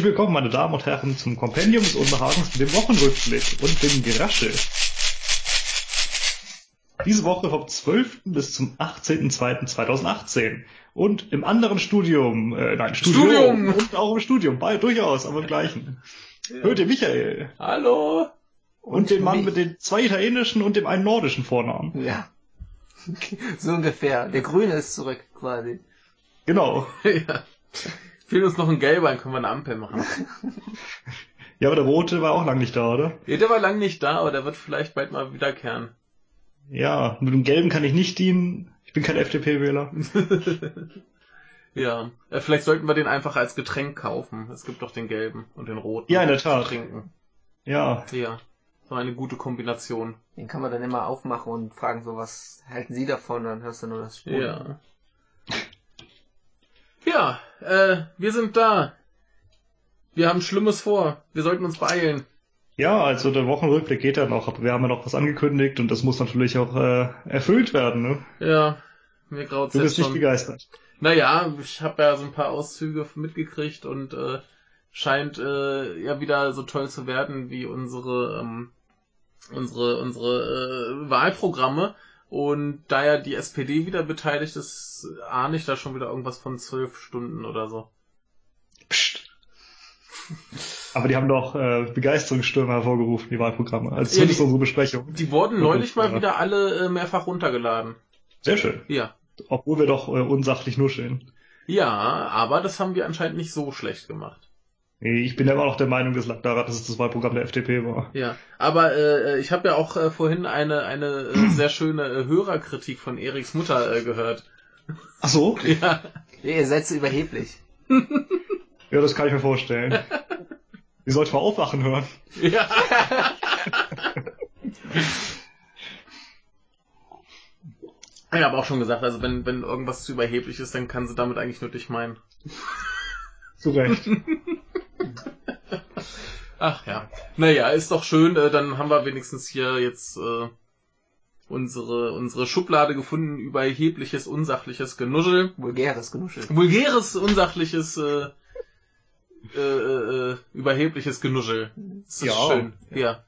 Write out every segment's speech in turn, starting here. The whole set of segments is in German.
Herzlich willkommen, meine Damen und Herren, zum Kompendium des Unbehagens mit dem Wochenrückblick und dem Geraschel. Diese Woche vom 12. bis zum 18.02.2018. Und im anderen Studium, äh, nein, Studium, Studium. und auch im Studium, beide durchaus, aber im gleichen. Hört ihr Michael Hallo. und, den Mann mich. mit den zwei italienischen und dem einen nordischen Vornamen. Ja. so ungefähr. Der Grüne ist zurück, quasi. Genau. ja. Fehlt uns noch ein gelber, dann können wir eine Ampel machen. Ja, aber der rote war auch lang nicht da, oder? Ja, der war lang nicht da, aber der wird vielleicht bald mal wiederkehren. Ja, mit dem gelben kann ich nicht dienen. Ich bin kein FDP-Wähler. Ja. Äh, vielleicht sollten wir den einfach als Getränk kaufen. Es gibt doch den gelben und den roten. Ja, in der Tat. Trinken. Ja, Ja. So eine gute Kombination. Den kann man dann immer aufmachen und fragen so, was halten Sie davon? Dann hörst du nur das Sprudeln. Ja. Ja, äh, wir sind da. Wir haben Schlimmes vor. Wir sollten uns beeilen. Ja, also der Wochenrückblick geht ja noch, aber wir haben ja noch was angekündigt und das muss natürlich auch äh, erfüllt werden. Ne? Ja, mir graut's Du bist nicht schon. begeistert. Naja, ich habe ja so ein paar Auszüge mitgekriegt und äh, scheint äh, ja wieder so toll zu werden wie unsere ähm, unsere unsere äh, Wahlprogramme. Und da ja die SPD wieder beteiligt ist, ahne ich da schon wieder irgendwas von zwölf Stunden oder so. Psst. Aber die haben doch äh, Begeisterungsstürme hervorgerufen, die Wahlprogramme. Also Ja, zumindest die- unsere Besprechung. Die wurden Ja, neulich mal ja. wieder alle äh, mehrfach runtergeladen. Sehr schön. Ja. Obwohl wir doch äh, unsachlich nuscheln. Ja, aber das haben wir anscheinend nicht so schlecht gemacht. Nee, ich bin ja immer noch der Meinung, das lag daran, dass es das Wahlprogramm der FDP war. Ja, aber äh, ich habe ja auch äh, vorhin eine eine äh, sehr schöne äh, Hörerkritik von Eriks Mutter äh, gehört. Ach so? Ja, Ja, Ihr seid so überheblich. Ja, das kann ich mir vorstellen. Die sollte mal aufwachen hören. ja. Ich habe auch schon gesagt, also wenn wenn irgendwas zu überheblich ist, dann kann sie damit eigentlich nur dich meinen. Zu Recht. Ach ja. Naja, ist doch schön, äh, dann haben wir wenigstens hier jetzt äh, unsere unsere Schublade gefunden, überhebliches, unsachliches Genuschel. Vulgäres Genuschel. vulgäres, unsachliches, äh, äh, äh, überhebliches Genuschel. Das ist Ja. schön. Ja.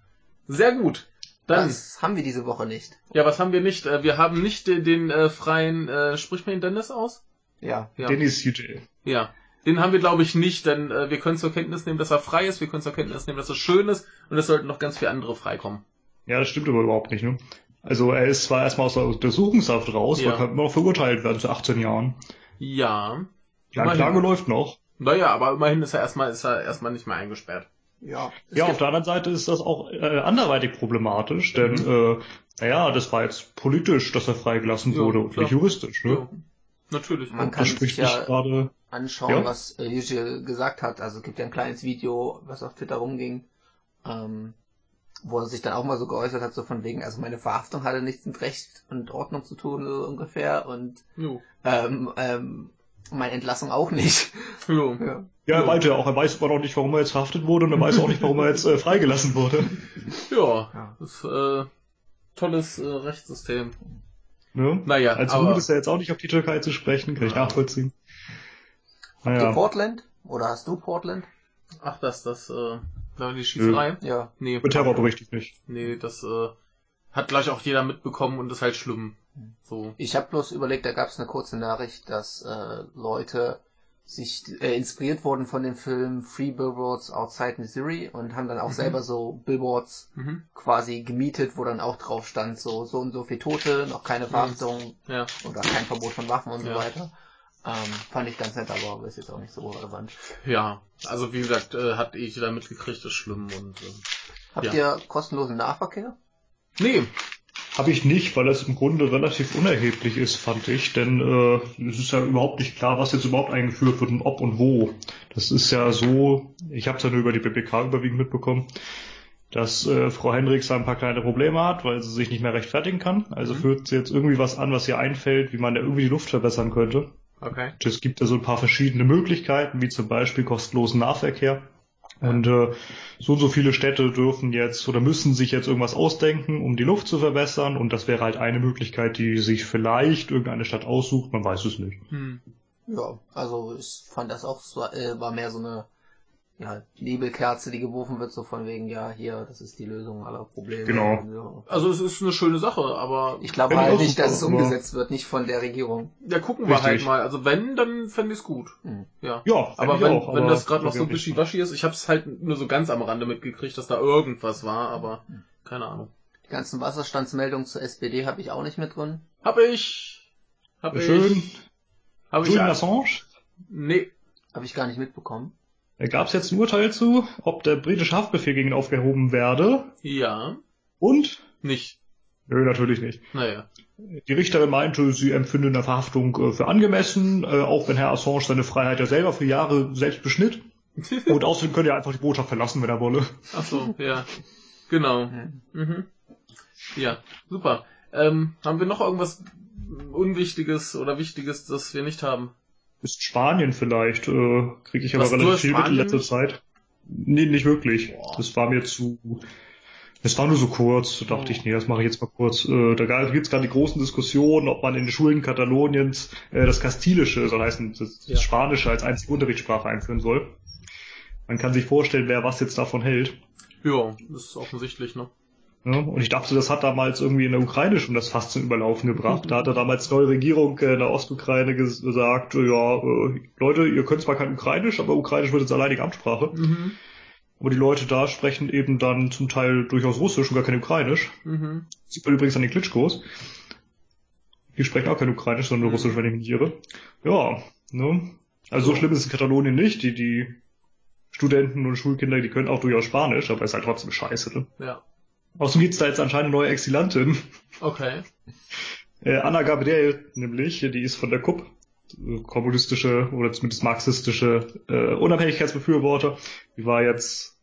Sehr gut. Dann, Das haben wir diese Woche nicht. ja, was haben wir nicht? Äh, Wir haben nicht den, den äh, freien, äh, spricht man ihn Dennis aus? Ja. Ja. Dennis UJ. Ja. Den haben wir, glaube ich, nicht, denn äh, wir können zur Kenntnis nehmen, dass er frei ist, wir können zur Kenntnis nehmen, dass er schön ist und es sollten noch ganz viele andere freikommen. Ja, das stimmt aber überhaupt nicht, ne? Also er ist zwar erstmal aus der Untersuchungshaft raus, Ja. aber kann immer noch verurteilt werden zu 18 Jahren. Ja. Die Immerhin. Anklage läuft noch. Naja, aber immerhin ist er erstmal, ist er erstmal nicht mehr eingesperrt. Ja. Es Ja, auf der anderen Seite ist das auch äh, anderweitig problematisch, denn Mhm. äh, naja, das war jetzt politisch, dass er freigelassen Ja, wurde und klar. nicht juristisch, ne? Ja. Natürlich. Man Und kann das sich spricht ja nicht gerade. Anschauen, Ja. was äh, Yücel gesagt hat. Also es gibt ja ein kleines Video, was auf Twitter rumging, ähm, wo er sich dann auch mal so geäußert hat, so von wegen, also meine Verhaftung hatte nichts mit Recht und Ordnung zu tun, so ungefähr, und Jo. ähm, ähm, meine Entlassung auch nicht. Jo. Ja. Er meinte ja auch, er weiß aber noch nicht, warum er jetzt verhaftet wurde und er weiß auch nicht, warum er jetzt äh, freigelassen wurde. Ja, Ja. das äh, tolles äh, Rechtssystem. Ne? Naja, Als aber Hut ist er jetzt auch nicht auf die Türkei zu sprechen, kann ich Ja. nachvollziehen. Habt ihr Naja, Portland? Oder hast du Portland? ach das, das, äh, die Schießerei? Ja. Nee, über Terror berichte ich nicht. nee, das äh, hat gleich auch jeder mitbekommen und ist halt schlimm. So. Ich habe bloß überlegt, da gab es eine kurze Nachricht, dass äh, Leute sich äh, inspiriert wurden von dem Film Free Billboards Outside Missouri und haben dann auch Mhm. selber so Billboards Mhm. quasi gemietet, wo dann auch drauf stand, so so und so viel Tote, noch keine Verhaftung Ja. oder kein Verbot von Waffen und Ja. so weiter. Ähm, fand ich ganz nett, aber ist jetzt auch nicht so relevant. Ja. Also wie gesagt, äh, hat eh jeder mitgekriegt, ist schlimm und äh, Habt Ja. ihr kostenlosen Nahverkehr? Nee, Habe ich nicht, weil das im Grunde relativ unerheblich ist, fand ich, denn äh, es ist ja überhaupt nicht klar, was jetzt überhaupt eingeführt wird und ob und wo. Das ist ja so, ich habe es ja nur über die BBK überwiegend mitbekommen, dass äh, Frau Hendricks da ein paar kleine Probleme hat, weil sie sich nicht mehr rechtfertigen kann. Also Mhm. führt sie jetzt irgendwie was an, was ihr einfällt, wie man da irgendwie die Luft verbessern könnte. Okay. Es gibt da so ein paar verschiedene Möglichkeiten, wie zum Beispiel kostenlosen Nahverkehr. Und äh, so und so viele Städte dürfen jetzt oder müssen sich jetzt irgendwas ausdenken, um die Luft zu verbessern. Und das wäre halt eine Möglichkeit, die sich vielleicht irgendeine Stadt aussucht. Man weiß es nicht. Hm. Ja, also ich fand das auch so, äh, war mehr so eine ja, Nebelkerze, die geworfen wird, so von wegen, ja, hier, das ist die Lösung aller Probleme. Genau. So. Also es ist eine schöne Sache, aber Ich glaube halt nicht, dass es umgesetzt wird, nicht von der Regierung. ja, gucken wir Richtig. halt mal. Also wenn, dann fände ich es gut. Hm. Ja. Ja, Aber wenn, auch, wenn aber das gerade noch so wischiwaschi ist, ich habe es halt nur so ganz am Rande mitgekriegt, dass da irgendwas war, aber keine Ahnung. Die ganzen Wasserstandsmeldungen zur SPD habe ich auch nicht mit drin. Hab ich. Hab Schön. ich. Hab ich. Assange? Nee. Habe ich gar nicht mitbekommen. Da gab es jetzt ein Urteil zu, ob der britische Haftbefehl gegen ihn aufgehoben werde. Ja. Und? Nicht. Nö, natürlich nicht. Naja. Die Richterin meinte, sie empfinde eine Verhaftung äh, für angemessen, äh, auch wenn Herr Assange seine Freiheit ja selber für Jahre selbst beschnitt. Und außerdem könnte er einfach die Botschaft verlassen, wenn er wolle. Ach so, ja. Genau. Hm. Mhm. Ja, super. Ähm, haben wir noch irgendwas Unwichtiges oder Wichtiges, das wir nicht haben? Ist Spanien vielleicht, äh, kriege ich aber Was, relativ viel mit in letzter? Zeit. Nee, nicht wirklich. Boah. Das war mir zu... Das war nur so kurz, da dachte Oh. ich, nee, das mache ich jetzt mal kurz. Äh, da gibt es gerade die großen Diskussionen, ob man in den Schulen Kataloniens äh, das Kastilische, so heißt das, das Ja. Spanische als einzige Unterrichtssprache einführen soll. Man kann sich vorstellen, wer was jetzt davon hält. Ja, das ist offensichtlich, ne? Ja, und ich dachte, das hat damals irgendwie in der Ukraine schon das Fass zum Überlaufen gebracht. Da hat er damals neue Regierung äh, in der Ostukraine ges- gesagt, ja, äh, Leute, ihr könnt zwar kein Ukrainisch, aber Ukrainisch wird jetzt alleinige Amtssprache. Mhm. Aber die Leute da sprechen eben dann zum Teil durchaus Russisch und gar kein Ukrainisch. Mhm. Sieht man übrigens an den Klitschkos. Die sprechen auch kein Ukrainisch, sondern nur Mhm. Russisch, wenn ich mich irre. Ja, ne? Also so So. schlimm ist es in Katalonien nicht. Die, die Studenten und Schulkinder, die können auch durchaus Spanisch, aber ist halt trotzdem scheiße, ne? Ja. Außerdem gibt's da jetzt anscheinend eine neue Exilantin. Okay. Äh, Anna Gabriel, nämlich, die ist von der KUP, äh, kommunistische oder zumindest marxistische äh, Unabhängigkeitsbefürworter. Die war jetzt,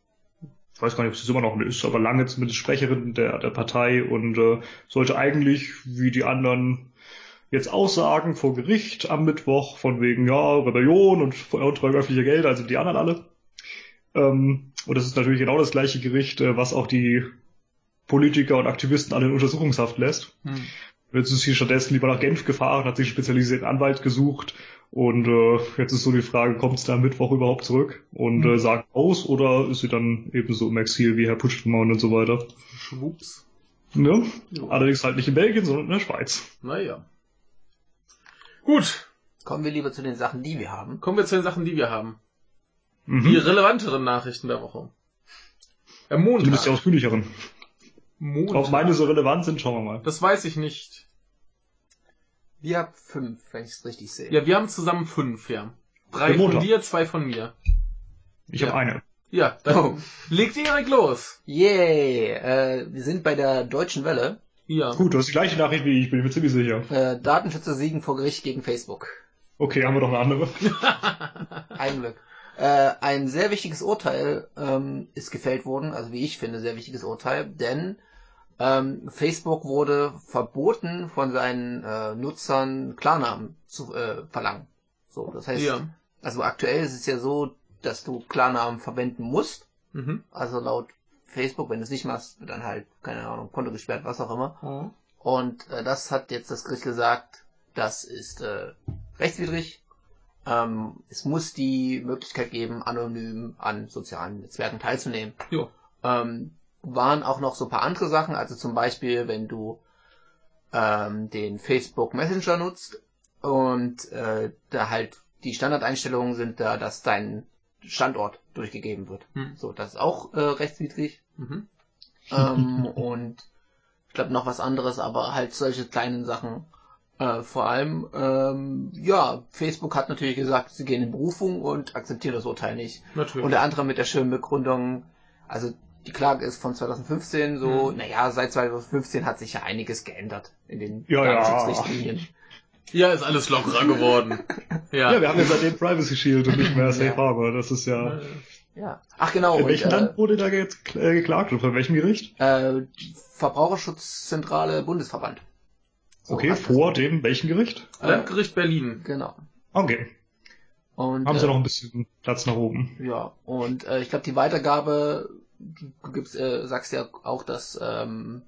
ich weiß gar nicht, ob sie es immer noch ist, aber lange zumindest Sprecherin der, der Partei und äh, sollte eigentlich, wie die anderen jetzt aussagen vor Gericht am Mittwoch, von wegen, ja, Rebellion und Veruntreuung öffentlicher Gelder, also die anderen alle. Ähm, und das ist natürlich genau das gleiche Gericht, äh, was auch die Politiker und Aktivisten alle in Untersuchungshaft lässt. Hm. Jetzt ist sie stattdessen lieber nach Genf gefahren, hat sich einen spezialisierten Anwalt gesucht und äh, jetzt ist so die Frage, kommt es da am Mittwoch überhaupt zurück und Mhm. äh, sagt aus oder ist sie dann ebenso im Exil wie Herr Puigdemont und so weiter? Schwupps. Ne? Jo. Allerdings halt nicht in Belgien, sondern in der Schweiz. Naja. Gut. Kommen wir lieber zu den Sachen, die wir haben. Kommen wir zu den Sachen, die wir haben. Die Mhm. relevanteren Nachrichten der Woche. Du Montag. bist ja ausführlicheren. Montag. Ob meine so relevant sind, schauen wir mal. Das weiß ich nicht. Wir haben fünf, wenn ich es richtig sehe. Ja, wir haben zusammen fünf, ja. Drei von dir, zwei von mir. Ich Ja. habe eine. Ja, dann Oh. legt Erik los. Yay! Äh, wir sind bei der Deutschen Welle. Ja. Gut, du hast die gleiche Nachricht wie ich, bin ich mir ziemlich sicher. Äh, Datenschützer siegen vor Gericht gegen Facebook. Okay, haben wir doch eine andere. Ein Glück. Äh, ein sehr wichtiges Urteil ähm, ist gefällt worden, also wie ich finde, sehr wichtiges Urteil, denn ähm, Facebook wurde verboten, von seinen äh, Nutzern Klarnamen zu äh, verlangen. So, das heißt, Ja. also aktuell ist es ja so, dass du Klarnamen verwenden musst. Mhm. Also laut Facebook, wenn du es nicht machst, wird dann halt, keine Ahnung, Konto gesperrt, was auch immer. Mhm. Und äh, das hat jetzt das Gericht gesagt, das ist äh, rechtswidrig. Ähm, es muss die Möglichkeit geben, anonym an sozialen Netzwerken teilzunehmen. Jo. Ähm, waren auch noch so ein paar andere Sachen, also zum Beispiel, wenn du ähm, den Facebook Messenger nutzt und äh, da halt die Standardeinstellungen sind da, dass dein Standort durchgegeben wird. Hm. So, das ist auch äh, rechtswidrig. Mhm. Ähm, und ich glaube noch was anderes, aber halt solche kleinen Sachen. Äh, vor allem, ähm, ja, Facebook hat natürlich gesagt, sie gehen in Berufung und akzeptieren das Urteil nicht. Natürlich. Unter anderem mit der schönen Begründung, also die Klage ist von 2015 so, Mhm. naja, seit 2015 hat sich ja einiges geändert in den Ja, ja. Datenschutzrichtlinien. ja, ist alles lockerer geworden. Ja. Ja, wir haben ja seitdem Privacy Shield und nicht mehr Safe Ja. Harbor. Das ist ja. Äh, Ja. Ach genau, In und, welchem äh, Land wurde da jetzt äh, geklagt oder von welchem Gericht? äh, Verbraucherschutzzentrale Bundesverband. So Okay, vor dem welchen Gericht? Landgericht Berlin. Genau. Okay. Und, Haben sie äh, noch ein bisschen Platz nach oben. Ja, und äh, ich glaube, die Weitergabe, du gibst, äh, sagst ja auch, dass ähm,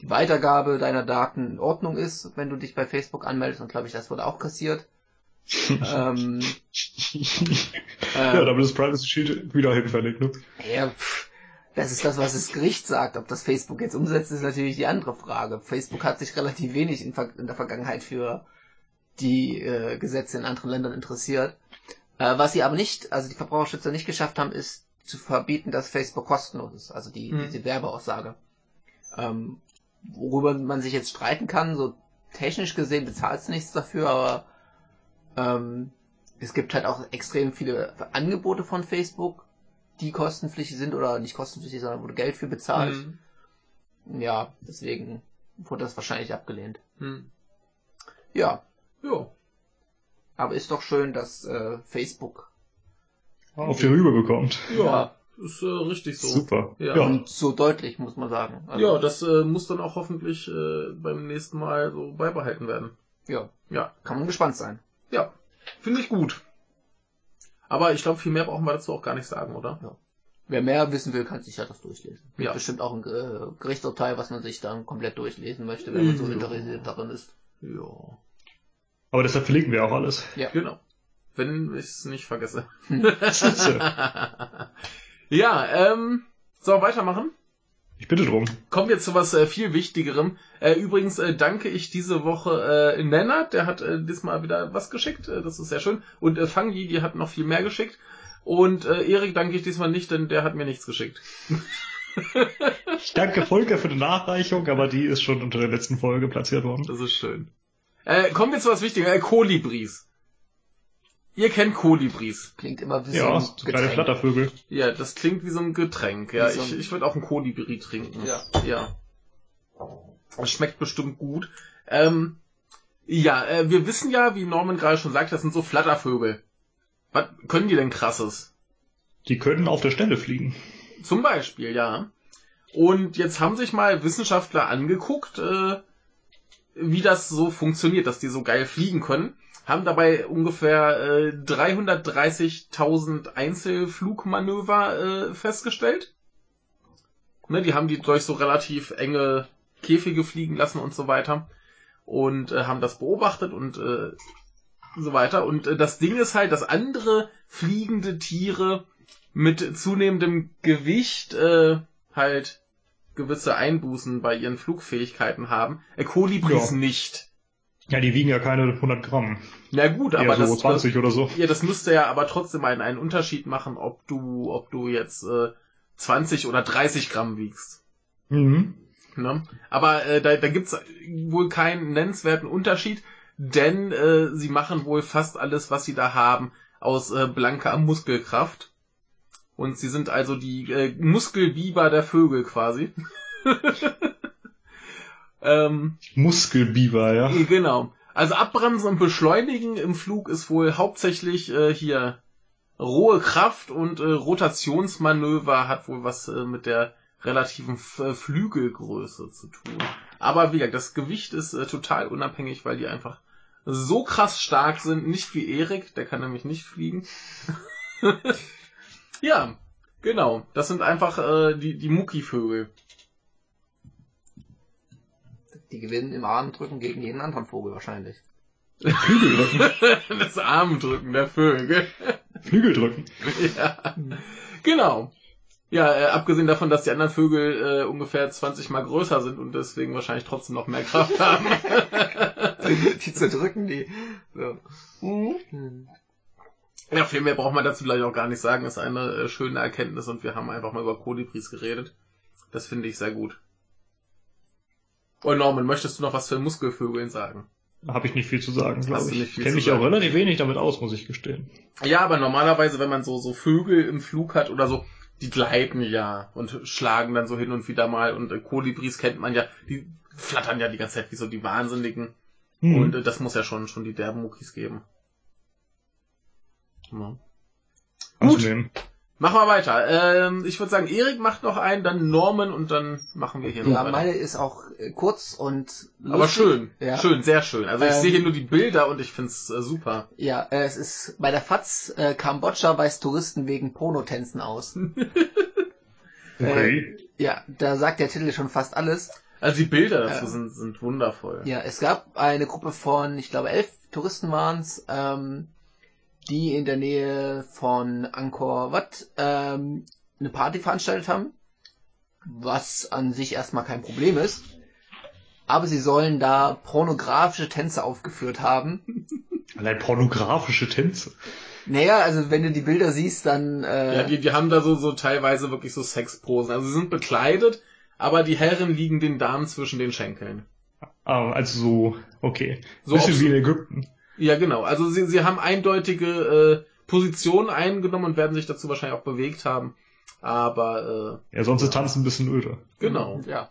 die Weitergabe deiner Daten in Ordnung ist, wenn du dich bei Facebook anmeldest und glaube ich, das wurde auch kassiert. ähm, ja, ähm, damit ist Privacy Shield wieder hinfällig, ne? Ja, pff, das ist das, was das Gericht sagt. Ob das Facebook jetzt umsetzt, ist natürlich die andere Frage. Facebook hat sich relativ wenig in, in der Vergangenheit für die äh, Gesetze in anderen Ländern interessiert. Äh, was sie aber nicht, also die Verbraucherschützer nicht geschafft haben, ist zu verbieten, dass Facebook kostenlos ist. Also die, Hm. diese Werbeaussage. Ähm, worüber man sich jetzt streiten kann, so technisch gesehen bezahlst du nichts dafür, aber ähm, es gibt halt auch extrem viele Angebote von Facebook, die kostenpflichtig sind oder nicht kostenpflichtig, sondern wo du Geld für bezahlst. Hm. Ja, deswegen wurde das wahrscheinlich abgelehnt. Hm. Ja, Ja. aber ist doch schön, dass äh, Facebook Auf die Rübe bekommt. Ja. Ja. Ist äh, richtig so. Super. Ja. Ja. und so deutlich, muss man sagen. Also, Ja, das äh, muss dann auch hoffentlich äh, beim nächsten Mal so beibehalten werden. ja, Ja. kann man gespannt sein. Ja. Finde ich gut. Aber ich glaube, viel mehr brauchen wir dazu auch gar nicht sagen, oder? Wer mehr wissen will, kann sich ja das durchlesen. Gibt Ja. bestimmt auch ein äh, Gerichtsurteil, was man sich dann komplett durchlesen möchte, wenn man so Ja. interessiert darin ist. Ja. Aber deshalb verlinken wir auch alles. Ja. Genau. Wenn ich es nicht vergesse. Siehste. ja, ähm, so, weitermachen. Ich bitte drum. Kommen wir zu was äh, viel Wichtigerem. Äh, übrigens äh, danke ich diese Woche äh, Nennert, der hat äh, diesmal wieder was geschickt, äh, das ist sehr schön. Und äh, Fangi, die hat noch viel mehr geschickt. Und äh, Erik danke ich diesmal nicht, denn der hat mir nichts geschickt. Ich danke Volker für die Nachreichung, aber die ist schon unter der letzten Folge platziert worden. Das ist schön. Äh, kommen wir zu was Wichtigem. Äh, Kolibris. Ihr kennt Kolibris. Klingt immer wie Ja, so ein kleine Getränk. Flattervögel. Ja, das klingt wie so ein Getränk. Ja, so ich, ich würde auch einen Kolibri trinken. Ja. Ja. Das schmeckt bestimmt gut. Ähm, ja, äh, wir wissen ja, wie Norman gerade schon sagt, das sind so Flattervögel. Was können die denn krasses? Die können auf der Stelle fliegen. Zum Beispiel, ja. Und jetzt haben sich mal Wissenschaftler angeguckt, äh, wie das so funktioniert, dass die so geil fliegen können. Haben dabei ungefähr äh, 330.000 Einzelflugmanöver äh, festgestellt. Ne, die haben die durch so relativ enge Käfige fliegen lassen und so weiter. Und äh, haben das beobachtet und äh, so weiter. Und äh, das Ding ist halt, dass andere fliegende Tiere mit zunehmendem Gewicht äh, halt gewisse Einbußen bei ihren Flugfähigkeiten haben. Äh, Kolibris Ja. nicht. Ja, die wiegen ja keine 100 Gramm. Na gut, Eher aber so das, 20 oder so. ja, das müsste ja aber trotzdem einen, einen Unterschied machen, ob du, ob du jetzt äh, 20 oder 30 Gramm wiegst. Mhm. Ne? Aber äh, da, da gibt's wohl keinen nennenswerten Unterschied, denn äh, sie machen wohl fast alles, was sie da haben, aus äh, blanker Muskelkraft. Und sie sind also die äh, Muskelbiber der Vögel quasi. ähm, Muskelbiber, ja. Eh, Genau. Also abbremsen und beschleunigen im Flug ist wohl hauptsächlich äh, hier rohe Kraft und äh, Rotationsmanöver hat wohl was äh, mit der relativen F äh, Flügelgröße zu tun. Aber wie gesagt, das Gewicht ist äh, total unabhängig, weil die einfach so krass stark sind. Nicht wie Erik, der kann nämlich nicht fliegen. ja, genau. Das sind einfach äh, die, die Muckivögel. Die gewinnen im Armdrücken gegen jeden anderen Vogel wahrscheinlich. Flügeldrücken. das Armdrücken der Vögel. Flügeldrücken. ja, genau. Ja, äh, abgesehen davon, dass die anderen Vögel äh, ungefähr 20 mal größer sind und deswegen wahrscheinlich trotzdem noch mehr Kraft haben. die zerdrücken die. So. Hm. ja, viel mehr braucht man dazu gleich auch gar nicht sagen. Ist eine äh, schöne Erkenntnis und wir haben einfach mal über Kolibris geredet. Das finde ich sehr gut. Oh Norman, möchtest du noch was für Muskelvögeln sagen? Habe ich nicht viel zu sagen, glaube ich. viel Kenne mich auch relativ wenig damit aus, muss ich gestehen. Ja, aber normalerweise, wenn man so, so Vögel im Flug hat oder so, die gleiten ja und schlagen dann so hin und wieder mal und äh, Kolibris kennt man ja, die flattern ja die ganze Zeit wie so die Wahnsinnigen. Hm. Und äh, das muss ja schon, schon die derben Muckis geben. Ja. Gut, Anzunehmen. Machen wir weiter. Ähm, ich würde sagen, Erik macht noch einen, dann Norman und dann machen wir hier noch Ja, weiter. meine ist auch äh, kurz und lustig. Aber schön, Ja. schön, sehr schön. Also ich Ähm, sehe hier nur die Bilder und ich find's äh, super. Ja, äh, es ist bei der FAZ, äh, Kambodscha weist Touristen wegen Pornotänzen aus. Okay. Ja, da sagt der Titel schon fast alles. Also die Bilder dazu Ja. sind, sind wundervoll. Ja, es gab eine Gruppe von, ich glaube, elf Touristen waren's, ähm, die in der Nähe von Angkor Wat ähm, eine Party veranstaltet haben, was an sich erstmal kein Problem ist. Aber sie sollen da pornografische Tänze aufgeführt haben. Allein pornografische Tänze. Naja, also wenn du die Bilder siehst, dann... Äh, Ja, die, die haben da so, so teilweise wirklich so Sexposen. Also sie sind bekleidet, aber die Herren liegen den Damen zwischen den Schenkeln. Ah, also so, okay. So Bisschen wie in Ägypten. Ja, genau. Also sie, sie haben eindeutige äh, Positionen eingenommen und werden sich dazu wahrscheinlich auch bewegt haben. Aber Ja, sonst ist Tanzen ein bisschen öde. äh, genau. Ja.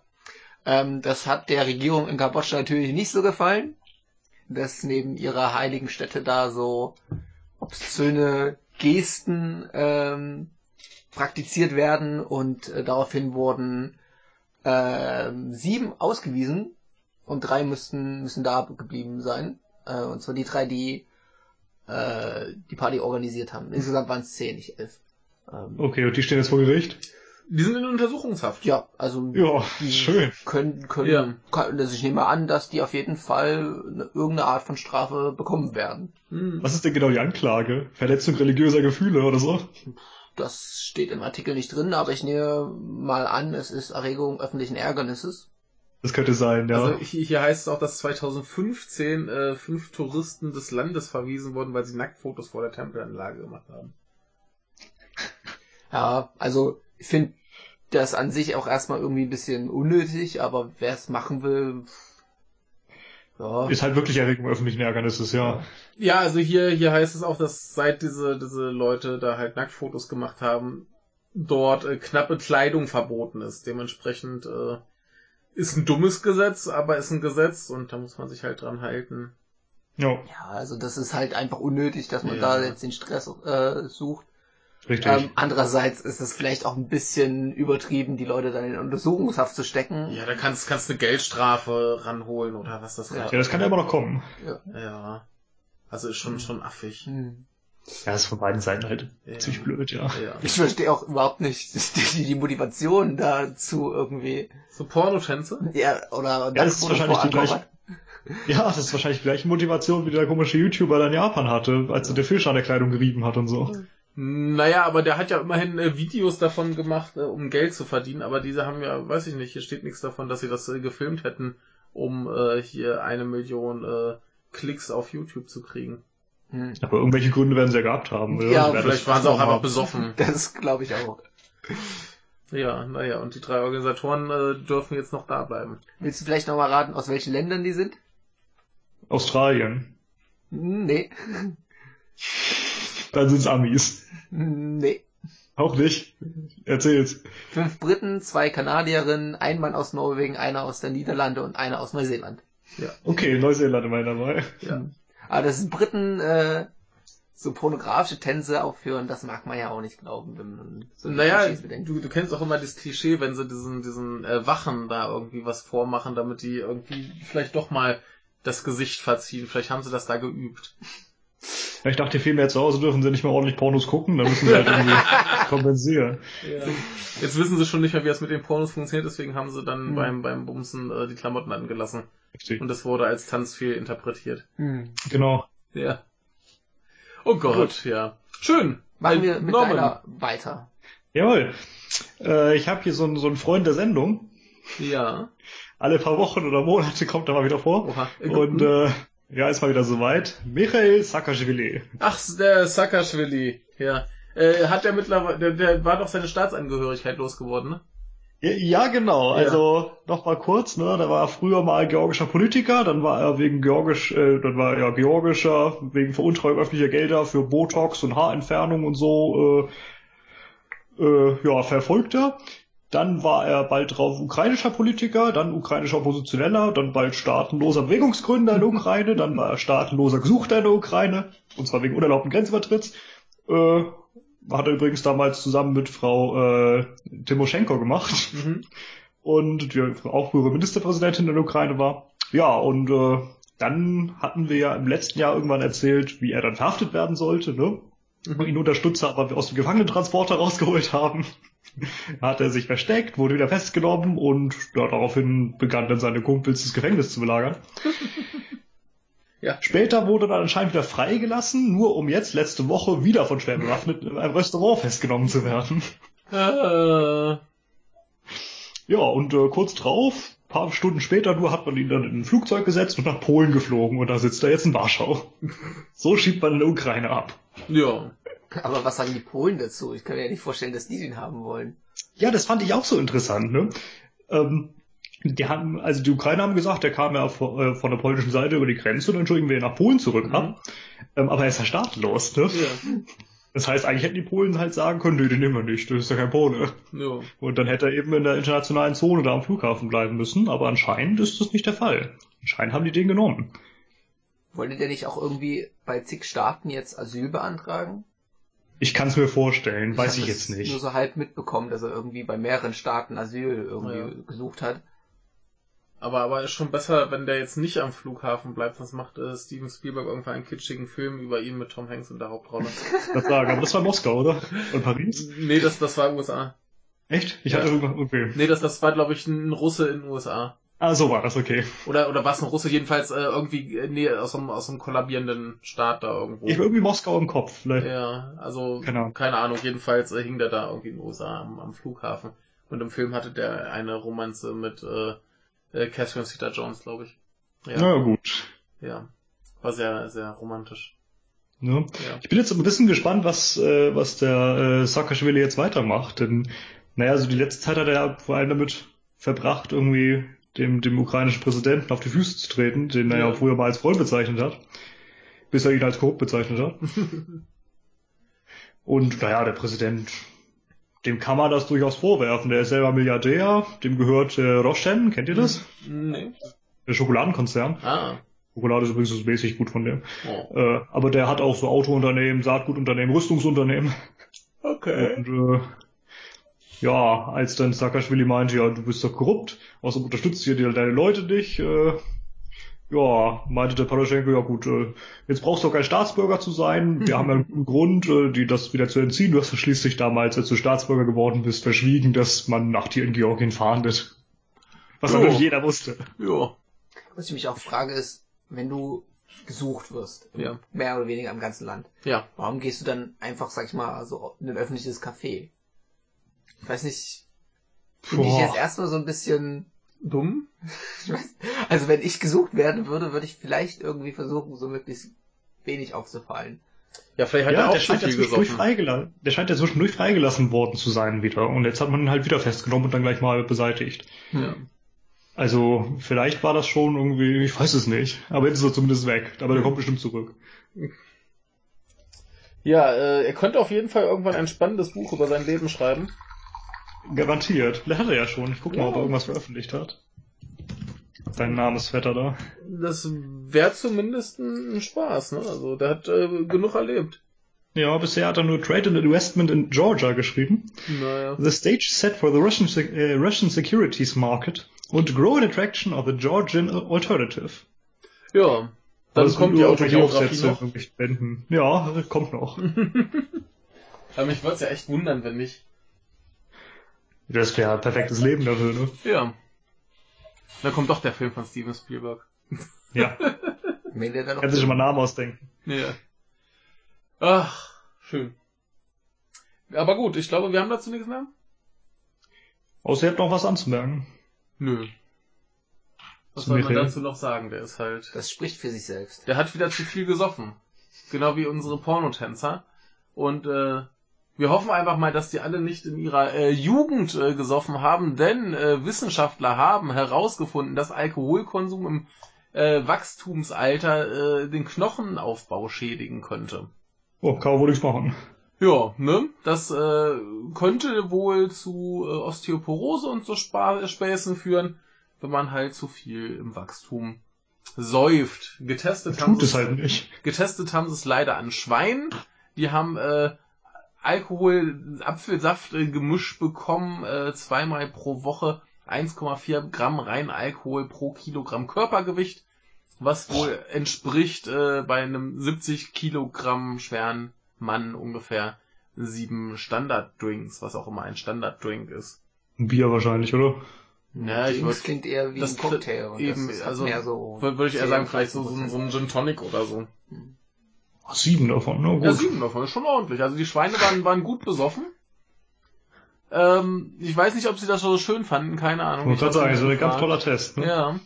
Ähm, das hat der Regierung in Kambodscha natürlich nicht so gefallen, dass neben ihrer heiligen Stätte da so obszöne Gesten ähm, praktiziert werden und äh, daraufhin wurden ähm, sieben ausgewiesen und drei müssten müssen da geblieben sein. Äh, und zwar die drei, die äh, die Party organisiert haben. Insgesamt waren es zehn, nicht elf. Ähm, Okay, und die stehen jetzt vor Gericht? Die sind in Untersuchungshaft. Ja, also Ja, die schön. können, können, Ja. kann, also ich nehme an, dass die auf jeden Fall eine, irgendeine Art von Strafe bekommen werden. Hm. Was ist denn genau die Anklage? Verletzung religiöser Gefühle oder so? Das steht im Artikel nicht drin, aber ich nehme mal an, es ist Erregung öffentlichen Ärgernisses. Das könnte sein, ja. Also hier, hier heißt es auch, dass 2015 äh, fünf Touristen des Landes verwiesen wurden, weil sie Nacktfotos vor der Tempelanlage gemacht haben. Ja, also ich finde das an sich auch erstmal irgendwie ein bisschen unnötig, aber wer es machen will, ja. ist halt wirklich Erregung öffentlichen Ärgernisses, ja. Ja, also hier, hier heißt es auch, dass seit diese, diese Leute da halt Nacktfotos gemacht haben, dort äh, knappe Kleidung verboten ist. Dementsprechend äh, ist ein dummes Gesetz, aber ist ein Gesetz und da muss man sich halt dran halten. Ja, Ja, also das ist halt einfach unnötig, dass man Ja. da jetzt den Stress äh, sucht. richtig. Ähm, andererseits ist es vielleicht auch ein bisschen übertrieben, die Leute dann in Untersuchungshaft zu stecken. Ja, da kannst kannst eine Geldstrafe ranholen oder was das Ja. ja, das kann ja immer noch kommen. Ja. Also ist schon schon affig. Hm. Ja, ist von beiden Seiten halt Ja. ziemlich blöd, ja. Ja. Ich verstehe auch überhaupt nicht die, die Motivation dazu irgendwie. So Pornotänze? Ja, oder Ja, das ist wahrscheinlich die gleiche-. Ja, das ist wahrscheinlich die gleiche Motivation, wie der komische YouTuber da in Japan hatte, als er den Fisch an der Kleidung gerieben hat und so. Naja, aber der hat ja immerhin äh, Videos davon gemacht, äh, um Geld zu verdienen, aber diese haben ja, weiß ich nicht, hier steht nichts davon, dass sie das äh, gefilmt hätten, um äh, hier eine Million äh, Klicks auf YouTube zu kriegen. Hm. Aber irgendwelche Gründe werden sie ja gehabt haben. oder? Ja, Vielleicht waren sie auch haben. einfach besoffen. Das glaube ich auch. Ja, naja, und die drei Organisatoren äh, dürfen jetzt noch da bleiben. Willst du vielleicht nochmal raten, aus welchen Ländern die sind? Australien. Hm, Nee. Dann sind's Amis. Hm, Nee. Auch nicht. Erzähl's. Fünf Briten, zwei Kanadierinnen, ein Mann aus Norwegen, einer aus der Niederlande und einer aus Neuseeland. Okay, Neuseeland immer dabei. Ja. Aber dass Briten äh, so pornografische Tänze aufführen, das mag man ja auch nicht glauben, wenn man so Naja, du, du kennst auch immer das Klischee, wenn sie diesen, diesen äh, Wachen da irgendwie was vormachen, damit die irgendwie vielleicht doch mal das Gesicht verziehen. Vielleicht haben sie das da geübt. Ich dachte vielmehr, zu Hause dürfen sie nicht mehr ordentlich Pornos gucken, dann müssen sie halt irgendwie kompensieren. Ja. Jetzt wissen sie schon nicht mehr, wie das mit den Pornos funktioniert, deswegen haben sie dann Hm. beim, beim Bumsen äh, die Klamotten angelassen. Richtig. Und das wurde als Tanzfehl interpretiert. Hm. Genau. Ja. Oh Gott, ja. Schön. Machen wir mit Norman. deiner weiter. Jawohl. Äh, ich habe hier so einen, so einen Freund der Sendung. Ja. Alle paar Wochen oder Monate kommt er mal wieder vor. Oha. Und äh, ja, ist mal wieder soweit. Michael Saakashvili. Ach, der Saakashvili. Ja. Äh, hat der mittlerweile, der, der war doch seine Staatsangehörigkeit losgeworden, ne? Ja, ja, genau. Ja. Also noch mal kurz, ne, da war er früher mal georgischer Politiker, dann war er wegen georgisch, äh, dann war er ja georgischer wegen Veruntreuung öffentlicher Gelder für Botox und Haarentfernung und so äh, äh, ja verfolgter. Dann war er bald drauf ukrainischer Politiker, dann ukrainischer Oppositioneller, dann bald staatenloser Bewegungsgründer in der Ukraine, dann war er staatenloser Gesuchter in der Ukraine, und zwar wegen unerlaubten Grenzübertritts. Äh, hat er übrigens damals zusammen mit Frau äh, Timoschenko gemacht Mhm. und die auch frühere Ministerpräsidentin in der Ukraine war. Ja, und äh, dann hatten wir ja im letzten Jahr irgendwann erzählt, wie er dann verhaftet werden sollte, ne? Und ihn Unterstützer aber aus dem Gefangenentransporter rausgeholt haben. Hat er sich versteckt, wurde wieder festgenommen und ja, daraufhin begann dann seine Kumpels das Gefängnis zu belagern. Ja. Später wurde er dann anscheinend wieder freigelassen, nur um jetzt letzte Woche wieder von schwer bewaffnet in einem Restaurant festgenommen zu werden. Äh, Ja, und äh, kurz drauf, paar Stunden später nur, hat man ihn dann in ein Flugzeug gesetzt und nach Polen geflogen und da sitzt er jetzt in Warschau. So schiebt man in der Ukraine ab. ja. Aber was sagen die Polen dazu? Ich kann mir ja nicht vorstellen, dass die den haben wollen. Ja, das fand ich auch so interessant, ne? Ähm, die haben, also die Ukrainer haben gesagt, der kam ja von, äh, von der polnischen Seite über die Grenze und dann schicken wir ihn nach Polen zurück Mhm. ab. Ähm, aber er ist ja staatenlos, ne? Ja. Das heißt, eigentlich hätten die Polen halt sagen können, nee, den nehmen wir nicht, das ist ja kein Pole. Ja. Und dann hätte er eben in der internationalen Zone da am Flughafen bleiben müssen, aber anscheinend ist das nicht der Fall. Anscheinend haben die den genommen. Wollte der nicht auch irgendwie bei zig Staaten jetzt Asyl beantragen? Ich kann es mir vorstellen, weiß hab ich jetzt nicht. nur so halb mitbekommen, dass er irgendwie bei mehreren Staaten Asyl irgendwie Ja. gesucht hat. Aber, aber ist schon besser, wenn der jetzt nicht am Flughafen bleibt, sonst macht äh, Steven Spielberg irgendwann einen kitschigen Film über ihn mit Tom Hanks in der Hauptrolle. Das sagen, aber das war Moskau, oder? Und Paris? nee, das, das war USA. Echt? Ich Ja. hatte irgendwann, okay. Nee, das, das war, glaube ich, ein Russe in den USA. Ah, so war das, okay. Oder, oder war es ein Russe? Jedenfalls äh, irgendwie äh, nee, aus einem, aus einem kollabierenden Staat da irgendwo. Ich habe irgendwie Moskau im Kopf, vielleicht. Ja, also Keine Ahnung. keine Ahnung. Jedenfalls äh, hing der da irgendwie in den USA am, am Flughafen. Und im Film hatte der eine Romanze mit äh, äh, Catherine Zeta-Jones, glaube ich. Ja, Na gut. ja. War sehr, sehr romantisch. Ne? Ja. Ich bin jetzt ein bisschen gespannt, was, äh, was der äh, Saakashvili jetzt weitermacht. Denn, naja, also die letzte Zeit hat er ja vor allem damit verbracht, irgendwie dem, dem ukrainischen Präsidenten auf die Füße zu treten, den er ja Ja. früher mal als Freund bezeichnet hat, bis er ihn als korrupt bezeichnet hat. Und naja, der Präsident, dem kann man das durchaus vorwerfen. Der ist selber Milliardär, dem gehört äh, Roschen, kennt ihr das? Nee. Der Schokoladenkonzern. Ah. Schokolade ist übrigens so mäßig gut von dem. Oh. Äh, aber der hat auch so Autounternehmen, Saatgutunternehmen, Rüstungsunternehmen. Okay. Und äh, ja, als dann Saakashvili meinte, ja, du bist doch korrupt, außerdem unterstützt ihr dir deine Leute nicht, äh, ja, meinte der Poroschenko, ja gut, äh, jetzt brauchst du doch kein Staatsbürger zu sein, wir haben ja einen guten Grund, äh, die das wieder zu entziehen. Du hast ja schließlich damals, als du Staatsbürger geworden bist, verschwiegen, dass man nach dir in Georgien fahndet. Was Jo. natürlich jeder wusste. Ja. Was ich mich auch frage ist, wenn du gesucht wirst, Ja. mehr oder weniger im ganzen Land, Ja. warum gehst du dann einfach, sag ich mal, so in ein öffentliches Café? Ich weiß nicht, finde ich jetzt erstmal so ein bisschen, Dumm? also wenn ich gesucht werden würde, würde ich vielleicht irgendwie versuchen, so möglichst wenig aufzufallen. Ja, vielleicht hat ja, er auch der scheint, ja viel zwischendurch gesoffen. freigelassen, der scheint ja zwischendurch freigelassen worden zu sein wieder. Und jetzt hat man ihn halt wieder festgenommen und dann gleich mal beseitigt. Ja. Also, vielleicht war das schon irgendwie, ich weiß es nicht. Aber jetzt ist er zumindest weg. Aber der kommt bestimmt zurück. Ja, äh, er könnte auf jeden Fall irgendwann ein spannendes Buch über sein Leben schreiben. Garantiert. Der hat er ja schon. Ich guck mal, Ja. ob er irgendwas veröffentlicht hat. Sein Namensvetter da. Das wäre zumindest ein Spaß, ne? Also der hat äh, genug erlebt. Ja, bisher hat er nur Trade and Investment in Georgia geschrieben. Naja. The stage set for the Russian, äh, Russian securities market und growing attraction of the Georgian alternative. Ja. Dann Also kommt die Autobiografie Aufsätze, noch. Ja, kommt noch. Aber mich würde es ja echt wundern, wenn nicht. Das wäre ein perfektes Leben dafür, ne? Ja. Da kommt doch der Film von Steven Spielberg. Ja, Wenn der dann noch kannst du schon mal Namen ausdenken. Ja. Ach, schön. Aber gut, ich glaube, wir haben dazu nichts mehr. Außer ihr habt noch was anzumerken. Nö. Was soll man dazu noch sagen? Der ist halt. das spricht für sich selbst. Der hat wieder zu viel gesoffen. Genau wie unsere Pornotänzer. Und äh, wir hoffen einfach mal, dass die alle nicht in ihrer äh, Jugend äh, gesoffen haben, denn äh, Wissenschaftler haben herausgefunden, dass Alkoholkonsum im äh, Wachstumsalter äh, den Knochenaufbau schädigen könnte. Oh, wohl nichts machen. Ja, ne? Das äh, könnte wohl zu Osteoporose und so Spa Späßen führen, wenn man halt zu viel im Wachstum säuft. Getestet haben Tut es sie halt nicht. Getestet haben sie es leider an Schweinen. Die haben Alkohol, Apfelsaft äh, Gemisch bekommen, äh, zweimal pro Woche 1,4 Gramm rein Alkohol pro Kilogramm Körpergewicht, was wohl entspricht äh, bei einem 70 Kilogramm schweren Mann ungefähr sieben Standarddrinks, was auch immer ein Standarddrink ist. Ein Bier wahrscheinlich, oder? Ja, ich Drinks würd- klingt eher wie das ein Cocktail. Und eben, also, mehr so. Würde ich eher 10, sagen, vielleicht so, so, 15%. ein- so ein Gin Tonic oder so. Ach, sieben davon, ne? Gut. Ja, sieben davon ist schon ordentlich. Also die Schweine waren, waren gut besoffen. Ähm, ich weiß nicht, ob sie das so schön fanden, keine Ahnung. Hab gerade sagen, so ein ganz toller Test, ne? Ja.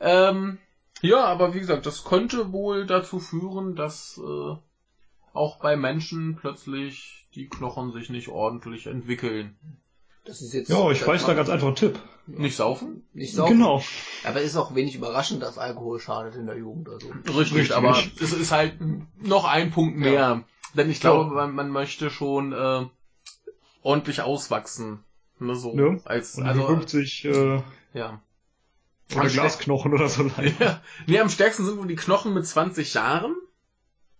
Ähm, ja, aber wie gesagt, das könnte wohl dazu führen, dass äh, auch bei Menschen plötzlich die Knochen sich nicht ordentlich entwickeln. Das ist jetzt. Ja, ich weiß da ganz einfach einen Tipp. Nicht saufen? Nicht so. Genau. Aber ist auch wenig überraschend, dass Alkohol schadet in der Jugend oder so. Richtig, Richtig. aber es ist halt noch ein Punkt mehr. Denn ich glaube, man, man möchte schon äh, ordentlich auswachsen. Ne, so Ja. als Und also 50 äh, ja. oder Am Glasknochen oder so. Ja. Nee, am stärksten sind wohl die Knochen mit 20 Jahren.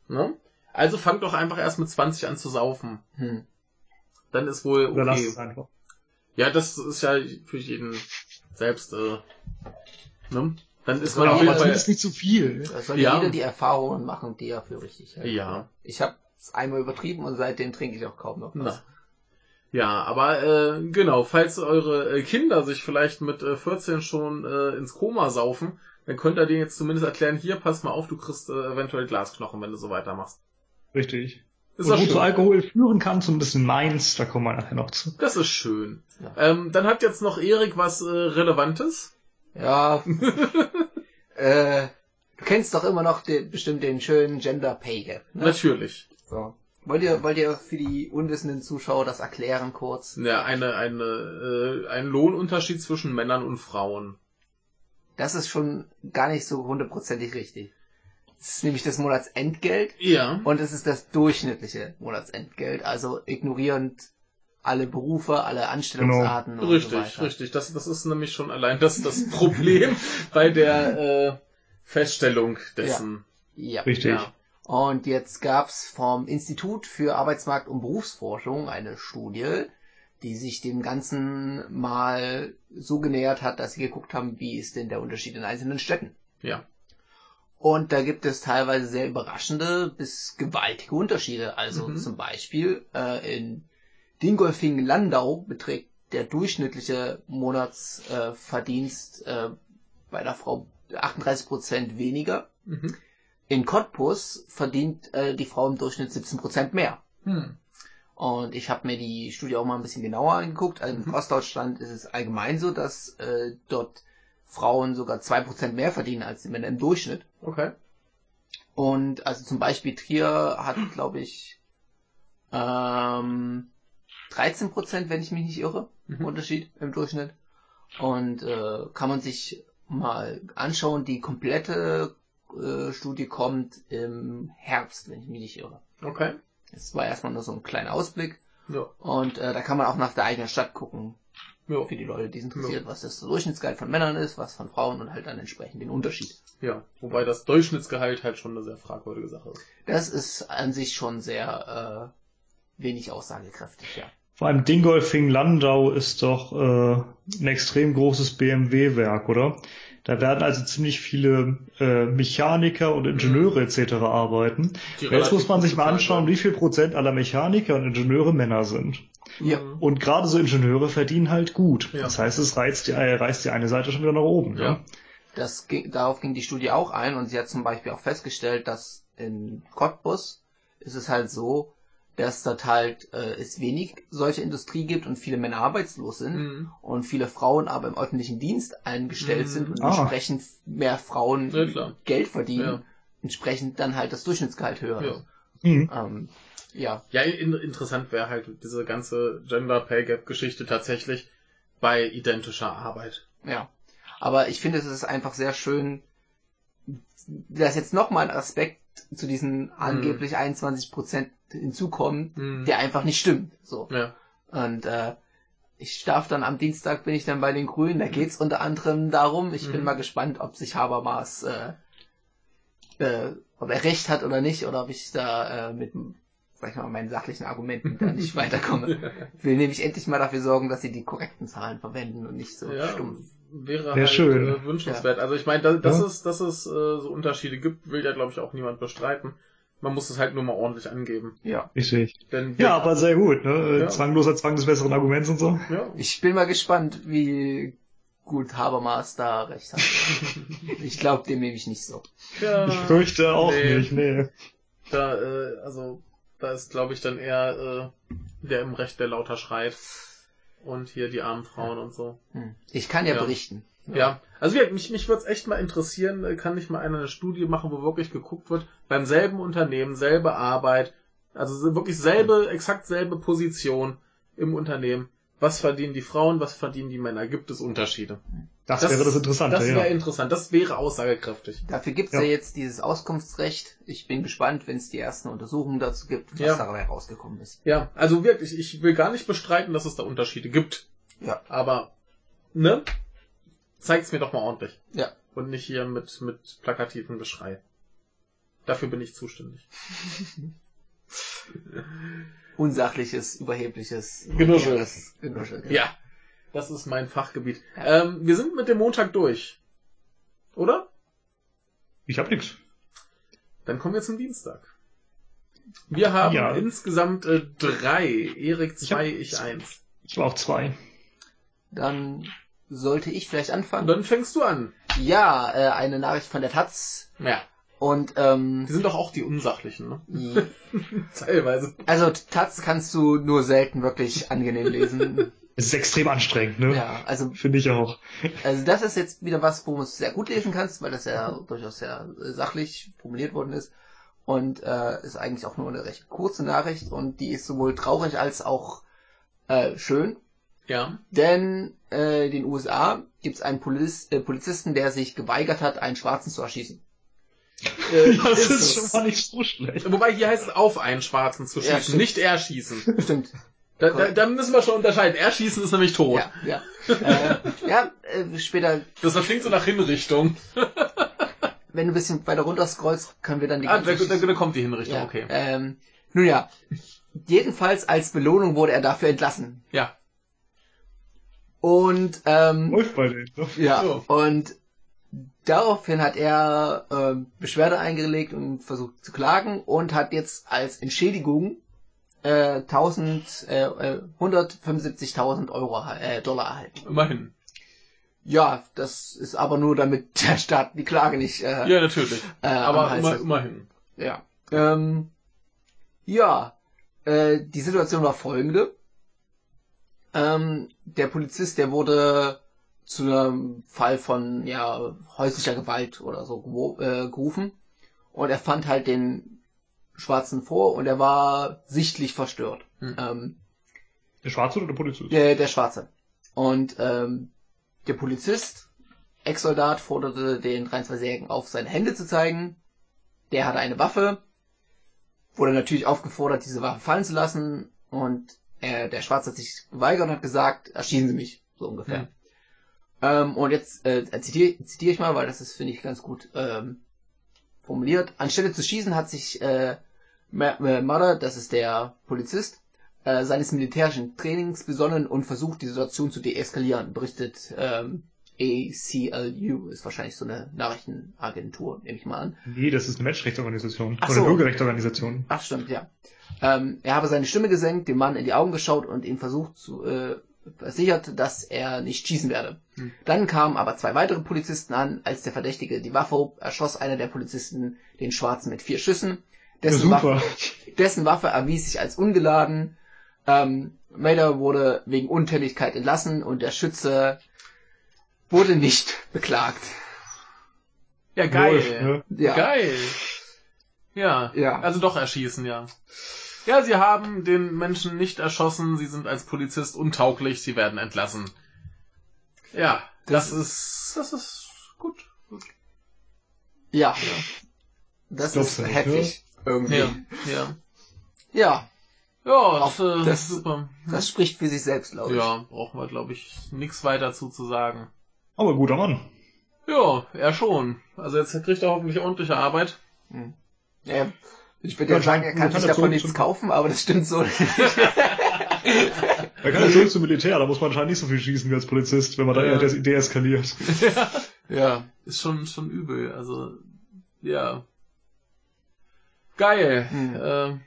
Ne? Also fangt doch einfach erst mit 20 an zu saufen. Hm. Dann ist wohl Oder lasst okay. es einfach. Ja, das ist ja für jeden selbst, äh, ne? Dann ist man aber jeden Fall. zumindest nicht zu viel. Da soll Ja. jeder die Erfahrungen machen, die er für richtig hält. Ja. Ich habe es einmal übertrieben und seitdem trinke ich auch kaum noch was. Na. Ja, aber äh, genau, falls eure äh, Kinder sich vielleicht mit äh, 14 schon äh, ins Koma saufen, dann könnt ihr denen jetzt zumindest erklären, hier, pass mal auf, du kriegst äh, eventuell Glasknochen, wenn du so weitermachst. Richtig. Ist Und das wozu schön? Alkohol führen kann, zumindest in Mainz, da kommen wir nachher noch zu. Das ist schön. Ja. Ähm, dann hat jetzt noch Erik was äh, Relevantes. Ja. äh, du kennst doch immer noch den, bestimmt den schönen Gender Pay Gap. Ne? Natürlich. So. Wollt ihr, wollt ihr für die unwissenden Zuschauer das erklären kurz? Ja, eine, eine, äh, ein Lohnunterschied zwischen Männern und Frauen. Das ist schon gar nicht so hundertprozentig richtig. Das ist nämlich das Monatsentgelt Ja. und es ist das durchschnittliche Monatsentgelt, also ignorierend alle Berufe, alle Anstellungsarten und Richtig, so weiter. richtig. Das, das ist nämlich schon allein das, das Problem bei der äh, Feststellung dessen. Ja. Richtig. Ja. Und jetzt gab's vom Institut für Arbeitsmarkt und Berufsforschung eine Studie, die sich dem Ganzen mal so genähert hat, dass sie geguckt haben, wie ist denn der Unterschied in einzelnen Städten. Ja. Und da gibt es teilweise sehr überraschende bis gewaltige Unterschiede. Also Mhm. zum Beispiel äh, in Dingolfing-Landau beträgt der durchschnittliche Monatsverdienst äh, äh, bei der Frau 38% weniger. Mhm. In Cottbus verdient äh, die Frau im Durchschnitt 17% mehr. Hm. Und ich habe mir die Studie auch mal ein bisschen genauer angeguckt. Also in Mhm. Ostdeutschland ist es allgemein so, dass äh, dort Frauen sogar 2% mehr verdienen als die Männer im Durchschnitt. Okay. Und also zum Beispiel Trier hat, glaube ich, ähm, 13%, wenn ich mich nicht irre, Mhm. Unterschied im Durchschnitt. Und äh, kann man sich mal anschauen, die komplette äh, Studie kommt im Herbst, wenn ich mich nicht irre. Okay. Es war erstmal nur so ein kleiner Ausblick. Ja. Und äh, da kann man auch nach der eigenen Stadt gucken, Ja. für die Leute, die es interessiert, was das Durchschnittsgehalt von Männern ist, was von Frauen und halt dann entsprechend den Unterschied. ja. Wobei das Durchschnittsgehalt halt schon eine sehr fragwürdige Sache ist. Das ist an sich schon sehr äh, wenig aussagekräftig, ja. Vor allem Dingolfing-Landau ist doch äh, ein extrem großes BMW-Werk, oder? Da werden also ziemlich viele äh, Mechaniker und Ingenieure etc. arbeiten. Und Jetzt muss man sich mal anschauen, wie viel Prozent aller Mechaniker und Ingenieure Männer sind. Ja. Mhm. Und gerade so Ingenieure verdienen halt gut. Ja. Das heißt, es reizt die, äh, reißt die eine Seite schon wieder nach oben. Ja. Ja. Das ging, darauf ging die Studie auch ein und sie hat zum Beispiel auch festgestellt, dass in Cottbus ist es halt so, dass dort halt äh, es wenig solche Industrie gibt und viele Männer arbeitslos sind Mhm. und viele Frauen aber im öffentlichen Dienst eingestellt Mhm. sind und Ah. entsprechend mehr Frauen Ja. Geld verdienen, Ja. entsprechend dann halt das Durchschnittsgehalt höher Ja. ist. Mhm. Ähm, ja, Ja, in, interessant wäre halt diese ganze Gender Pay Gap Geschichte tatsächlich bei identischer Arbeit. Ja. Aber ich finde, es ist einfach sehr schön, dass jetzt nochmal ein Aspekt zu diesen angeblich 21 Prozent hinzukommt, Mhm. der einfach nicht stimmt. So. Ja. Und äh, ich darf dann am Dienstag bin ich dann bei den Grünen. Da geht's unter anderem darum. Ich bin Mhm. mal gespannt, ob sich Habermas, äh, äh, ob er recht hat oder nicht, oder ob ich da äh, mit, sag ich mal, meinen sachlichen Argumenten da nicht weiterkomme. Ich will nämlich endlich mal dafür sorgen, dass sie die korrekten Zahlen verwenden und nicht so Ja, stumpf. Wäre Wär halt schön. Äh, wünschenswert. Also ich meine, da, dass Ja. es, dass es äh, so Unterschiede gibt, will ja glaube ich auch niemand bestreiten. Man muss es halt nur mal ordentlich angeben. Ja. Richtig. Denn Ja, aber sehr gut. Ne? Ja. Zwangloser Zwang des besseren Arguments und so. ja. Ich bin mal gespannt, wie gut Habermas da recht hat. ich glaube, dem nehme ich nicht so. Ja, Ich fürchte auch nee. nicht, nee. Da, äh, also, da ist, glaube ich, dann eher äh, der im Recht, der lauter schreit. Und hier die armen Frauen und so. Hm. Ich kann ja, Ja. berichten. Ja, also wie, mich, mich würde es echt mal interessieren, äh, kann ich mal einer eine Studie machen, wo wirklich geguckt wird, beim selben Unternehmen, selbe Arbeit, also so wirklich selbe, exakt selbe Position im Unternehmen. Was verdienen die Frauen, was verdienen die Männer? Gibt es Unterschiede? Das, wäre das Interessante, Das ja. wäre interessant, das wäre aussagekräftig. Dafür gibt's Ja. ja. jetzt dieses Auskunftsrecht. Ich bin gespannt, wenn es die ersten Untersuchungen dazu gibt, was Ja. dabei rausgekommen ist. Ja, also wirklich, ich will gar nicht bestreiten, dass es da Unterschiede gibt. Ja. Aber, ne? Zeig's mir doch mal ordentlich. Ja. Und nicht hier mit, mit plakativen Geschrei. Dafür bin ich zuständig. Unsachliches, überhebliches, Genuschel. vulgäres Genuschel. genau. Ja, das ist mein Fachgebiet. Ähm, wir sind mit dem Montag durch. Oder? Ich hab nix. Dann kommen wir zum Dienstag. Wir haben Ja. insgesamt äh, drei. Erik Ich hab- zwei, ich eins. Ich war auch zwei. Dann sollte ich vielleicht anfangen. dann fängst du an. Ja, äh, eine Nachricht von der Taz. Ja. Und ähm, Die sind doch auch die Unsachlichen, ne? Teilweise. also Taz kannst du nur selten wirklich angenehm lesen. Es ist extrem anstrengend, ne? ja, also Finde ich auch. Also das ist jetzt wieder was, wo du es sehr gut lesen kannst, weil das ja durchaus sehr sachlich formuliert worden ist. Und äh, ist eigentlich auch nur eine recht kurze Nachricht und die ist sowohl traurig als auch äh, schön. Ja. Denn äh, in den USA gibt es einen Poliz äh, Polizisten, der sich geweigert hat, einen Schwarzen zu erschießen. Äh, Das ist ist schon mal nicht so schlecht. Wobei hier heißt es auf einen Schwarzen zu Ja, schießen, stimmt. nicht erschießen. Stimmt. Da, da, da müssen wir schon unterscheiden. Erschießen ist nämlich tot. Ja, ja. äh, ja, äh, später, Das klingt so nach Hinrichtung. wenn du ein bisschen weiter runter scrollst, können wir dann die Ah, da, da, da kommt die Hinrichtung, Ja, okay. Ähm, nun ja, jedenfalls als Belohnung wurde er dafür entlassen. Ja. Und ähm, Läuft bei denen, ne? ja, So. und daraufhin hat er ähm, Beschwerde eingelegt und versucht zu klagen und hat jetzt als Entschädigung äh, 1000, äh, äh, 175.000 Euro äh, Dollar erhalten. Immerhin. Ja, das ist aber nur, damit der Staat die Klage nicht äh, Ja, natürlich. äh, Aber immer, immerhin. Ja. Ähm, ja, äh, die Situation war folgende. Ähm, der Polizist, der wurde zu einem Fall von ja, häuslicher Gewalt oder so äh, gerufen. Und er fand halt den Schwarzen vor und er war sichtlich verstört. Hm. Ähm, Der Schwarze oder der Polizist? der, der Schwarze. Und ähm, der Polizist, Ex-Soldat, forderte den 23-Jährigen auf, seine Hände zu zeigen. Der hatte eine Waffe, wurde natürlich aufgefordert, diese Waffe fallen zu lassen. Und äh, der Schwarze hat sich geweigert und hat gesagt, erschießen Sie mich, so ungefähr. Hm. Ähm, und jetzt äh, zitiere zitier ich mal, weil das ist, finde ich, ganz gut ähm, formuliert. Anstelle zu schießen hat sich äh, äh, Mother, das ist der Polizist, äh, seines militärischen Trainings besonnen und versucht, die Situation zu deeskalieren, berichtet ähm, ACLU, ist wahrscheinlich so eine Nachrichtenagentur, nehme ich mal an. Nee, das ist eine Menschenrechtsorganisation. Ach Oder so. Bürgerrechtsorganisation. Ach stimmt, ja. Ähm, er habe seine Stimme gesenkt, dem Mann in die Augen geschaut und ihm versucht zu äh, versichert, dass er nicht schießen werde. Hm. Dann kamen aber zwei weitere Polizisten an. Als der Verdächtige die Waffe hob, erschoss einer der Polizisten den Schwarzen mit vier Schüssen. Ja, Dessen, super. Waffe, dessen Waffe erwies sich als ungeladen. Ähm, Mader wurde wegen Untüchtigkeit entlassen und der Schütze wurde nicht beklagt. Ja, geil. Läuft, ne? Ja. Geil. Ja. Ja. Also doch erschießen, ja. Ja, sie haben den Menschen nicht erschossen, sie sind als Polizist untauglich, sie werden entlassen. Ja, das, Das ist, das ist gut. gut. Ja. Das ist heftig. Irgendwie. Ja, ja. Ja, Ja, das, äh, das- super. das spricht für sich selbst, glaube ich. Ja, brauchen wir, glaube ich, nichts weiter zu, zu sagen. Aber guter Mann. Ja, er schon. Also jetzt kriegt er hoffentlich ordentliche Arbeit. Hm. Ja, ich würde ja Ja, sagen, er kann kann sich davon zurück nichts kaufen, aber das stimmt so nicht. Er kann ja zurück zum Militär, da muss man anscheinend nicht so viel schießen wie als Polizist, wenn man da Ja. eher deeskaliert. ja. Ist schon, schon übel. Also, ja. Geil. Hm. Äh,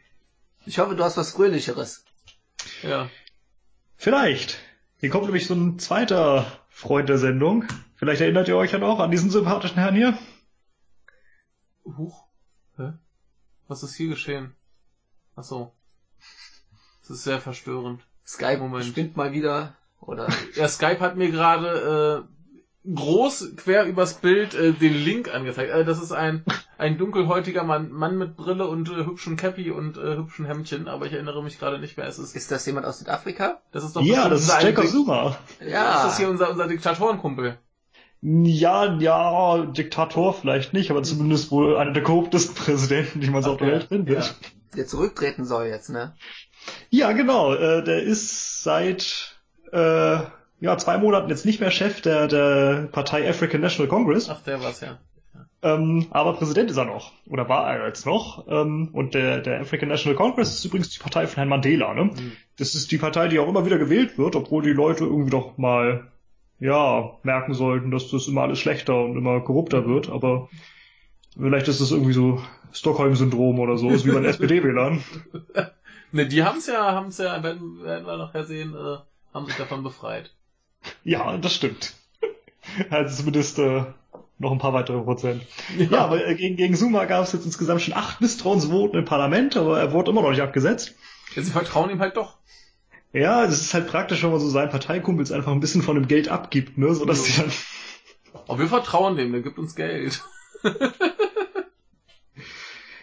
Ich hoffe, du hast was Fröhlicheres. ja. Vielleicht. Hier kommt nämlich so ein zweiter Freund der Sendung. Vielleicht erinnert ihr euch ja noch an diesen sympathischen Herrn hier. Huch. Hä? Was ist hier geschehen? Ach so. Das ist sehr verstörend. Skype Moment. spinnt mal wieder. Oder Ja, Skype hat mir gerade äh, groß quer übers Bild äh, den Link angezeigt. Äh, das ist ein ein dunkelhäutiger Mann, Mann mit Brille und äh, hübschen Cappy und äh, hübschen Hemdchen, aber ich erinnere mich gerade nicht, wer es ist. ist das jemand aus Südafrika? Das ist doch Ja, das ist unser Jacob Zuma. Ja. Das ist hier unser, unser Diktatorenkumpel. Ja, ja, Diktator vielleicht nicht, aber zumindest wohl einer der korruptesten Präsidenten, die man so auf der Welt findet. ja. Der zurücktreten soll jetzt, ne? Ja, genau. Äh, der ist seit äh, ja, zwei Monaten jetzt nicht mehr Chef der, der Partei African National Congress. Ach, der war's ja. Ähm, aber Präsident ist er noch. Oder war er jetzt noch. Ähm, und der, der African National Congress ist übrigens die Partei von Herrn Mandela. Ne? Mhm. Das ist die Partei, die auch immer wieder gewählt wird, obwohl die Leute irgendwie doch mal ja merken sollten, dass das immer alles schlechter und immer korrupter wird. Aber vielleicht ist das irgendwie so Stockholm-Syndrom oder so, ist wie bei den SPD-Wählern. Ne, die haben's ja, haben's ja, werden, werden wir nachher sehen, äh, haben sich davon befreit. Ja, das stimmt. Also zumindest äh, noch ein paar weitere Prozent. Ja, aber äh, gegen, gegen Zuma gab es jetzt insgesamt schon acht Misstrauensvoten im Parlament, aber er wurde immer noch nicht abgesetzt. Ja, sie vertrauen ihm halt doch. Ja, das ist halt praktisch, wenn man so seinen Parteikumpels einfach ein bisschen von dem Geld abgibt, ne, so dass die dann Aber wir vertrauen dem, der gibt uns Geld.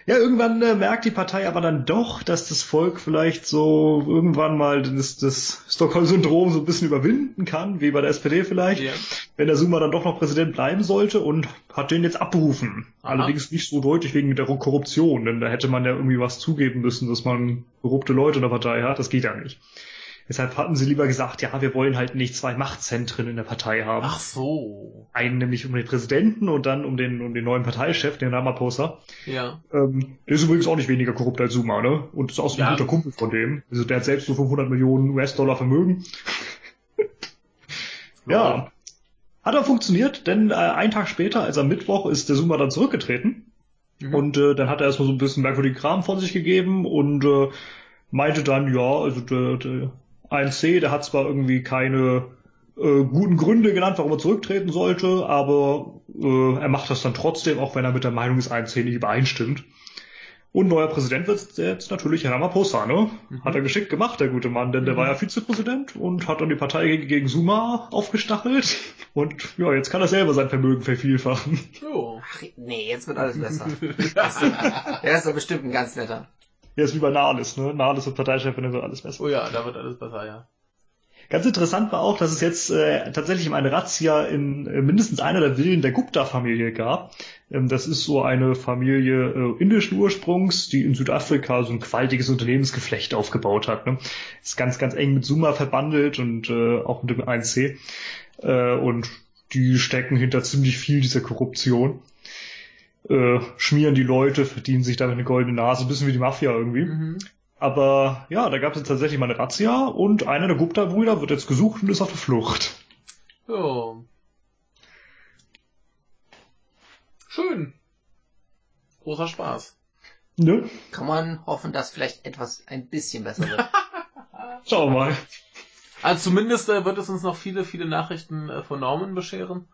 Ja, irgendwann äh, merkt die Partei aber dann doch, dass das Volk vielleicht so irgendwann mal das, das Stockholm-Syndrom so ein bisschen überwinden kann, wie bei der SPD vielleicht, Ja. wenn der Zuma dann doch noch Präsident bleiben sollte und hat den jetzt abberufen. Aha. Allerdings nicht so deutlich wegen der Korruption, denn da hätte man ja irgendwie was zugeben müssen, dass man korrupte Leute in der Partei hat. Das geht ja nicht. Deshalb hatten sie lieber gesagt, ja, wir wollen halt nicht zwei Machtzentren in der Partei haben. Ach so. Einen nämlich um den Präsidenten und dann um den, um den neuen Parteichef, den Ramaphosa. Ja. Ähm, der ist übrigens auch nicht weniger korrupt als Zuma, ne? Und ist auch so ein Ja. guter Kumpel von dem. Also der hat selbst so 500 Millionen US-Dollar Vermögen. ja. Hat aber funktioniert, denn äh, einen Tag später, als am Mittwoch, ist der Zuma dann zurückgetreten. Mhm. Und äh, dann hat er erstmal so ein bisschen merkwürdigen Kram von sich gegeben und äh, meinte dann, ja, also der, der 1C, der hat zwar irgendwie keine äh, guten Gründe genannt, warum er zurücktreten sollte, aber äh, er macht das dann trotzdem, auch wenn er mit der Meinung des 1C nicht übereinstimmt. Und neuer Präsident wird jetzt natürlich Ramaphosa, ne? Mhm. Hat er geschickt gemacht, der gute Mann, denn der Mhm. war ja Vizepräsident und hat dann die Partei gegen, gegen Zuma aufgestachelt. Und ja, jetzt kann er selber sein Vermögen vervielfachen. Jo. Ach, nee, jetzt wird alles besser. Er ist doch bestimmt ein ganz netter. Ja, ist wie bei Nahles, ne? Nahles und Parteichefin, dann wird alles besser. oh ja, da wird alles besser, ja. Ganz interessant war auch, dass es jetzt äh, tatsächlich eine Razzia in äh, mindestens einer der Villen der Gupta-Familie gab. Ähm, das ist so eine Familie äh, indischen Ursprungs, die in Südafrika so ein gewaltiges Unternehmensgeflecht aufgebaut hat. Ne? Ist ganz, ganz eng mit Suma verbandelt und äh, auch mit dem 1C. Äh, und die stecken hinter ziemlich viel dieser Korruption. Äh, schmieren die Leute, verdienen sich damit eine goldene Nase, ein bisschen wie die Mafia irgendwie. Mhm. Aber ja, da gab es jetzt tatsächlich mal eine Razzia und einer der Gupta-Brüder wird jetzt gesucht und ist auf der Flucht. Jo. Schön. Großer Spaß. Ne? Kann man hoffen, dass vielleicht etwas ein bisschen besser wird. Schauen wir mal. Also zumindest äh, wird es uns noch viele, viele Nachrichten äh, von Norman bescheren.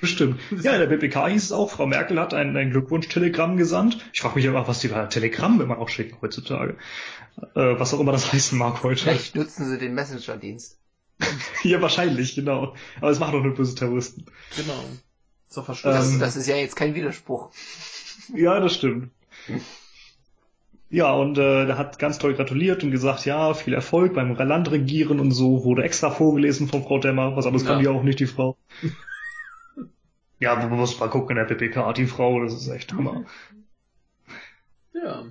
Bestimmt. Ja, in der BPK hieß es auch, Frau Merkel hat ein, ein Glückwunsch-Telegramm gesandt. Ich frage mich aber, was die bei Telegramm immer auch schicken heutzutage. Äh, was auch immer das heißen mag heute. Vielleicht nutzen sie den Messenger-Dienst. Ja, wahrscheinlich, genau. Aber es machen doch nur böse Terroristen. Genau. Das, Verschwörung. Ähm, das ist ja jetzt kein Widerspruch. Ja, das stimmt. Ja, und äh, der hat ganz toll gratuliert und gesagt, ja, viel Erfolg beim Landregieren und so, wurde extra vorgelesen von Frau Demmer, was anderes Ja. kann die auch nicht, die Frau. Ja, man muss mal gucken in der PPK, die Frau, das ist echt Hammer. Ja.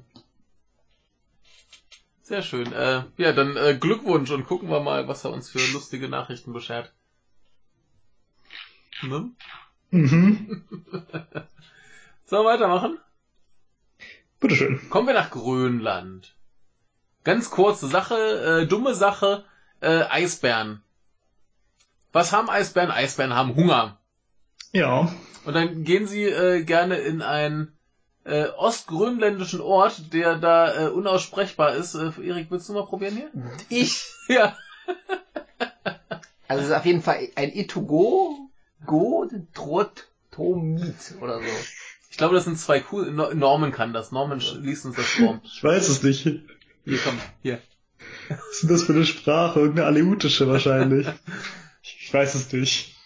Sehr schön. Äh, ja, dann äh, Glückwunsch und gucken wir mal, was er uns für lustige Nachrichten beschert. Ne? Mhm. Sollen wir weitermachen? Bitteschön. Kommen wir nach Grönland. Ganz kurze Sache, äh, dumme Sache, äh, Eisbären. Was haben Eisbären? Eisbären haben Hunger. Ja. Und dann gehen sie äh, gerne in einen äh, ostgrönländischen Ort, der da äh, unaussprechbar ist. Äh, Erik, willst du mal probieren hier? Ich? Ja. Also es ist auf jeden Fall ein Itogo, Go, Trot, Tomit oder so. Ich glaube, das sind zwei cool. No- Norman kann das. Norman liest uns das vor. Ich weiß es nicht. Hier, komm, hier. Was ist denn das für eine Sprache? Irgendeine aleutische wahrscheinlich. Ich weiß es nicht.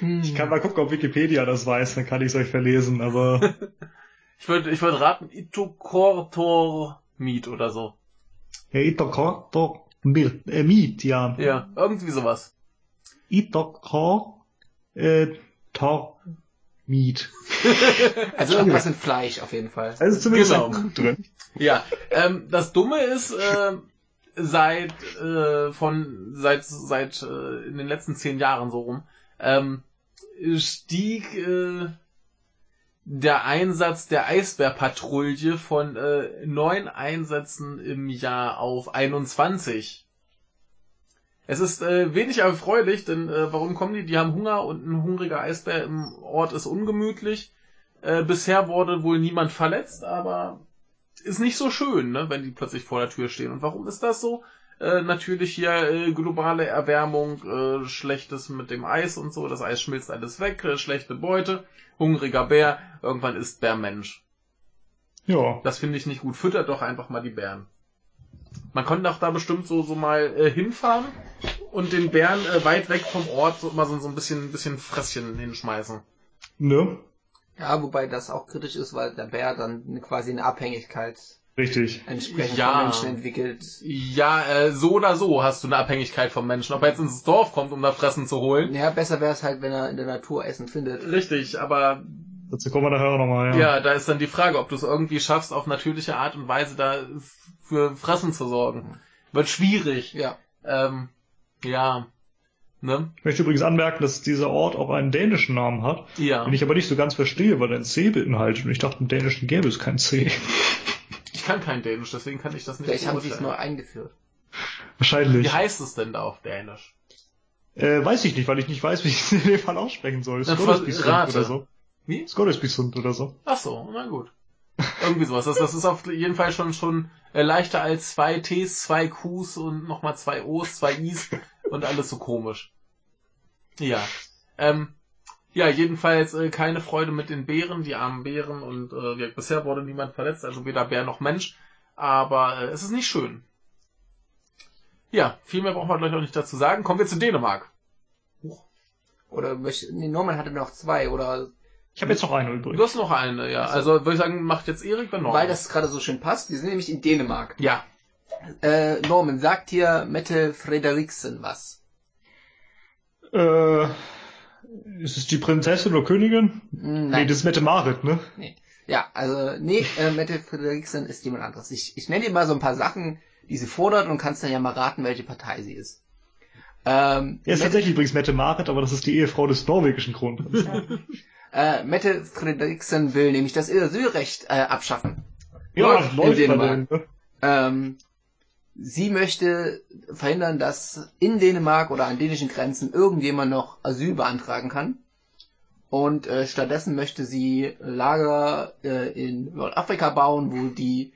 Hm. Ich kann mal gucken, ob Wikipedia das weiß, dann kann ich es euch verlesen, aber Ich würde ich würd raten, Itokortor Meat oder so. ja, Itokor, doch, Miet, äh, Miet, ja. Ja, irgendwie sowas. Itokor, äh, Tor, Miet. Also irgendwas mit Fleisch auf jeden Fall. Also zumindest Genau. drin. Ja, ähm, das Dumme ist, äh, seit äh, von seit seit äh, in den letzten zehn Jahren so rum ähm, stieg äh, der Einsatz der Eisbärpatrouille von äh, neun Einsätzen im Jahr auf 21. Es ist äh, wenig erfreulich, denn äh, warum kommen die? Die haben Hunger und ein hungriger Eisbär im Ort ist ungemütlich. Äh, bisher wurde wohl niemand verletzt, aber ist nicht so schön, ne, wenn die plötzlich vor der Tür stehen. Und warum ist das so? Äh, natürlich hier äh, globale Erwärmung, äh, schlechtes mit dem Eis und so, das Eis schmilzt alles weg, äh, schlechte Beute, hungriger Bär, irgendwann ist Bär Mensch. Ja. Das finde ich nicht gut. Füttert doch einfach mal die Bären. Man konnte doch da bestimmt so, so mal äh, hinfahren und den Bären äh, weit weg vom Ort so mal so, so ein bisschen, ein bisschen Fresschen hinschmeißen. Ne? Ja, wobei das auch kritisch ist, weil der Bär dann quasi eine Abhängigkeit Richtig. entsprechend Ja. von Menschen entwickelt. Ja, äh, so oder so hast du eine Abhängigkeit vom Menschen. Ob er jetzt ins Dorf kommt, um da Fressen zu holen. Ja, besser wäre es halt, wenn er in der Natur Essen findet. Richtig, aber Dazu kommen wir nachher nochmal, ja. ja. da ist dann die Frage, ob du es irgendwie schaffst, auf natürliche Art und Weise da für Fressen zu sorgen. Wird schwierig. Ja. Ähm, ja. Ne? Ich möchte übrigens anmerken, dass dieser Ort auch einen dänischen Namen hat, Ja. den ich aber nicht so ganz verstehe, weil er ein C beinhaltet. Und ich dachte, im Dänischen gäbe es kein C. Ich kann kein Dänisch, deswegen kann ich das nicht Vielleicht haben sie es neu eingeführt. Wahrscheinlich. Wie heißt es denn da auf Dänisch? Äh, weiß ich nicht, weil ich nicht weiß, wie ich es in dem Fall aussprechen soll. Rate. oder so. Wie? Skådespelshund oder so. Ach so, na gut. Irgendwie sowas. Das, das ist auf jeden Fall schon schon äh, leichter als zwei Ts, zwei Qs und nochmal zwei Os, zwei Is und alles so komisch. Ja. Ähm, ja, jedenfalls äh, keine Freude mit den Bären, die armen Bären und äh, bisher wurde niemand verletzt, also weder Bär noch Mensch, aber äh, es ist nicht schön. Ja, viel mehr brauchen wir gleich auch nicht dazu sagen. Kommen wir zu Dänemark. Oder möchte, nee, Norman hatte noch zwei, oder, Ich habe jetzt noch eine Du übrig. hast noch eine, ja. Also würde ich sagen, macht jetzt Erik dann noch. weil das gerade so schön passt. Die sind nämlich in Dänemark. Ja. Äh, Norman, sagt dir Mette Frederiksen was? Äh, ist es die Prinzessin oder Königin? Hm, Nee, das ist Mette Marit, ne? Nee. Ja, also, nee, äh, Mette Frederiksen ist jemand anderes. Ich, ich nenne dir mal so ein paar Sachen, die sie fordert und kannst dann ja mal raten, welche Partei sie ist. Ähm, Er ist Mette, tatsächlich übrigens Mette Marit, aber das ist die Ehefrau des norwegischen Kronprinzen. äh, Mette Frederiksen will nämlich das Asylrecht äh, abschaffen. ja, in läuft bei denen, ne? Ähm, sie möchte verhindern, dass in Dänemark oder an dänischen Grenzen irgendjemand noch Asyl beantragen kann. Und äh, stattdessen möchte sie Lager äh, in Nordafrika bauen, wo die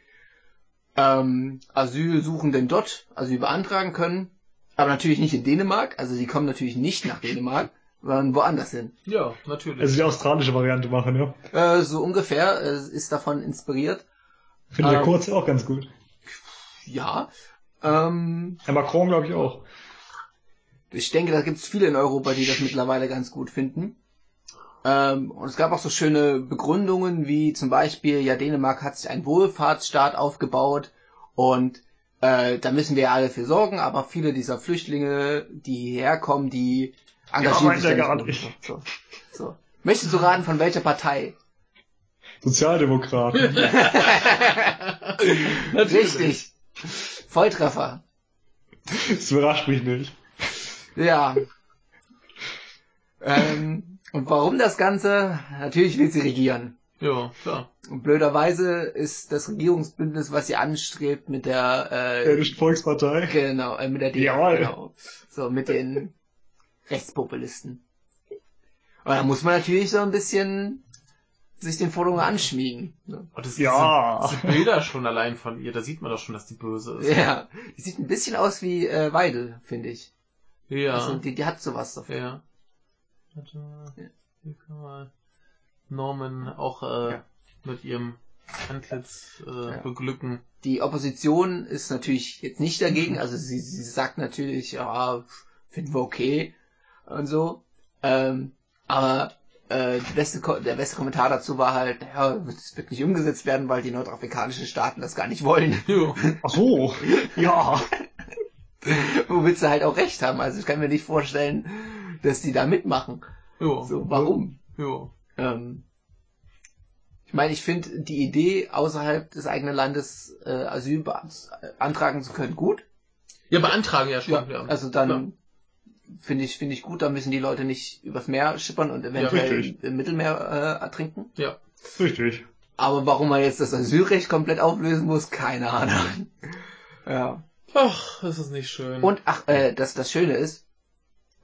ähm, Asylsuchenden dort Asyl beantragen können. Aber natürlich nicht in Dänemark. Also sie kommen natürlich nicht nach Dänemark, sondern woanders hin. Ja, natürlich. Also die australische Variante machen, ja. Äh, so ungefähr äh, ist davon inspiriert. Finde der Ähm. Kurz auch ganz gut. Ja. Ähm, Herr Macron, glaube ich, auch. Ich denke, da gibt es viele in Europa, die das mittlerweile ganz gut finden. Ähm, und es gab auch so schöne Begründungen, wie zum Beispiel, ja, Dänemark hat sich einen Wohlfahrtsstaat aufgebaut und äh, da müssen wir alle für sorgen, aber viele dieser Flüchtlinge, die hierher kommen, die engagieren meint sich da gar gut. nicht. So, so. Möchtest du raten, von welcher Partei? Sozialdemokraten. Richtig. Volltreffer. das überrascht mich nicht. Ja. ähm, und warum das Ganze? Natürlich will sie regieren. Ja, klar. Und blöderweise ist das Regierungsbündnis, was sie anstrebt, mit der äh, Dänische Volkspartei. genau, äh, mit der DDR, Jawohl. genau. So, mit den Rechtspopulisten. Und da muss man natürlich so ein bisschen sich den Forderungen anschmiegen. Ne? Und das Ja. Diese, diese Bilder schon allein von ihr, da sieht man doch schon, dass die böse ist. Ja, die sieht ein bisschen aus wie äh, Weidel, finde ich. Ja. Also, die, die hat sowas davon. Ja. Warte mal. Ja. Hier kann man Norman auch äh, Ja. mit ihrem Antlitz äh, Ja. beglücken. Die Opposition ist natürlich jetzt nicht dagegen, also sie, sie sagt natürlich, ja, finden wir okay und so. Ähm, aber äh, beste, der beste Kommentar dazu war halt, ja, es wird nicht umgesetzt werden, weil die nordafrikanischen Staaten das gar nicht wollen. Jo. Ach so, ja. Womit sie halt auch recht haben. Also ich kann mir nicht vorstellen, dass die da mitmachen. Jo. So, warum? Jo. Ähm, ich meine, ich finde die Idee, außerhalb des eigenen Landes äh, Asyl beantragen zu können, gut. Ja, beantragen ja schon. Ja, Also dann finde ich finde ich gut, da müssen die Leute nicht übers Meer schippern und eventuell richtig. im Mittelmeer äh, ertrinken. ja. Richtig. Aber warum man jetzt das Asylrecht komplett auflösen muss, keine Ahnung. ja. Ach, das ist nicht schön. Und ach, äh, das, das Schöne ist,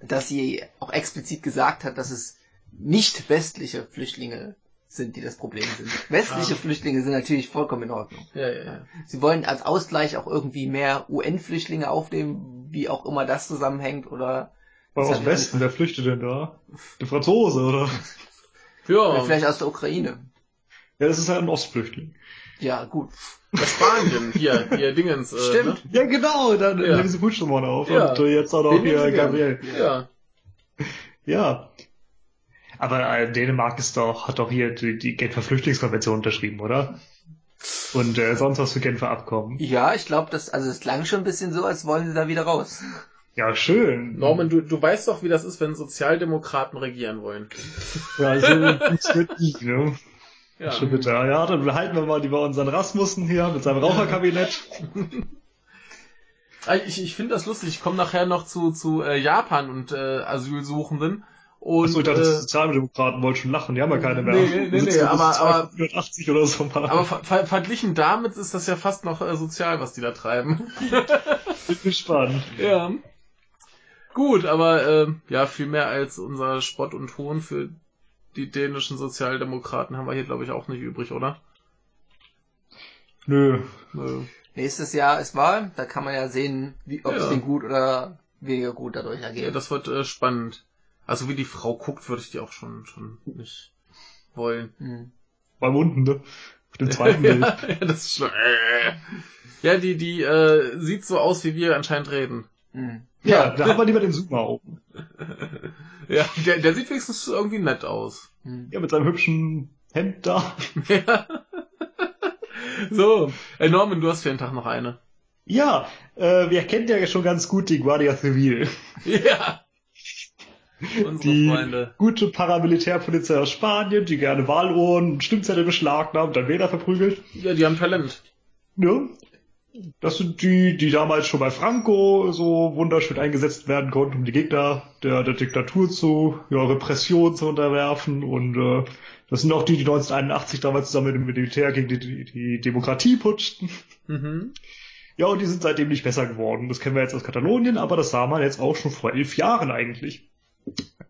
dass sie auch explizit gesagt hat, dass es nicht westliche Flüchtlinge sind, die das Problem sind. Westliche Ah. Flüchtlinge sind natürlich vollkommen in Ordnung. ja, ja, ja. Sie wollen als Ausgleich auch irgendwie mehr UN-Flüchtlinge aufnehmen, wie auch immer das zusammenhängt, oder Aber aus ja Westen, wer flüchtet denn da? Der Franzose, oder? Ja, vielleicht aus der Ukraine. Ja, das ist halt ein Ostflüchtling. Ja, gut. aus Spanien, hier, hier Dingens. Äh, Stimmt. Ja, genau, dann Ja. nehmen sie Putschnummern auf. Ja. Und äh, jetzt auch noch hier. Gabriel. Ne? Ja. Ja. Aber äh, Dänemark ist doch, hat doch hier die, die Genfer Flüchtlingskonvention unterschrieben, oder? Und äh, sonst was für Genfer Abkommen. Ja, ich glaube, das, also es klang schon ein bisschen so, als wollen sie da wieder raus. Ja, schön. Norman, du, du weißt doch, wie das ist, wenn Sozialdemokraten regieren wollen. Ja, so funktioniert nicht, ne? Ja. Schon bitter. Ja, dann behalten wir mal lieber unseren Rasmussen hier mit seinem Raucherkabinett. Ah, Ich, ich finde das lustig. Ich komme nachher noch zu, zu äh, Japan und äh, Asylsuchenden. Und, Achso, ich dachte, die äh, Sozialdemokraten wollten schon lachen, die haben ja keine mehr. Nee, nee, nee, Die ja aber- aber- 280 oder so. aber ver ver verglichen damit ist das ja fast noch äh, sozial, was die da treiben. bin gespannt. ja. Gut, aber äh, ja, viel mehr als unser Spott und Hohn für die dänischen Sozialdemokraten haben wir hier, glaube ich, auch nicht übrig, oder? Nö. Nö. Nächstes Jahr ist Wahl, da kann man ja sehen, wie, ob es Ja. denen gut oder weniger gut dadurch Ja, ergeht. das wird äh, spannend. Also wie die Frau guckt, würde ich die auch schon schon nicht wollen. Hm. Beim unten, ne? Auf dem zweiten Bild. ja, ja, das ist schon. Äh. Ja, die die äh, sieht so aus, wie wir anscheinend reden. Hm. Ja, da haben wir lieber den Zoomer oben. Ja, der, der sieht wenigstens irgendwie nett aus. Hm. Ja, mit seinem hübschen Hemd da. Ja. so, äh, Norman, du hast für den Tag noch eine. Ja, äh, wir kennen ja schon ganz gut die Guardia Civil. Ja. Unsere Die Freunde. gute Paramilitärpolizei aus Spanien, die gerne Wahluhren und Stimmzettel beschlagnahmt, dann Wähler verprügelt. Ja, die haben Talent. Ja. Das sind die, die damals schon bei Franco so wunderschön eingesetzt werden konnten, um die Gegner der, der Diktatur zu, ja, Repression zu unterwerfen. Und äh, das sind auch die, die 1981 damals zusammen mit dem Militär gegen die, die, die Demokratie putschten. Mhm. Ja, und die sind seitdem nicht besser geworden. Das kennen wir jetzt aus Katalonien, aber das sah man jetzt auch schon vor elf Jahren eigentlich.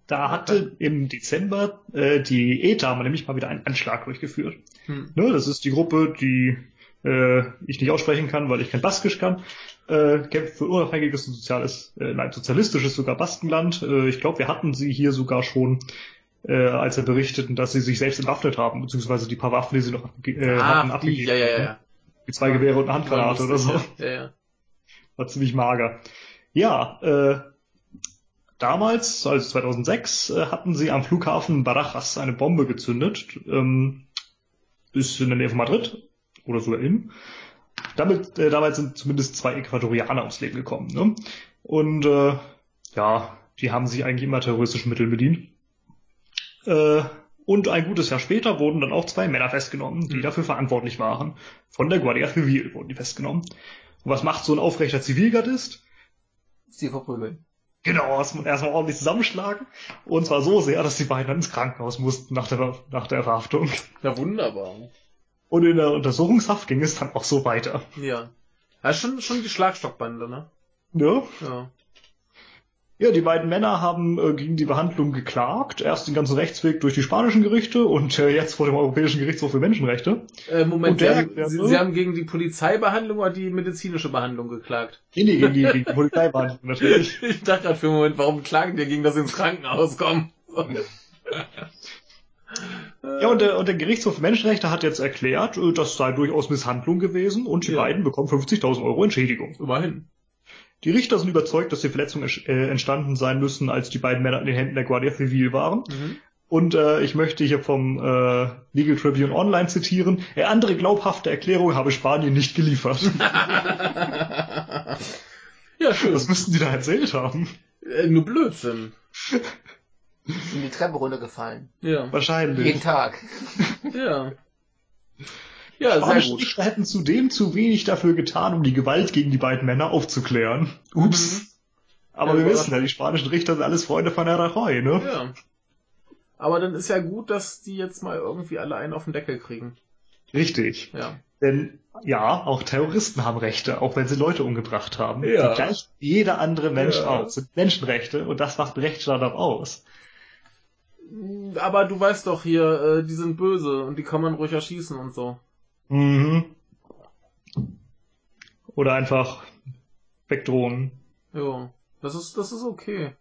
Da hatte im Dezember äh, die ETA mal nämlich mal wieder einen Anschlag durchgeführt. Hm. Ne, das ist die Gruppe, die äh, ich nicht aussprechen kann, weil ich kein Baskisch kann. Äh, kämpft für unabhängiges und soziales, äh, nein, sozialistisches sogar Baskenland. Äh, ich glaube, wir hatten sie hier sogar schon, äh, als wir berichteten, dass sie sich selbst entwaffnet haben, beziehungsweise die paar Waffen, die sie noch äh, hatten, Ah, die, ja, ja, ja. Die zwei Gewehre und eine Handgranate oder so. Ja, ja. War ziemlich mager. Ja, äh, damals, also 2006, äh, hatten sie am Flughafen Barajas eine Bombe gezündet. Ähm, ist in der Nähe von Madrid oder sogar in. Damit, äh, damals sind zumindest zwei Äquatorianer ums Leben gekommen. Ne? Und äh, ja, die haben sich eigentlich immer terroristischen Mitteln bedient. Äh, und ein gutes Jahr später wurden dann auch zwei Männer festgenommen, die Mhm. dafür verantwortlich waren. Von der Guardia Civil wurden die festgenommen. Und was macht so ein aufrechter Zivilgardist? Sie verprügeln. Genau, erstmal ordentlich zusammenschlagen. Und zwar so sehr, dass die beiden dann ins Krankenhaus mussten nach der, nach der Verhaftung. Ja, wunderbar. Und in der Untersuchungshaft ging es dann auch so weiter. Ja. Ist schon, schon die Schlagstockbande, ne? Ne? Ja. Ja, die beiden Männer haben äh, gegen die Behandlung geklagt. Erst den ganzen Rechtsweg durch die spanischen Gerichte und äh, jetzt vor dem Europäischen Gerichtshof für Menschenrechte. Äh, Moment, der- haben, der- Sie, Sie haben gegen die Polizeibehandlung oder die medizinische Behandlung geklagt? Nee, nee, gegen die, gegen die Polizeibehandlung natürlich. Ich dachte gerade für einen Moment, warum klagen die gegen das ins Krankenhaus kommen? Ja, und der, und der Gerichtshof für Menschenrechte hat jetzt erklärt, äh, das sei durchaus Misshandlung gewesen und die Ja. beiden bekommen 50.000 Euro Entschädigung. Immerhin. Die Richter sind überzeugt, dass die Verletzungen äh, entstanden sein müssen, als die beiden Männer in den Händen der Guardia Civil waren. Mhm. Und äh, ich möchte hier vom äh, Legal Tribune Online zitieren. Äh, andere glaubhafte Erklärung habe Spanien nicht geliefert. ja, schön. Was müssten die da erzählt haben? Äh, nur Blödsinn. Sind die Treppe runtergefallen. Ja. Wahrscheinlich. Jeden Tag. Ja. Ja, sehr Spanische gut. Richter hätten zudem zu wenig dafür getan, um die Gewalt gegen die beiden Männer aufzuklären. Ups. Mhm. Aber Ja, wir aber- wissen ja, die spanischen Richter sind alles Freunde von der Rajoy, ne? Ja. Aber dann ist ja gut, dass die jetzt mal irgendwie alle einen auf den Deckel kriegen. Richtig. Ja. Denn ja, auch Terroristen haben Rechte, auch wenn sie Leute umgebracht haben. Ja. Die gleich wie jeder andere Mensch Ja. auch. Sind Menschenrechte und das macht Rechtsstaat auch aus. Aber du weißt doch hier, äh, die sind böse und die kann man ruhig erschießen und so. Mhm. Oder einfach wegdrohen. Ja. Das ist, das ist okay.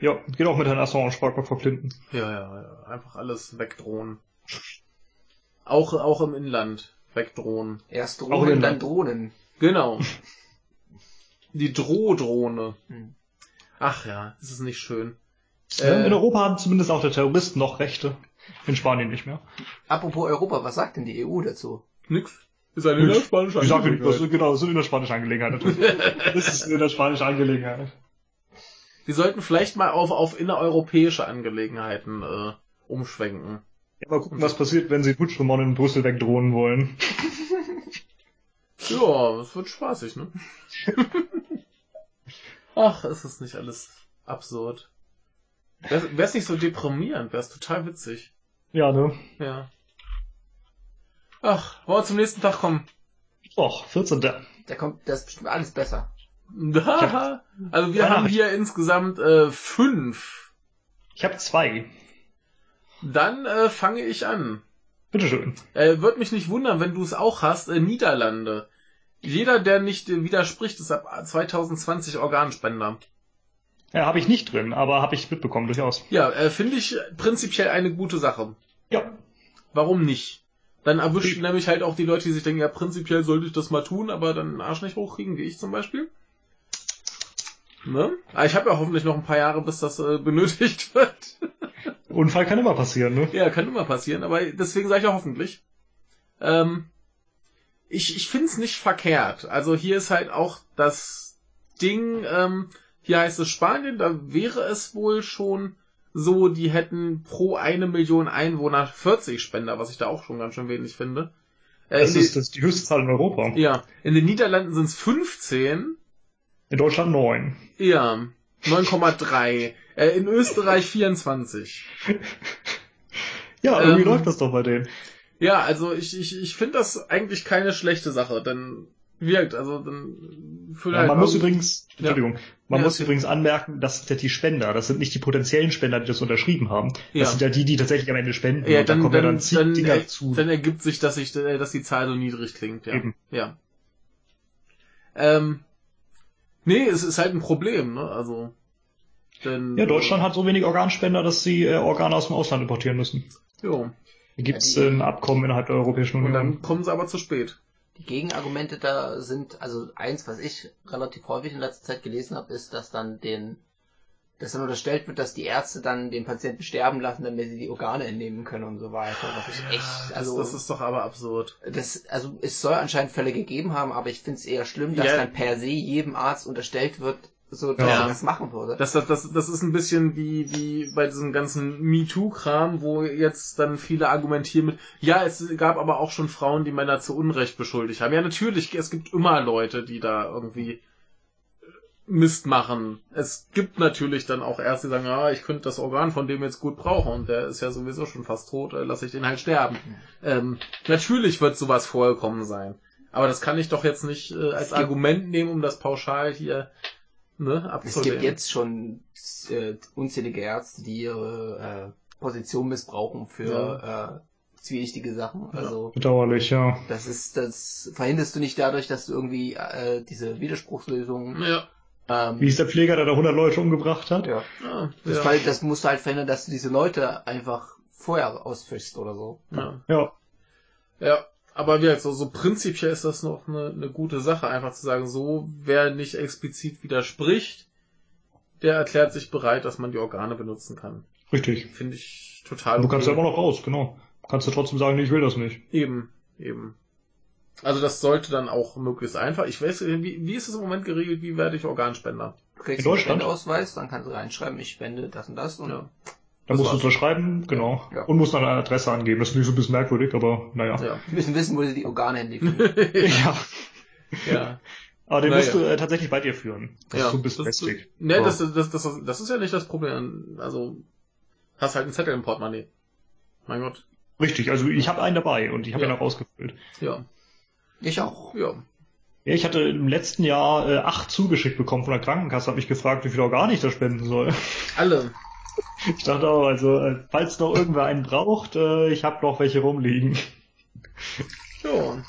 Ja, geht auch mit Herrn Assange, fragt mal Frau Clinton. Ja, ja, ja. Einfach alles wegdrohen. Auch, auch im Inland. Wegdrohen. Erst Auch Drohnen, in dann der- Drohnen. Genau. Die Drohdrohne. Hm. Ach ja, das ist nicht schön. Ja, Äh, in Europa haben zumindest auch der Terroristen noch Rechte. In Spanien nicht mehr. Apropos Europa, was sagt denn die EU dazu? Nix. Ist eine Nix. spanische Ich ist, genau, das ist in der spanischen Angelegenheit natürlich. das ist in der spanischen Angelegenheit. Die sollten vielleicht mal auf, auf innereuropäische Angelegenheiten äh, umschwenken. Ja, mal gucken, was passiert, wenn sie Putschremon in Brüssel wegdrohen wollen. Ja, das wird spaßig, ne? Ach, ist das nicht alles absurd. Wäre es nicht so deprimierend, wäre es total witzig. Ja, ne? Ja. Ach, wollen wir zum nächsten Tag kommen? Och, 14. Da kommt, das ist bestimmt alles besser. Haha. Also wir Keine haben hier insgesamt äh, fünf. Ich habe zwei. Dann äh, fange ich an. Bitteschön. Äh, Würde mich nicht wundern, wenn du es auch hast. Äh, Niederlande. Jeder, der nicht äh, widerspricht, ist ab 2020 Organspender. Ja, habe ich nicht drin, aber habe ich mitbekommen, durchaus. Ja, äh, finde ich prinzipiell eine gute Sache. Ja. Warum nicht? Dann erwischt nämlich halt auch die Leute, die sich denken, ja, prinzipiell sollte ich das mal tun, aber dann den Arsch nicht hochkriegen, wie ich zum Beispiel. Ne? Aber ich habe ja hoffentlich noch ein paar Jahre, bis das äh, benötigt wird. Unfall kann immer passieren, ne? ja, kann immer passieren, aber deswegen sage ich ja hoffentlich. Ähm, ich ich finde es nicht verkehrt. Also hier ist halt auch das Ding, ähm, hier heißt es Spanien, da wäre es wohl schon so, die hätten pro eine Million Einwohner 40 Spender, was ich da auch schon ganz schön wenig finde. Äh, Das ist, das ist die höchste Zahl in Europa. ja, in den Niederlanden sind es 15, In Deutschland neun. ja, 9,3, äh, in Österreich 24. Ja, irgendwie Ähm, läuft das doch bei denen. Ja, also ich, ich, ich finde das eigentlich keine schlechte Sache, denn wirkt, also dann Ja, halt man muss übrigens, Entschuldigung, man Ja, muss okay. übrigens anmerken, das sind ja die Spender, das sind nicht die potenziellen Spender, die das unterschrieben haben. Das Ja. sind ja die, die tatsächlich am Ende spenden. ja, und da dann, kommen ja dann, dann zig dann, Dinger äh, zu. dann ergibt sich, dass ich, äh, dass die Zahl so niedrig klingt, ja. Eben. Ja. Ähm, nee, es ist halt ein Problem, ne, also, denn, Ja, Deutschland hat so wenig Organspender, dass sie äh, Organe aus dem Ausland importieren müssen. Jo. Da gibt es Ja, die- ein Abkommen innerhalb der Europäischen Und Union. dann kommen sie aber zu spät. Die Gegenargumente da sind, also eins, was ich relativ häufig in letzter Zeit gelesen habe, ist, dass dann den, dass dann unterstellt wird, dass die Ärzte dann den Patienten sterben lassen, damit sie die Organe entnehmen können und so weiter. Was ich echt, also das, das ist doch aber absurd. das, also es soll anscheinend Fälle gegeben haben, aber ich finde es eher schlimm, dass Ja. dann per se jedem Arzt unterstellt wird, so dass Ja. er das machen würde. Das, das, das, das ist ein bisschen wie, wie bei diesem ganzen MeToo-Kram, wo jetzt dann viele argumentieren mit, ja, es gab aber auch schon Frauen, die Männer zu Unrecht beschuldigt haben. Ja, natürlich, es gibt immer Leute, die da irgendwie Mist machen. Es gibt natürlich dann auch Ärzte, die sagen, ah, ich könnte das Organ von dem jetzt gut brauchen und der ist ja sowieso schon fast tot, äh, lasse ich den halt sterben. Ähm, natürlich wird sowas vorgekommen sein. Aber das kann ich doch jetzt nicht äh, als Argument nehmen, um das pauschal hier ne, Es gibt jetzt schon äh, unzählige Ärzte, die ihre äh, Position missbrauchen für äh, zwielichtige Sachen. Ja. Also Bedauerlich, ja. das ist, das verhinderst du nicht dadurch, dass du irgendwie äh, diese Widerspruchslösung. Ja. Ähm, Wie ist der Pfleger, der da 100 Leute umgebracht hat? ja. Ja, Das, ja. Fall, das musst du halt verhindern, dass du diese Leute einfach vorher ausfischst oder so. ja. Ja. Ja, aber wie gesagt, so, so prinzipiell ist das noch eine, eine gute Sache, einfach zu sagen, so, wer nicht explizit widerspricht, der erklärt sich bereit, dass man die Organe benutzen kann. Richtig. Finde ich total Du kannst ja immer noch raus, genau. Kannst du trotzdem sagen, nee, ich will das nicht. Eben, eben. Also das sollte dann auch möglichst einfach. Ich weiß, wie, wie ist es im Moment geregelt, wie werde ich Organspender? Du kriegst In einen Deutschland? Spendeausweis, dann kannst du reinschreiben, ich spende das und das und Ja. Da Das musst du unterschreiben, genau. Ja. Und musst dann eine Adresse angeben. Das ist nicht so ein bisschen merkwürdig, aber naja. Ja. wir müssen wissen, wo sie die Organe hinlegen. Ja. ja. Aber den Naja. musst du äh, tatsächlich bei dir führen. Das ja. ist so ein bisschen das, lästig. Ne, Ja. das, das, das, das ist ja nicht das Problem. Also, hast halt einen Zettel im Portemonnaie. Mein Gott. Richtig, also ich habe einen dabei und ich habe Ja. ihn auch ausgefüllt. Ja. Ich auch. Ja. Ja, ich hatte im letzten Jahr äh, acht zugeschickt bekommen von der Krankenkasse, habe mich gefragt, wie viele Organe ich da spenden soll. Alle. Ich dachte auch, also äh, falls noch irgendwer einen braucht, äh, ich habe noch welche rumliegen. Ja.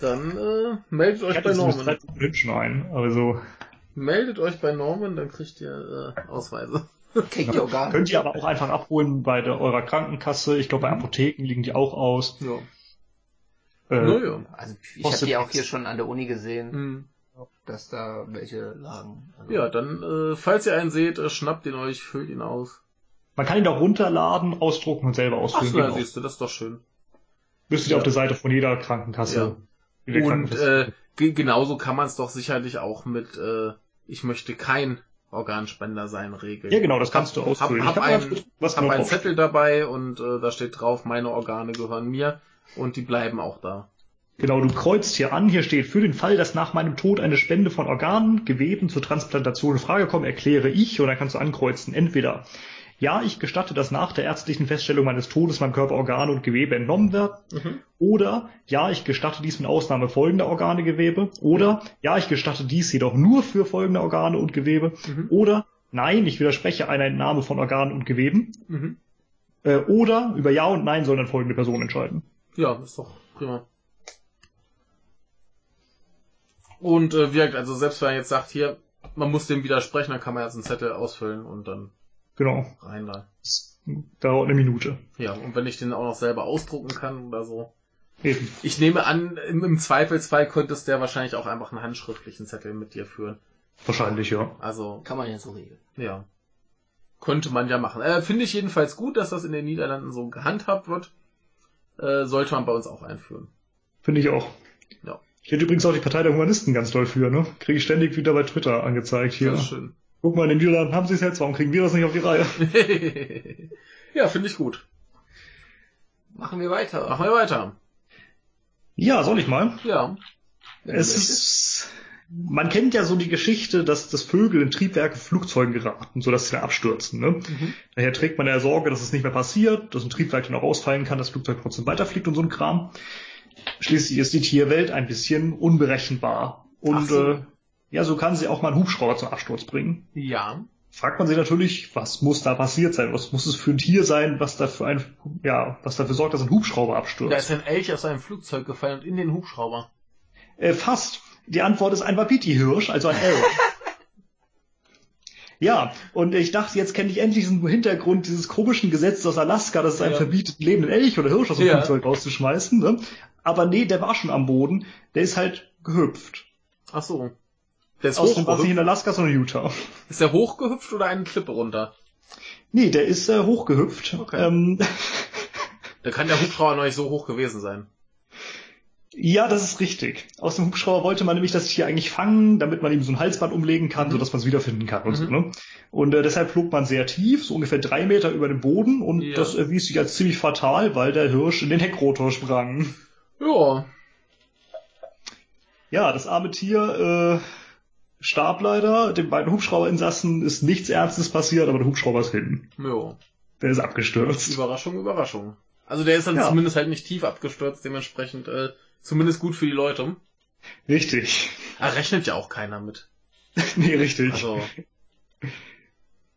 Dann äh, meldet euch bei Norman. Minuten schon ein. Also Meldet euch bei Norman, dann kriegt ihr äh, Ausweise. Kriegt die Organe. könnt ihr aber auch einfach abholen bei der, eurer Krankenkasse. Ich glaube, bei Mhm. Apotheken liegen die auch aus. Ja. Äh, Naja. Also ich habe die auch hier schon an der Uni gesehen, Hm. dass da welche lagen. Also, Ja, dann, äh, falls ihr einen seht, äh, schnappt ihn euch, füllt ihn aus. Man kann ihn auch runterladen, ausdrucken und selber Ach ausfüllen. so, ja, Genau. siehst du, das ist doch schön. Müsstet ihr Ja. auf der Seite von jeder Krankenkasse. jeder Und äh, ge genauso kann man es doch sicherlich auch mit äh, ich möchte kein Organspender sein regeln. ja, genau, das kannst du hab- ausfüllen. hab ich einen- mal, was genau einen Zettel dabei und äh, da steht drauf, meine Organe gehören mir und die bleiben auch da. Genau, du kreuzt hier an, hier steht, für den Fall, dass nach meinem Tod eine Spende von Organen, Geweben zur Transplantation in Frage kommt, erkläre ich, und dann kannst du ankreuzen, entweder, ja, ich gestatte, dass nach der ärztlichen Feststellung meines Todes meinem Körper Organe und Gewebe entnommen werden, oder, ja, ich gestatte dies mit Ausnahme folgender Organe, Gewebe, oder, ja, ich gestatte dies jedoch nur für folgende Organe und Gewebe, Mhm. oder, nein, ich widerspreche einer Entnahme von Organen und Geweben, Mhm. äh, oder, über Ja und Nein sollen dann folgende Personen entscheiden. Ja, ist doch prima. Und äh, wirkt, also selbst wenn er jetzt sagt, hier, man muss dem widersprechen, dann kann man jetzt einen Zettel ausfüllen und dann Genau, rein da. das dauert eine Minute. Ja, und wenn ich den auch noch selber ausdrucken kann oder so. Eben. Ich nehme an, im, im Zweifelsfall könntest der wahrscheinlich auch einfach einen handschriftlichen Zettel mit dir führen. Wahrscheinlich, ja. Also, Kann man ja so regeln. ja. Könnte man ja machen. Äh, Finde ich jedenfalls gut, dass das in den Niederlanden so gehandhabt wird. Äh, sollte man bei uns auch einführen. Finde ich auch. Ja. Ich hätte übrigens auch die Partei der Humanisten ganz doll für, ne? Kriege ich ständig wieder bei Twitter angezeigt hier. Das ist schön. Guck mal, in den Niederlanden haben sie es jetzt, warum kriegen wir das nicht auf die Reihe? ja, finde ich gut. Machen wir weiter. Machen wir weiter. Ja, soll ich mal? Ja. Es ist, man kennt ja so die Geschichte, dass, dass Vögel in Triebwerke Flugzeugen geraten, sodass sie dann abstürzen, ne? Mhm. Daher trägt man ja Sorge, dass es nicht mehr passiert, dass ein Triebwerk dann auch ausfallen kann, das Flugzeug trotzdem weiterfliegt und so ein Kram. Schließlich ist die Tierwelt ein bisschen unberechenbar. Und so. äh, ja, so kann sie auch mal einen Hubschrauber zum Absturz bringen. Ja. fragt man sich natürlich, was muss da passiert sein? Was muss es für ein Tier sein, was dafür ein, ja, was dafür sorgt, dass ein Hubschrauber Da abstürzt? ist ein Elch aus einem Flugzeug gefallen und in den Hubschrauber. Äh, fast. Die Antwort ist ein Wapiti-Hirsch, also ein Elch. ja, und ich dachte, jetzt kenne ich endlich diesen Hintergrund dieses komischen Gesetzes aus Alaska, dass es einem Ja. verbietet, lebenden Elch oder Hirsch aus dem Ja. Flugzeug rauszuschmeißen. Ne? Aber nee, der war schon am Boden. Der ist halt gehüpft. Ach so. Der ist Aus dem war nicht in Alaska, sondern Utah. Ist der hochgehüpft oder eine Klippe runter? Nee, der ist äh, hochgehüpft. Okay. Ähm, Da kann der Hubschrauber noch nicht so hoch gewesen sein. Ja, das ist richtig. Aus dem Hubschrauber wollte man nämlich das Tier eigentlich fangen, damit man ihm so ein Halsband umlegen kann, Mhm. sodass man es wiederfinden kann und so. Mhm. Ne? Und äh, deshalb flog man sehr tief, so ungefähr drei Meter über dem Boden und Ja. das erwies sich als ziemlich fatal, weil der Hirsch in den Heckrotor sprang. Ja. Ja, das arme Tier äh, starb leider. Den beiden Hubschrauberinsassen ist nichts Ernstes passiert, aber der Hubschrauber ist hin. Ja. Der ist abgestürzt. Überraschung, Überraschung. Also der ist dann Ja. zumindest halt nicht tief abgestürzt, dementsprechend äh, zumindest gut für die Leute. Richtig. Da rechnet ja auch keiner mit. nee, richtig. Also,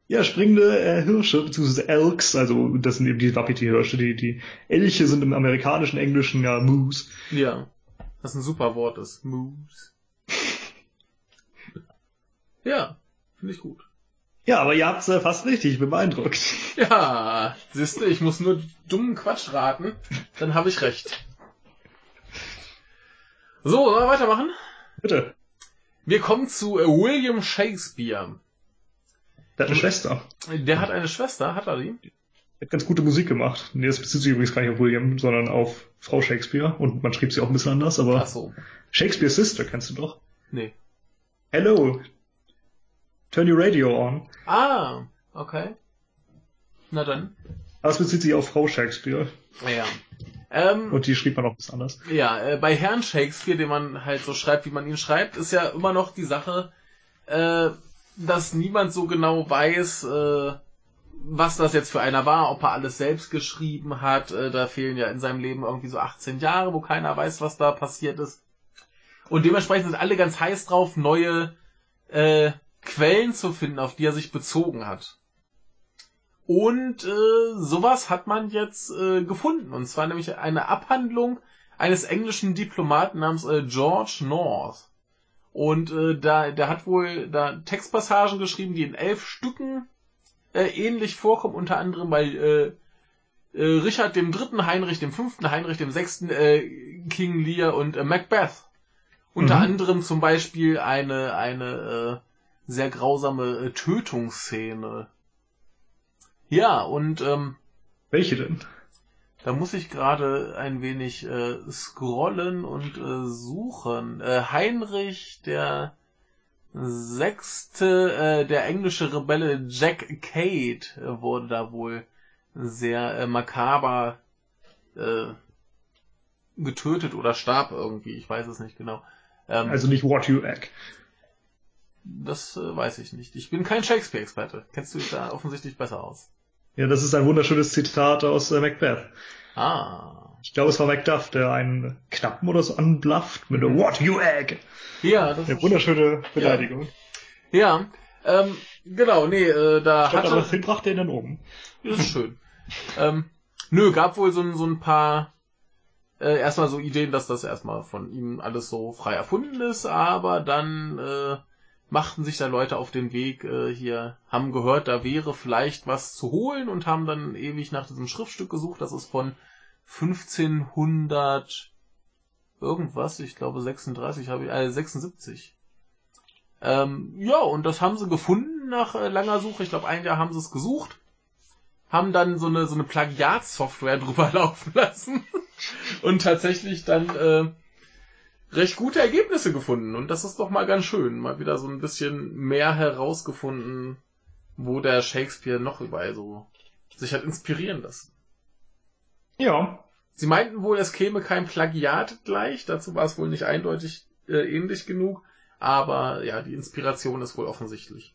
Ja, springende äh, Hirsche, beziehungsweise Elks, also das sind eben die Wapiti-Hirsche, die, die Elche sind im amerikanischen Englischen ja Moose. ja. Was ein super Wort ist. Moose. Ja, finde ich gut. Ja, aber ihr habt's äh, fast richtig, ich bin beeindruckt. Ja, siehste, ich muss nur dummen Quatsch raten, dann habe ich recht. So, sollen wir weitermachen? Bitte. Wir kommen zu äh, William Shakespeare. Der hat eine Schwester. Der hat eine Schwester, hat er die? Der hat ganz gute Musik gemacht. Nee, das bezieht sich übrigens gar nicht auf William, sondern auf Frau Shakespeare. Und man schrieb sie auch ein bisschen anders, aber Ach so. Shakespeare's Sister kennst du doch. Nee. Hello. Turn your radio on. Ah, okay. Na dann. Es bezieht sich auf Frau Shakespeare. Ja. Ähm, Und die schrieb man auch bisschen anders. Ja, äh, bei Herrn Shakespeare, den man halt so schreibt, wie man ihn schreibt, ist ja immer noch die Sache, äh, dass niemand so genau weiß, äh, was das jetzt für einer war, ob er alles selbst geschrieben hat. Äh, da fehlen ja in seinem Leben irgendwie so 18 Jahre, wo keiner weiß, was da passiert ist. Und dementsprechend sind alle ganz heiß drauf, neue äh, Quellen zu finden, auf die er sich bezogen hat. Und äh, sowas hat man jetzt äh, gefunden. Und zwar nämlich eine Abhandlung eines englischen Diplomaten namens äh, George North. Und äh, da, der hat wohl da Textpassagen geschrieben, die in elf Stücken äh, ähnlich vorkommen, unter anderem bei äh, äh, Richard dem Dritten, Heinrich dem Fünften, Heinrich dem Sechsten, äh, King Lear und äh, Macbeth. Unter Mhm. anderem zum Beispiel eine, eine äh, sehr grausame äh, Tötungsszene. Ja, und ähm, Welche denn? da muss ich gerade ein wenig äh, scrollen und äh, suchen. Äh, Heinrich der Sechste, äh, der englische Rebelle Jack Cade äh, wurde da wohl sehr äh, makaber getötet oder starb irgendwie. Ich weiß es nicht genau. Ähm, Also nicht What You Egg. das weiß ich nicht. Ich bin kein Shakespeare-Experte. Kennst du dich da offensichtlich besser aus? Ja, das ist ein wunderschönes Zitat aus äh, Macbeth. Ah. Ich glaube, es war Macduff, der einen Knappen oder so anblafft mit einem What You Egg. Ja, das Eine ist wunderschöne Beleidigung. Ja, ähm, genau, nee, äh, da Statt aber hatte... Film brachte er ihn dann um. Das ist schön. ähm, nö, gab wohl so, ein- so ein paar äh, erstmal so Ideen, dass das erstmal von ihm alles so frei erfunden ist, aber dann äh, machten sich da Leute auf den Weg äh, hier, haben gehört, da wäre vielleicht was zu holen und haben dann ewig nach diesem Schriftstück gesucht. Das ist von 1500 irgendwas, ich glaube 36 habe ich, äh, 76. Ähm, ja, und das haben sie gefunden nach äh, langer Suche. Ich glaube, ein Jahr haben sie es gesucht. Haben dann so eine, so eine Plagiatsoftware drüber laufen lassen. und tatsächlich dann äh, recht gute Ergebnisse gefunden. Und das ist doch mal ganz schön. Mal wieder so ein bisschen mehr herausgefunden, wo der Shakespeare noch überall so sich hat inspirieren lassen. Ja. Sie meinten wohl, es käme kein Plagiat gleich. Dazu war es wohl nicht eindeutig äh, ähnlich genug. Aber ja, die Inspiration ist wohl offensichtlich.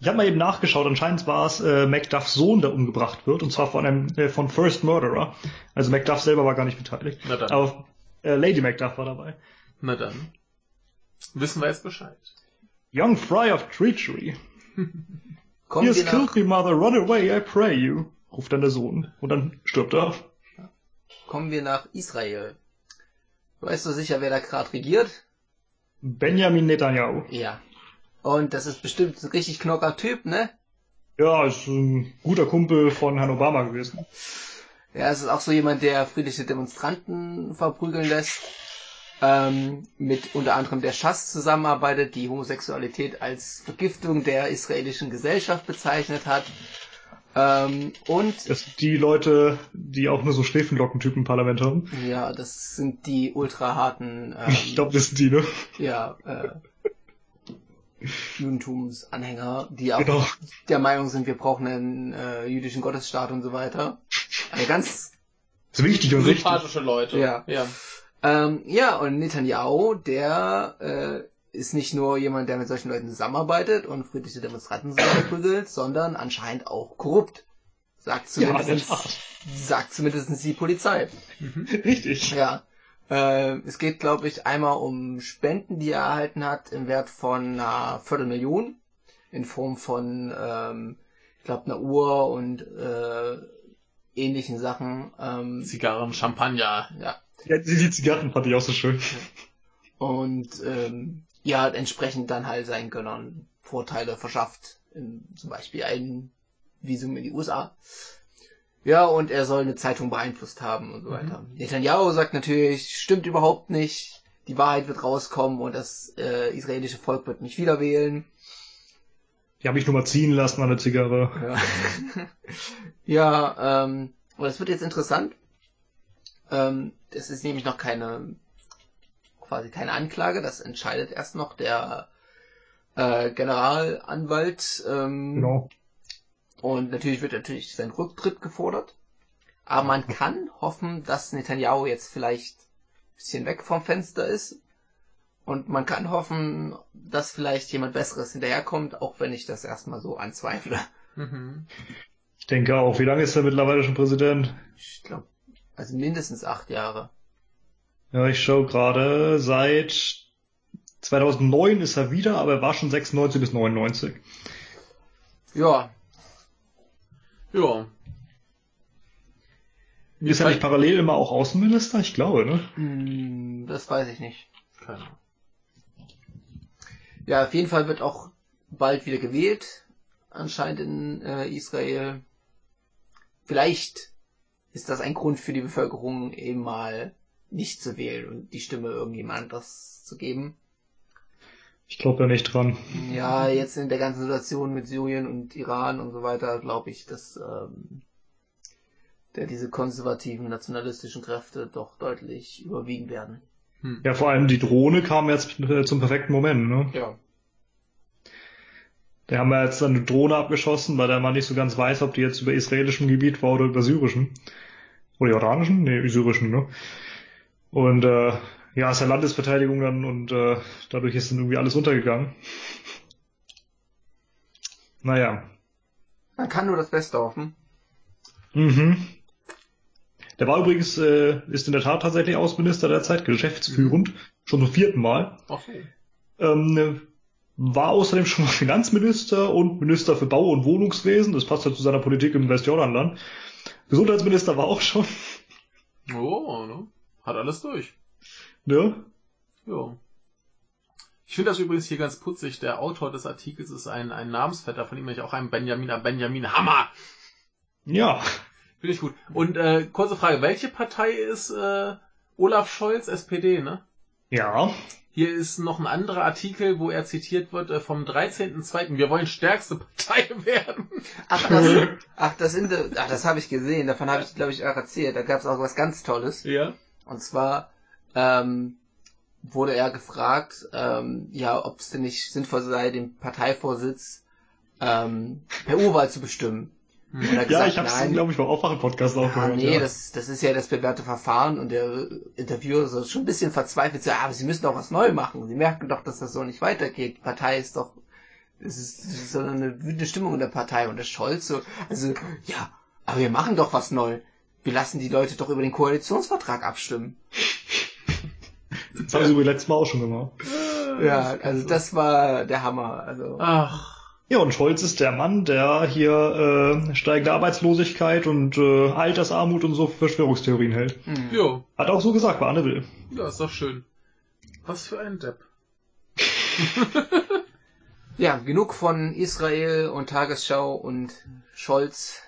Ich habe mal eben nachgeschaut, anscheinend war es äh, Macduffs Sohn, der umgebracht wird, und zwar von einem äh, von First Murderer. Also Macduff selber war gar nicht beteiligt. Na dann. Aber äh, Lady Macduff war dabei. Na dann. Wissen wir jetzt Bescheid. Young Fry of Treachery. Kommen He has killed me, mother, run away, I pray you. Ruft dann der Sohn. Und dann stirbt er. kommen wir nach Israel. Weißt du sicher, wer da gerade regiert? Benjamin Netanyahu. Ja. Und das ist bestimmt ein richtig knocker Typ, ne? Ja, ist ein guter Kumpel von Herrn Obama gewesen. Ja, es ist auch so jemand, der friedliche Demonstranten verprügeln lässt. Ähm, mit unter anderem der Schass zusammenarbeitet, die Homosexualität als Vergiftung der israelischen Gesellschaft bezeichnet hat. Ähm, und Das sind die Leute, die auch nur so Schläfenlockentypen im Parlament haben. ja, das sind die ultra harten ähm, Ich glaube, das sind die, ne? ja, äh, Judentumsanhänger, die auch Genau. der Meinung sind, wir brauchen einen äh, jüdischen Gottesstaat und so weiter. Also ganz, Das ist wichtig und richtig. Sympathische Leute. Ja. ja. ähm, ja, und Netanyahu, der äh, ist nicht nur jemand, der mit solchen Leuten zusammenarbeitet und friedliche Demonstranten zusammenprügelt, sondern anscheinend auch korrupt. Sagt Ja, zumindest, Tat. sagt zumindest die Polizei. Richtig. Ja. Äh, es geht, glaube ich, einmal um Spenden, die er erhalten hat, im Wert von einer Viertelmillion. In Form von, ähm, ich glaube, einer Uhr und äh, ähnlichen Sachen. Ähm, Zigarren, Champagner. ja. Ja, die, Zigarren fand ich auch so schön. Und ähm, ja, entsprechend dann halt seinen Gönnern Vorteile verschafft. In, zum Beispiel ein Visum in die USA. Ja, und er soll eine Zeitung beeinflusst haben und so weiter. Netanyahu sagt natürlich, stimmt überhaupt nicht. Die Wahrheit wird rauskommen und das äh, israelische Volk wird mich wieder wählen. Die habe ich nur mal ziehen lassen an der Zigarre. Ja, ja ähm, und es wird jetzt interessant. Ähm, es ist nämlich noch keine, quasi keine Anklage, das entscheidet erst noch der äh, Generalanwalt. Ähm, Genau. Und natürlich wird natürlich sein Rücktritt gefordert. Aber man kann hoffen, dass Netanyahu jetzt vielleicht ein bisschen weg vom Fenster ist. Und man kann hoffen, dass vielleicht jemand Besseres hinterherkommt, auch wenn ich das erstmal so anzweifle. Mhm. Ich denke auch. Wie lange ist er mittlerweile schon Präsident? Ich glaube, also mindestens acht Jahre. Ja, ich schaue gerade. Seit 2009 ist er wieder, aber er war schon 96 bis 99. Ja, Ja. Ist er nicht parallel immer auch Außenminister? Ich glaube, ne? hm, das weiß ich nicht. Keine Ahnung. Ja, auf jeden Fall wird auch bald wieder gewählt, anscheinend in äh, Israel. Vielleicht ist das ein Grund für die Bevölkerung, eben mal nicht zu wählen und die Stimme irgendjemand anderes zu geben. Ich glaube da nicht dran. Ja, jetzt in der ganzen Situation mit Syrien und Iran und so weiter, glaube ich, dass ähm, der diese konservativen nationalistischen Kräfte doch deutlich überwiegen werden. Hm. Ja, vor allem die Drohne kam jetzt äh, zum perfekten Moment, ne? Ja. Da haben wir jetzt eine Drohne abgeschossen, weil der man nicht so ganz weiß, ob die jetzt über israelischem Gebiet war oder über syrischem. Oder jordanischen? Nee, syrischen, ne? Und äh, ja, ist ja Landesverteidigung dann und äh, dadurch ist dann irgendwie alles untergegangen. Naja. Man kann nur das Beste hoffen. Mhm. Der war übrigens, äh, ist in der Tat tatsächlich Außenminister derzeit, geschäftsführend, schon zum vierten Mal. So. Ähm, war außerdem schon mal Finanzminister und Minister für Bau- und Wohnungswesen. Das passt ja zu seiner Politik im Westjordanland. Gesundheitsminister war auch schon. Oh, ne? Hat alles durch. Ne? Ja. Ich finde das übrigens hier ganz putzig. Der Autor des Artikels ist ein, ein Namensvetter von ihm, nämlich auch ein Benjamin, Benjamin Hammer. Ja. Finde ich gut. Und äh, kurze Frage, welche Partei ist äh, Olaf Scholz, SPD, ne? Ja. Hier ist noch ein anderer Artikel, wo er zitiert wird äh, vom 13.02. Wir wollen stärkste Partei werden. Ach, das, ach, das, ach, das habe ich gesehen. Davon habe ich, glaube ich, auch erzählt. Da gab es auch was ganz Tolles. Ja. Und zwar ähm, wurde er gefragt, ähm, ja, ob es denn nicht sinnvoll sei, den Parteivorsitz ähm, per Urwahl zu bestimmen. Er hat Ja, gesagt, ich habe es, glaube ich, beim Aufwachen-Podcast auch ja, gehört. nee, ja. das, das ist ja das bewährte Verfahren und der Interviewer so schon ein bisschen verzweifelt, so, ja, aber sie müssen doch was neu machen. Sie merken doch, dass das so nicht weitergeht. Die Partei ist doch, es ist, es ist so eine wütende Stimmung in der Partei und der Scholz so, also, ja, aber wir machen doch was neu. Wir lassen die Leute doch über den Koalitionsvertrag abstimmen. Das haben sie übrigens letztes Mal auch schon gemacht. Ja, also das war der Hammer. Also Ach, Ja, und Scholz ist der Mann, der hier äh, steigende Arbeitslosigkeit und äh, Altersarmut und so für Verschwörungstheorien hält. hm. jo. Hat auch so gesagt bei Anne Will. Ja, ist doch schön. Was für ein Depp. ja, genug von Israel und Tagesschau und Scholz.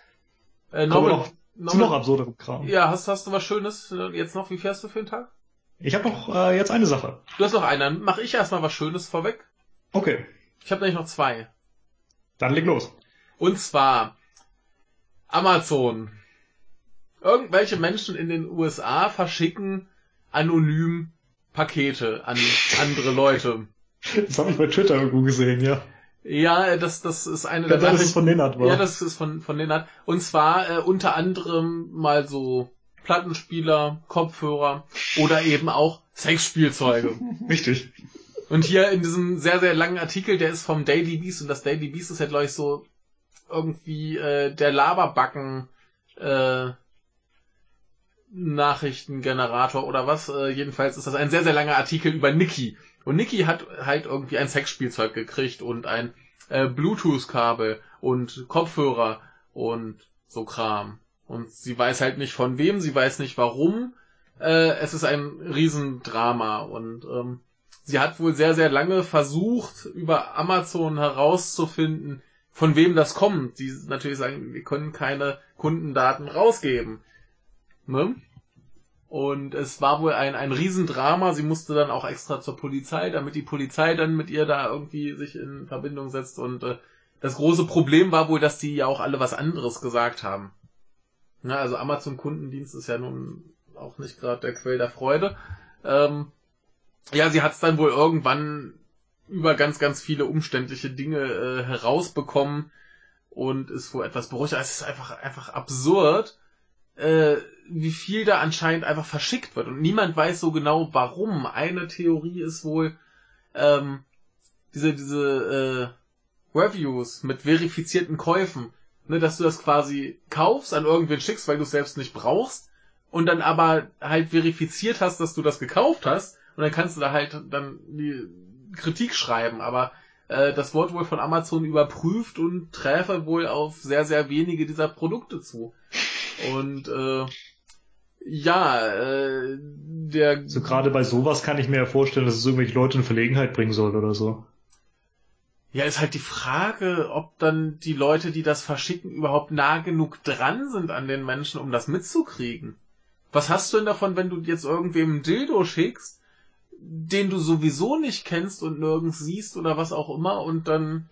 Äh, Norman, noch zu noch absurderem Kram. ja, hast, hast du was Schönes äh, jetzt noch? Wie fährst du für den Tag? Ich habe noch äh, jetzt eine Sache. Du hast noch einen, dann mache ich erstmal was Schönes vorweg. Okay, Ich habe nämlich noch zwei. Dann leg los. Und zwar Amazon. Irgendwelche Menschen in den USA verschicken anonym Pakete an andere Leute. Das habe ich bei Twitter irgendwo gesehen, ja. Ja, das, das ist eine sein, dass es Nachrichten- von Lennart war. Ja, das ist von, von Lennart. Und zwar äh, unter anderem mal so Plattenspieler, Kopfhörer oder eben auch Sexspielzeuge. Richtig. Und hier in diesem sehr, sehr langen Artikel, der ist vom Daily Beast und das Daily Beast ist ja, glaube ich, so irgendwie äh, der Laberbacken äh, Nachrichtengenerator oder was. Äh, jedenfalls ist das ein sehr, sehr langer Artikel über Nikki. Und Nikki hat halt irgendwie ein Sexspielzeug gekriegt und ein äh, Bluetooth-Kabel und Kopfhörer und so Kram. Und sie weiß halt nicht von wem, sie weiß nicht warum. Äh, es ist ein Riesendrama und ähm, sie hat wohl sehr, sehr lange versucht, über Amazon herauszufinden, von wem das kommt. Die natürlich sagen, wir können keine Kundendaten rausgeben. Ne? Und es war wohl ein, ein Riesendrama. Sie musste dann auch extra zur Polizei, damit die Polizei dann mit ihr da irgendwie sich in Verbindung setzt. Und äh, das große Problem war wohl, dass die ja auch alle was anderes gesagt haben. Ja, also Amazon Kundendienst ist ja nun auch nicht gerade der Quell der Freude. Ähm, ja, sie hat es dann wohl irgendwann über ganz, ganz viele umständliche Dinge äh, herausbekommen und ist wohl etwas beruhigt. Es ist einfach, einfach absurd, äh, wie viel da anscheinend einfach verschickt wird und niemand weiß so genau warum. Eine Theorie ist wohl, ähm, diese, diese äh, Reviews mit verifizierten Käufen, ne, dass du das quasi kaufst, an irgendwen schickst, weil du es selbst nicht brauchst und dann aber halt verifiziert hast, dass du das gekauft hast und dann kannst du da halt dann die Kritik schreiben, aber äh, das wurde wohl von Amazon überprüft und träfe wohl auf sehr, sehr wenige dieser Produkte zu. Und äh, ja, äh, der. So gerade bei sowas kann ich mir ja vorstellen, dass es irgendwelche Leute in Verlegenheit bringen soll oder so. Ja, ist halt die Frage, ob dann die Leute, die das verschicken, überhaupt nah genug dran sind an den Menschen, um das mitzukriegen. Was hast du denn davon, wenn du jetzt irgendwem ein Dildo schickst den du sowieso nicht kennst und nirgends siehst oder was auch immer und dann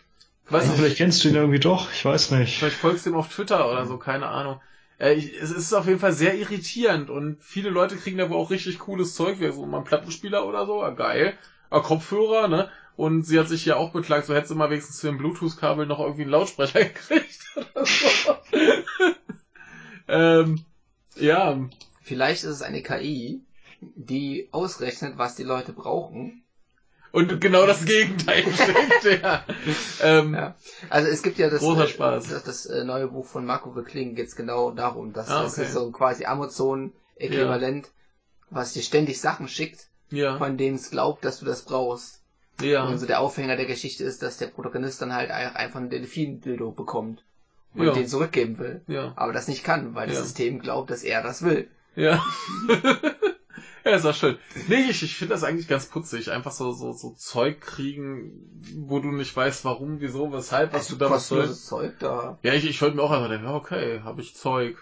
weiß ja, vielleicht kennst du ihn irgendwie doch, ich weiß nicht. Vielleicht folgst du ihm auf Twitter oder so, keine Ahnung. Äh, ich, es ist auf jeden Fall sehr irritierend und viele Leute kriegen da wohl auch richtig cooles Zeug, wie so mal ein Plattenspieler oder so, ja, geil. Ah, Kopfhörer, ne? Und sie hat sich ja auch beklagt, so hätte sie mal wenigstens für ein Bluetooth-Kabel noch irgendwie einen Lautsprecher gekriegt oder so. ähm, ja. Vielleicht ist es eine KI, die ausrechnet, was die Leute brauchen. Und genau das Gegenteil stimmt, ja. Ähm, ja. Also es gibt ja das, Spaß. das, das, äh, neue Buch von Marco Wickling geht genau darum. Dass, ah, okay. Das ist so quasi Amazon-Äquivalent, ja. was dir ständig Sachen schickt, ja. von denen es glaubt, dass du das brauchst. Ja. Und so der Aufhänger der Geschichte ist, dass der Protagonist dann halt einfach ein Delfin-Dildo bekommt und ja. den zurückgeben will. Ja. Aber das nicht kann, weil das System glaubt, dass er das will. Ja. Ja, ist auch schön. Nee, ich, ich finde das eigentlich ganz putzig. Einfach so, so, so Zeug kriegen, wo du nicht weißt, warum, wieso, weshalb, was also, du da was sollst. Zeug da. Ja, ich, ich wollte mir auch einfach denken, okay, habe ich Zeug.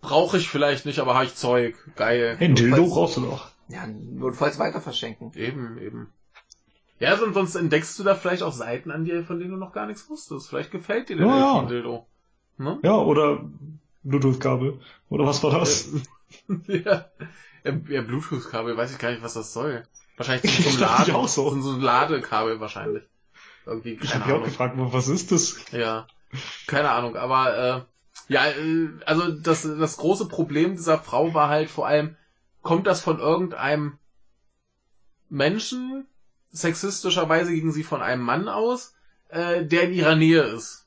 Brauche ich vielleicht nicht, aber habe ich Zeug. Geil. Hey, Dildo brauchst du noch. Ja, notfalls weiter verschenken. Eben, eben. Ja, sonst, sonst entdeckst du da vielleicht auch Seiten an dir, von denen du noch gar nichts wusstest. Vielleicht gefällt dir der ja, Dildo. Ne? Ja, oder Bluetooth-Kabel. Oder was war das? ja. Ja, Bluetooth-Kabel, weiß ich gar nicht, was das soll. Wahrscheinlich zum, zum Laden. auch so. so ein Ladekabel wahrscheinlich. Irgendwie, ich habe auch gefragt, was ist das? Ja, keine Ahnung, aber äh, ja, äh, also das, das große Problem dieser Frau war halt vor allem, kommt das von irgendeinem Menschen, sexistischerweise gegen sie von einem Mann aus, äh, der in ihrer Nähe ist?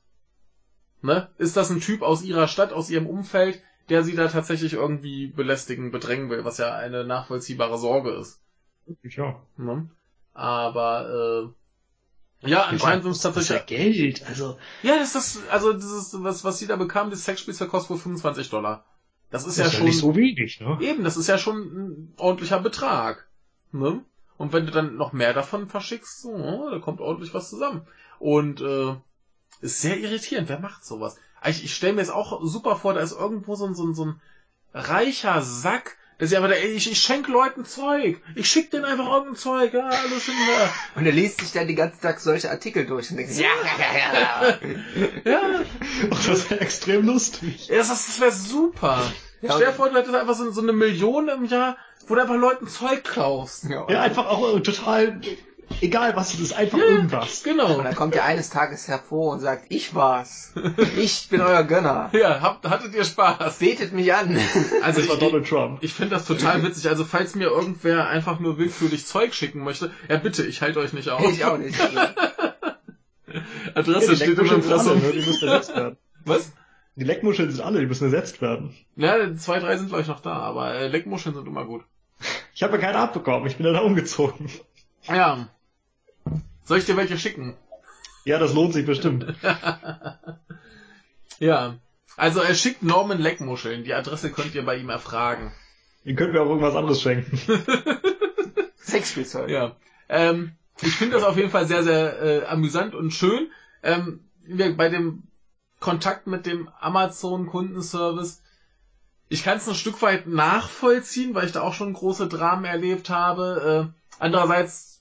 Ne? Ist das ein Typ aus ihrer Stadt, aus ihrem Umfeld, der sie da tatsächlich irgendwie belästigen, bedrängen will, was ja eine nachvollziehbare Sorge ist. Ja. Ne? Aber äh, ja, anscheinend sind es tatsächlich. Das ist ja Geld, also. Ja, das ist also das ist, was, was sie da bekam, das Sexspielzeug kostet wohl 25 Dollar. Das ist, das ja ist schon. nicht so wenig, ne? Eben, das ist ja schon ein ordentlicher Betrag. Ne? Und wenn du dann noch mehr davon verschickst, so, da kommt ordentlich was zusammen. Und äh, ist sehr irritierend. Wer macht sowas? Ich, ich stelle mir jetzt auch super vor, da ist irgendwo so ein, so ein, so ein reicher Sack, der sich einfach, ey, ich, ich schenke Leuten Zeug. Ich schicke denen einfach irgendein Zeug. Ja, alles in der. Und er liest sich dann den ganzen Tag solche Artikel durch und denkt, ja, ja, ja, ja. ja. das wäre extrem lustig. Ja, das, das wäre super. Ja, Stell dir vor, du hättest einfach so, so eine Million im Jahr, wo du einfach Leuten Zeug kaufst. Ja, ja einfach auch total egal was es ist, einfach ja, irgendwas. Genau. Und dann kommt er eines Tages hervor und sagt, ich war's. Ich bin euer Gönner. Ja, habt, hattet ihr Spaß. Betet mich an. Also das war ich, Donald Trump. Ich, finde das total witzig. Also falls mir irgendwer einfach nur willkürlich Zeug schicken möchte, ja bitte, ich halte euch nicht auf. Ich auch nicht. Adresse ja, steht im Impressum. Ne? Was? Die Leckmuscheln sind alle, die müssen ersetzt werden. Ja, zwei, drei sind glaube ich noch da, aber äh, Leckmuscheln sind immer gut. Ich habe ja keine abbekommen, ich bin ja da umgezogen. Ja. Soll ich dir welche schicken? Ja, das lohnt sich bestimmt. ja. Also er schickt Norman Leckmuscheln. Die Adresse könnt ihr bei ihm erfragen. Ihr könnt mir auch irgendwas anderes schenken. Sexspielzeug. Ja. Ähm, ich finde das auf jeden Fall sehr, sehr äh, amüsant und schön. Ähm, wir, bei dem Kontakt mit dem Amazon-Kundenservice, ich kann es ein Stück weit nachvollziehen, weil ich da auch schon große Dramen erlebt habe. Äh, andererseits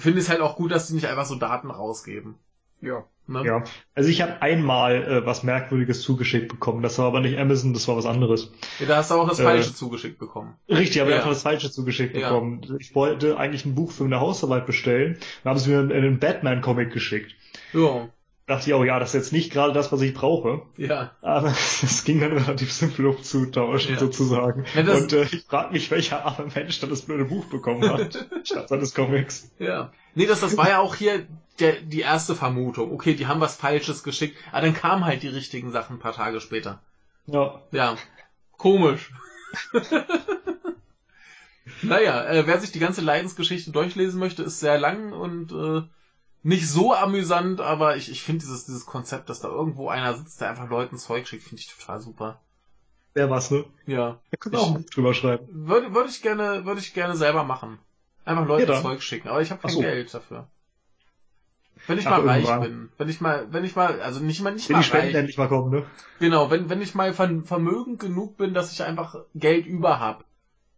finde ich es halt auch gut, dass sie nicht einfach so Daten rausgeben. Ja. Ne? Ja, also ich habe einmal äh, was Merkwürdiges zugeschickt bekommen. Das war aber nicht Amazon, das war was anderes. Ja, da hast du auch das Äh, Falsche zugeschickt bekommen. Richtig, aber Ja. einfach das Falsche zugeschickt Ja. bekommen. Ich wollte eigentlich ein Buch für eine Hausarbeit bestellen. Dann haben sie mir einen, einen Batman-Comic geschickt. Ja. Dachte ich auch, ja, das ist jetzt nicht gerade das, was ich brauche. Ja. Aber es ging dann relativ simpel umzutauschen, Ja. sozusagen. Ja, Und äh, ich frage mich, welcher arme Mensch dann das blöde Buch bekommen hat, statt seines Comics. Ja. Nee, das, das war ja auch hier der, die erste Vermutung. Okay, die haben was Falsches geschickt, aber dann kamen halt die richtigen Sachen ein paar Tage später. Ja, Ja. Komisch. naja, äh, wer sich die ganze Leidensgeschichte durchlesen möchte, ist sehr lang und äh, nicht so amüsant, aber ich, ich finde dieses, dieses Konzept, dass da irgendwo einer sitzt, der einfach Leuten Zeug schickt, finde ich total super. wer was, ne? Ja. Da wir auch ein Buch drüber schreiben. Würde, würde ich gerne, würde ich gerne selber machen. Einfach Leuten Ja. Zeug schicken, aber ich habe kein so. Geld dafür. Wenn ich Ach, mal reich irgendwann. bin, wenn ich mal, wenn ich mal, also nicht mal, nicht Wenn mal die Spenden reich. endlich mal kommen, ne? Genau, wenn, wenn ich mal ver vermögend genug bin, dass ich einfach Geld über hab,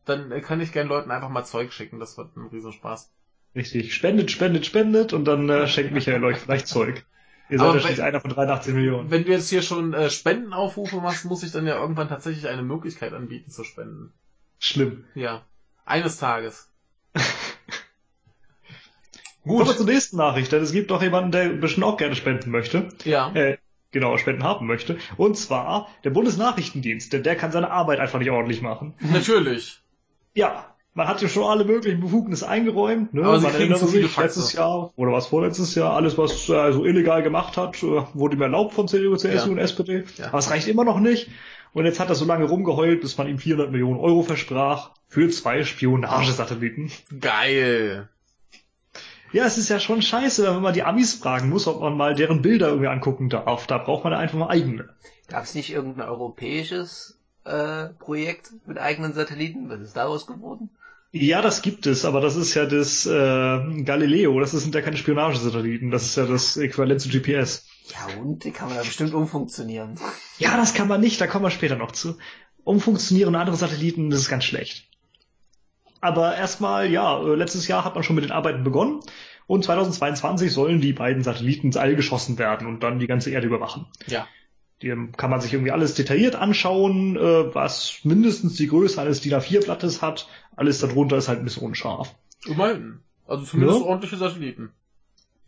dann äh, kann ich gern Leuten einfach mal Zeug schicken. Das wird ein Riesenspaß. Richtig. Spendet, spendet, spendet und dann äh, schenkt Michael euch vielleicht Zeug. Ihr seid ja schließlich einer von 83 Millionen. Wenn du jetzt hier schon äh, Spendenaufrufe machst, muss ich dann ja irgendwann tatsächlich eine Möglichkeit anbieten zu spenden. Schlimm. Ja. Eines Tages. Kommen wir Gut. zur nächsten Nachricht, denn es gibt doch jemanden, der bestimmt auch gerne spenden möchte. Ja. Äh, genau, Spenden haben möchte. Und zwar der Bundesnachrichtendienst, denn der kann seine Arbeit einfach nicht ordentlich machen. Natürlich. Ja, man hat ja schon alle möglichen Befugnisse eingeräumt. Ne? Aber sie man erinnert sich letztes Jahr oder was vorletztes Jahr, alles was er so illegal gemacht hat, äh, wurde ihm erlaubt von CDU, CSU Ja. und SPD. Ja. Aber es reicht immer noch nicht. Und jetzt hat er so lange rumgeheult, bis man ihm 400 Millionen Euro versprach für zwei Spionagesatelliten. Geil. Ja, es ist ja schon scheiße, wenn man die Amis fragen muss, ob man mal deren Bilder irgendwie angucken darf. Da braucht man einfach mal eigene. Gab es nicht irgendein europäisches äh, Projekt mit eigenen Satelliten? Was ist daraus geworden? Ja, das gibt es, aber das ist ja das äh, Galileo, das sind ja keine Spionagesatelliten, das ist ja das Äquivalent zu GPS. Ja, und die kann man da bestimmt umfunktionieren. Ja, das kann man nicht, da kommen wir später noch zu. Umfunktionieren andere Satelliten, das ist ganz schlecht. Aber erstmal, ja, äh, letztes Jahr hat man schon mit den Arbeiten begonnen und 2022 sollen die beiden Satelliten ins All geschossen werden und dann die ganze Erde überwachen. Ja. Die kann man sich irgendwie alles detailliert anschauen, äh, was mindestens die Größe eines DIN A4-Blattes hat. Alles darunter ist halt ein bisschen unscharf. Immerhin. Also zumindest Ja. ordentliche Satelliten.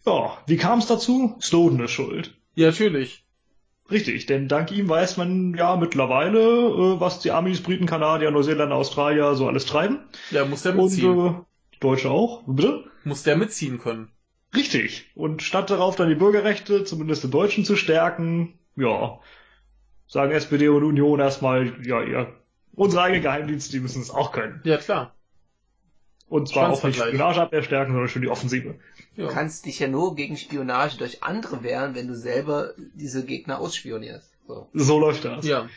Ja, wie kam es dazu? Snowden ist schuld. Ja, natürlich. Richtig, denn dank ihm weiß man ja mittlerweile, äh, was die Amis, Briten, Kanadier, Neuseeländer, Australier so alles treiben. Ja, muss der Und mitziehen. äh, die Deutsche auch. Bitte? Muss der mitziehen können. Richtig. Und statt darauf dann die Bürgerrechte, zumindest der Deutschen, zu stärken, ja, sagen SPD und Union erstmal, ja, ja, unsere eigenen Geheimdienste, die müssen es auch können. Ja, klar. Und zwar auch nicht. Spionageabwehr stärken, sondern schon die Offensive. Ja. Du kannst dich ja nur gegen Spionage durch andere wehren, wenn du selber diese Gegner ausspionierst. So. So läuft das. ja.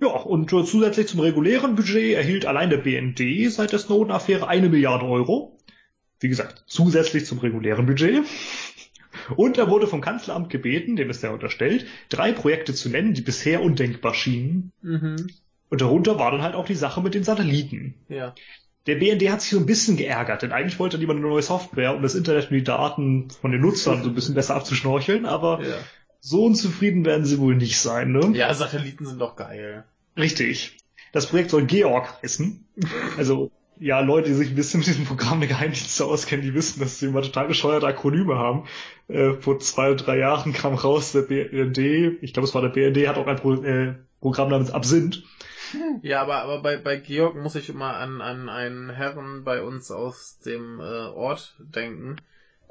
Ja, und äh, zusätzlich zum regulären Budget erhielt allein der BND seit der Snowden-Affäre eine Milliarde Euro. Wie gesagt, zusätzlich zum regulären Budget. Und er wurde vom Kanzleramt gebeten, dem ist er unterstellt, drei Projekte zu nennen, die bisher undenkbar schienen. Mhm. Und darunter war dann halt auch die Sache mit den Satelliten. Ja. Der BND hat sich so ein bisschen geärgert, denn eigentlich wollte er lieber eine neue Software, um das Internet und die Daten von den Nutzern so ein bisschen besser abzuschnorcheln, aber Ja. so unzufrieden werden sie wohl nicht sein, ne? ja, Satelliten sind doch geil. Richtig. Das Projekt soll Georg heißen. Also, ja, Leute, die sich ein bisschen mit diesem Programm der Geheimdienste auskennen, die wissen, dass sie immer total bescheuerte Akronyme haben. Äh, vor zwei oder drei Jahren kam raus, der BND, ich glaube, es war der BND, hat auch ein Pro äh, Programm namens Absinth. Ja, aber, aber bei, bei Georg muss ich immer an, an einen Herren bei uns aus dem äh, Ort denken,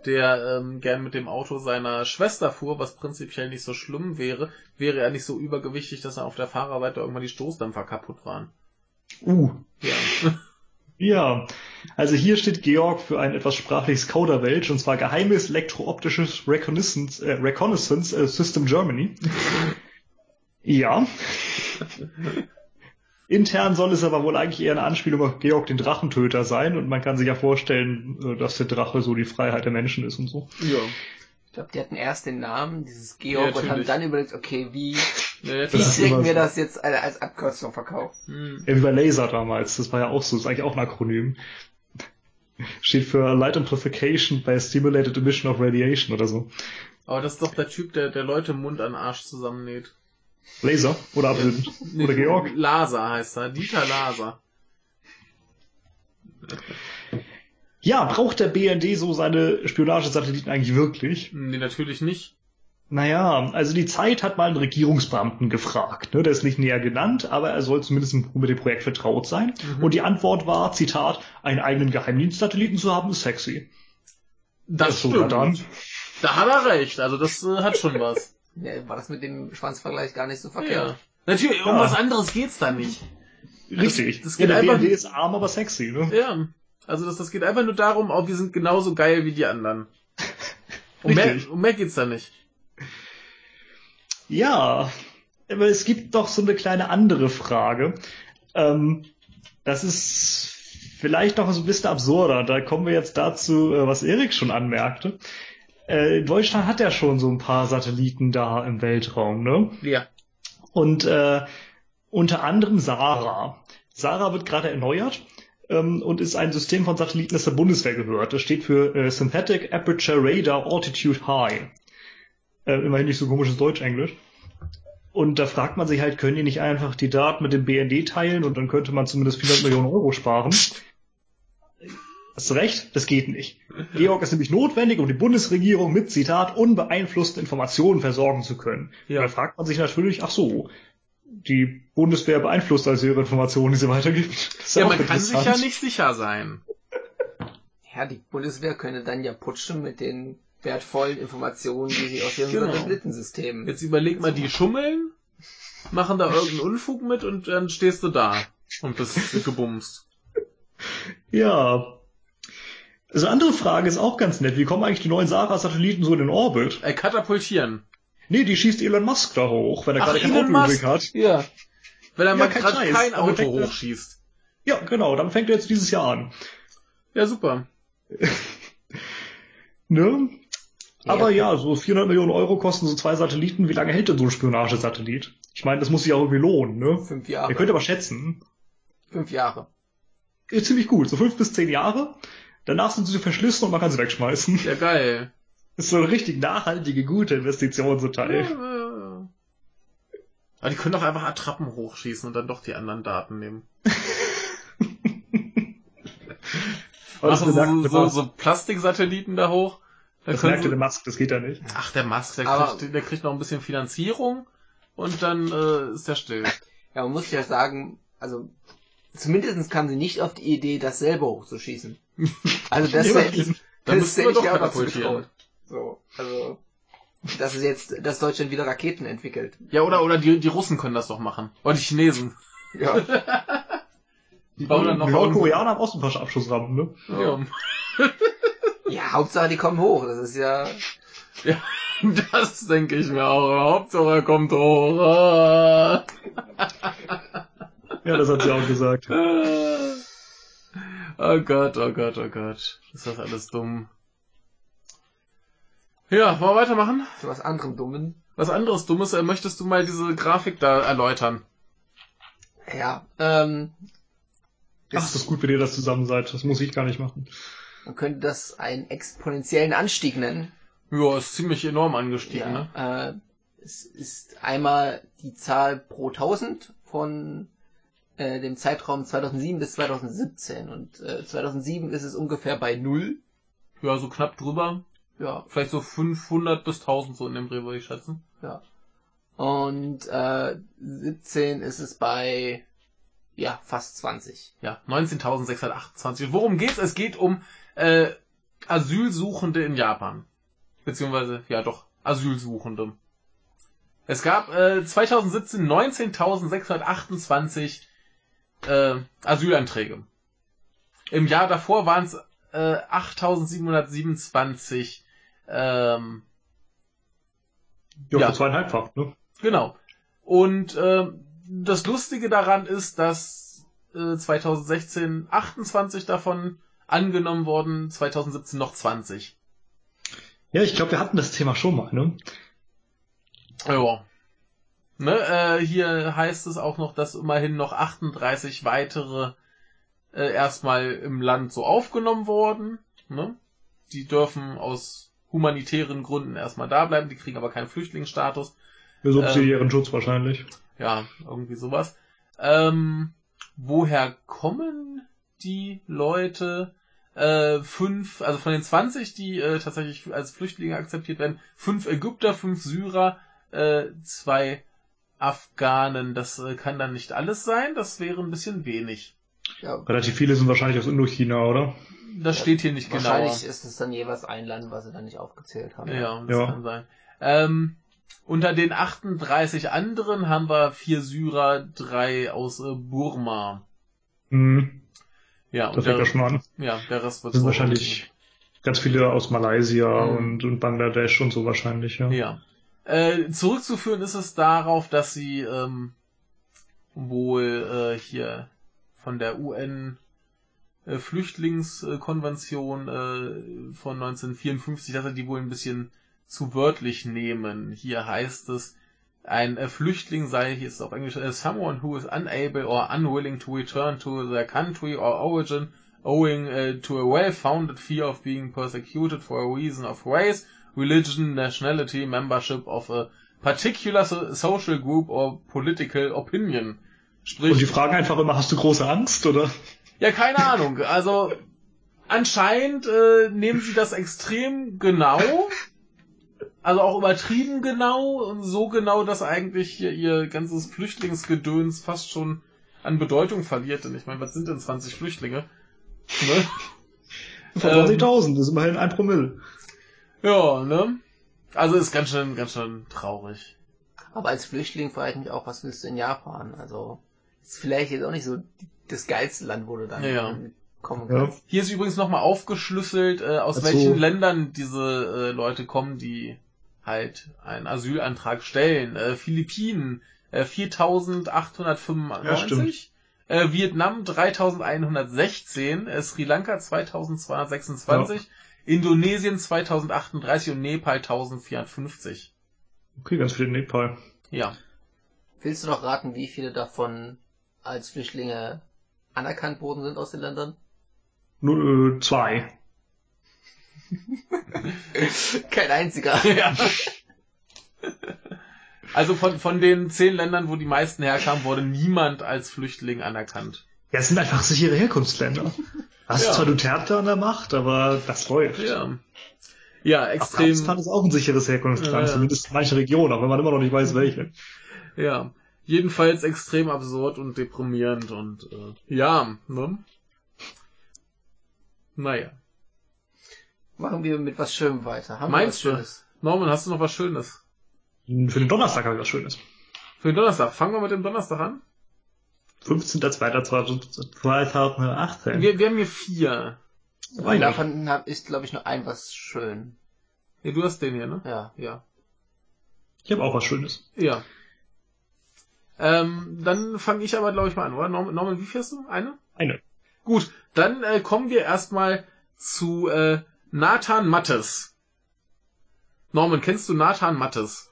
der ähm, gern mit dem Auto seiner Schwester fuhr, was prinzipiell nicht so schlimm wäre, wäre er nicht so übergewichtig, dass er auf der Fahrerseite irgendwann die Stoßdämpfer kaputt waren. Uh, Ja. ja. Also hier steht Georg für ein etwas sprachliches Kauderwelsch, und zwar Geheimes Elektrooptisches Reconnaissance, äh, Reconnaissance äh, System Germany. ja. Intern soll es aber wohl eigentlich eher eine Anspielung auf Georg den Drachentöter sein, und man kann sich ja vorstellen, äh, dass der Drache so die Freiheit der Menschen ist und so. ja. Ich glaube, die hatten erst den Namen, dieses Ja, Georg, und haben dann überlegt, okay, wie, ja Das kriegen immer wir so. das jetzt als Abkürzung verkauft? Hm. Ja, wie bei Laser damals, das war ja auch so, ist eigentlich auch ein Akronym. Steht für Light Amplification by Stimulated Emission of Radiation oder so. Aber das ist doch der Typ, der, der Leute Mund an Arsch zusammennäht. Laser oder abbilden. Nee, Oder Georg. Laser heißt er. Dieter Laser. Ja, braucht der BND so seine Spionagesatelliten eigentlich wirklich? Nee, natürlich nicht. Naja, also die Zeit hat mal einen Regierungsbeamten gefragt. Ne? Der ist nicht näher genannt, aber er soll zumindest mit dem Projekt vertraut sein. Mhm. Und die Antwort war, Zitat, einen eigenen Geheimdienstsatelliten zu haben, ist sexy. Das Ja, sogar stimmt. dann. Da hat er recht. Also das äh, hat schon was. Ja, war das mit dem Schwanzvergleich gar nicht so ja. verkehrt? Natürlich, um Ja. was anderes geht's da nicht. Richtig. das ja, geht der einfach- BND ist arm, aber sexy. Ne? Ja. Also das, das geht einfach nur darum, auch wir sind genauso geil wie die anderen. Um mehr, um mehr geht's da nicht. Ja, aber es gibt doch so eine kleine andere Frage. Ähm, das ist vielleicht noch so ein bisschen absurder. Da kommen wir jetzt dazu, äh, was Erik schon anmerkte. Äh, Deutschland hat ja schon so ein paar Satelliten da im Weltraum, ne? Ja. Und äh, unter anderem Sarah. Sarah wird gerade erneuert ähm, und ist ein System von Satelliten, das der Bundeswehr gehört. Das steht für äh, Synthetic Aperture Radar Altitude High. Äh, immerhin nicht so komisches Deutsch-Englisch. Und da fragt man sich halt, können die nicht einfach die Daten mit dem BND teilen und dann könnte man zumindest 400 Millionen Euro sparen? Hast du recht? Das geht nicht. Georg ist nämlich notwendig, um die Bundesregierung mit, Zitat, unbeeinflussten Informationen versorgen zu können. Ja. Da fragt man sich natürlich, ach so, die Bundeswehr beeinflusst also ihre Informationen, die sie weitergibt. Das Ja, man kann sich ja nicht sicher sein. Ja, die Bundeswehr könne dann ja putschen mit den wertvollen Informationen, die sie aus ihrem Genau. Satellitensystem. Jetzt überleg mal, die schummeln, machen da irgendeinen Unfug mit und dann stehst du da und bist gebumst. Ja. Also eine andere Frage ist auch ganz nett. Wie kommen eigentlich die neuen Sarah-Satelliten so in den Orbit? Äh, katapultieren. Nee, die schießt Elon Musk da hoch, wenn er Ach, gerade kein Elon Auto übrig hat. Ja. Wenn er Ja, mal kein gerade Scheiß. kein Aber Auto er- hochschießt. Ja, genau, dann fängt er jetzt dieses Jahr an. Ja, super. Ne? Aber Ja. ja, so 400 Millionen Euro kosten so zwei Satelliten. Wie lange hält denn so ein Spionagesatellit? Ich meine, das muss sich auch irgendwie lohnen, ne? Fünf Ihr Jahre. könnt aber schätzen, Fünf Jahre. ist ziemlich gut, so fünf bis zehn Jahre. Danach sind sie verschlissen und man kann sie wegschmeißen. Ja, geil. Ist so eine richtig nachhaltige, gute Investition Ja, Teil. ja. Aber die können doch einfach Attrappen hochschießen und dann doch die anderen Daten nehmen. Bemerkt, so, so, so Plastiksatelliten da hoch. Dann das können merkte der Musk, das geht ja nicht. Ach, der Musk, der, Aber- kriegt, der kriegt noch ein bisschen Finanzierung und dann äh, ist der still. Ja, man muss ja sagen, also zumindest kamen sie nicht auf die Idee, das selber hochzuschießen. Also das hätte Dann das hätte ich auch dazu katapultieren. getraut. So, also dass es jetzt, dass Deutschland wieder Raketen entwickelt. Ja, oder, oder die, die Russen können das doch machen. Oder die Chinesen. Ja. Die bauen dann noch Nordkoreaner haben auch so ein paar Abschussrampen, ne? Ja. ja, Hauptsache die kommen hoch. Das ist ja. ja, das denke ich mir auch. Hauptsache er kommt hoch. Ah. Ja, das hat sie auch gesagt. Oh Gott, oh Gott, oh Gott. Ist das alles dumm. Ja, wollen wir weitermachen? Zu was anderem Dummen. Was anderes Dummes, äh, möchtest du mal diese Grafik da erläutern? Ja, ähm, Ach, ist das gut, wenn ihr das zusammen seid. Das muss ich gar nicht machen. man könnte das einen exponentiellen Anstieg nennen. Ja, ist ziemlich enorm angestiegen, ne? Ja, äh, es ist einmal die Zahl pro 1000 von äh, dem Zeitraum 2007 bis 2017 und äh, 2007 ist es ungefähr bei null. Ja, so knapp drüber. Ja, Vielleicht so 500 bis 1000 so in dem Dreh, würde ich schätzen. ja. Und äh, 17 ist es bei ja fast 20. Ja, 19.628. Worum geht's? Es geht um äh, Asylsuchende in Japan. Beziehungsweise, ja doch, Asylsuchende. Es gab äh, 2017 19.628 äh, Asylanträge. Im Jahr davor waren es äh, 8.727 ähm, ja, ja. zweieinhalbfach, ne? Genau. Und äh, das Lustige daran ist, dass äh, 2016 28 davon angenommen wurden, 2017 noch 20. Ja, ich glaube, wir hatten das Thema schon mal, ne? Ja. Ne, äh, hier heißt es auch noch, dass immerhin noch 38 weitere äh, erstmal im Land so aufgenommen wurden. Ne? Die dürfen aus humanitären Gründen erstmal da bleiben, die kriegen aber keinen Flüchtlingsstatus. Für subsidiären ähm, Schutz wahrscheinlich. Ja, irgendwie sowas. Ähm, woher kommen die Leute? Äh, fünf, also von den 20, die äh, tatsächlich als Flüchtlinge akzeptiert werden, fünf Ägypter, fünf Syrer, äh, zwei Afghanen. Das äh, kann dann nicht alles sein, das wäre ein bisschen wenig. Ja. Relativ viele sind wahrscheinlich aus Indochina, oder? Das steht hier nicht genau. Wahrscheinlich ist es dann jeweils ein Land, was sie dann nicht aufgezählt haben. Ja, das ja. kann sein. Ähm, unter den 38 anderen haben wir vier Syrer, drei aus äh, Burma. Mhm. Ja, das fängt ja schon an. Ja, der Rest wird sind wahrscheinlich ganz viele aus Malaysia mhm. und, und Bangladesch und so wahrscheinlich, ja. Ja. Äh, zurückzuführen ist es darauf, dass sie ähm, wohl äh, hier von der UN äh, Flüchtlingskonvention äh, von 1954, dass er die wohl ein bisschen zu wörtlich nehmen. Hier heißt es, ein äh, Flüchtling sei, hier ist es auf Englisch, uh, someone who is unable or unwilling to return to their country or origin owing uh, to a well-founded fear of being persecuted for a reason of race, religion, nationality, membership of a particular social group or political opinion. Sprich, Und die fragen einfach immer, hast du große Angst, oder? Ja, keine Ahnung. Also anscheinend äh, nehmen sie das extrem genau. Also auch übertrieben genau und so genau, dass eigentlich hier ihr ganzes Flüchtlingsgedöns fast schon an Bedeutung verliert. Denn ich meine, was sind denn 20 Flüchtlinge? Ne? Von 20.000, ähm, das ist immerhin ein Promille. Ja, ne? Also ist ganz schön, ganz schön traurig. Aber als Flüchtling frage ich mich auch, was willst du in Japan? Also, ist vielleicht jetzt auch nicht so das geilste Land, wo du dann ja, kommen kannst. Ja. Hier ist übrigens nochmal aufgeschlüsselt, äh, aus also, welchen Ländern diese äh, Leute kommen, die halt einen Asylantrag stellen. Äh, Philippinen äh, 4895, ja, äh, Vietnam 3116, äh, Sri Lanka 2226, ja. Indonesien 2038 und Nepal 1450. Okay, ganz viel Nepal. Ja. Willst du noch raten, wie viele davon als Flüchtlinge anerkannt worden sind aus den Ländern? Nur äh, zwei. Kein einziger. Ja. Also von, von den zehn Ländern, wo die meisten herkamen, wurde niemand als Flüchtling anerkannt. Ja, es sind einfach sichere Herkunftsländer. Hast ja. zwar Duterte an der Macht, aber das läuft. Ja. Ja, extrem. Afghanistan ist auch ein sicheres Herkunftsland, ja, zumindest in manchen Regionen, auch wenn man immer noch nicht weiß, welche. Ja. Jedenfalls extrem absurd und deprimierend und äh, ja, ne? Naja. Machen wir mit was Schönem weiter. Haben Meinst du? Norman, hast du noch was Schönes? Für den Donnerstag habe ich was Schönes. Für den Donnerstag. Fangen wir mit dem Donnerstag an. 15.02.2018. Wir, wir haben hier vier. Weil davon hab ich, glaube ich, nur ein was schön. Ja, du hast den hier, ne? Ja. Ja. Ich habe auch was Schönes. Ja. Ähm, dann fange ich aber, glaube ich, mal an, oder? Norman, Norman, wie viel hast du? Eine? Eine. Gut, dann äh, kommen wir erstmal zu äh, Nathan Mattes. Norman, kennst du Nathan Mattes?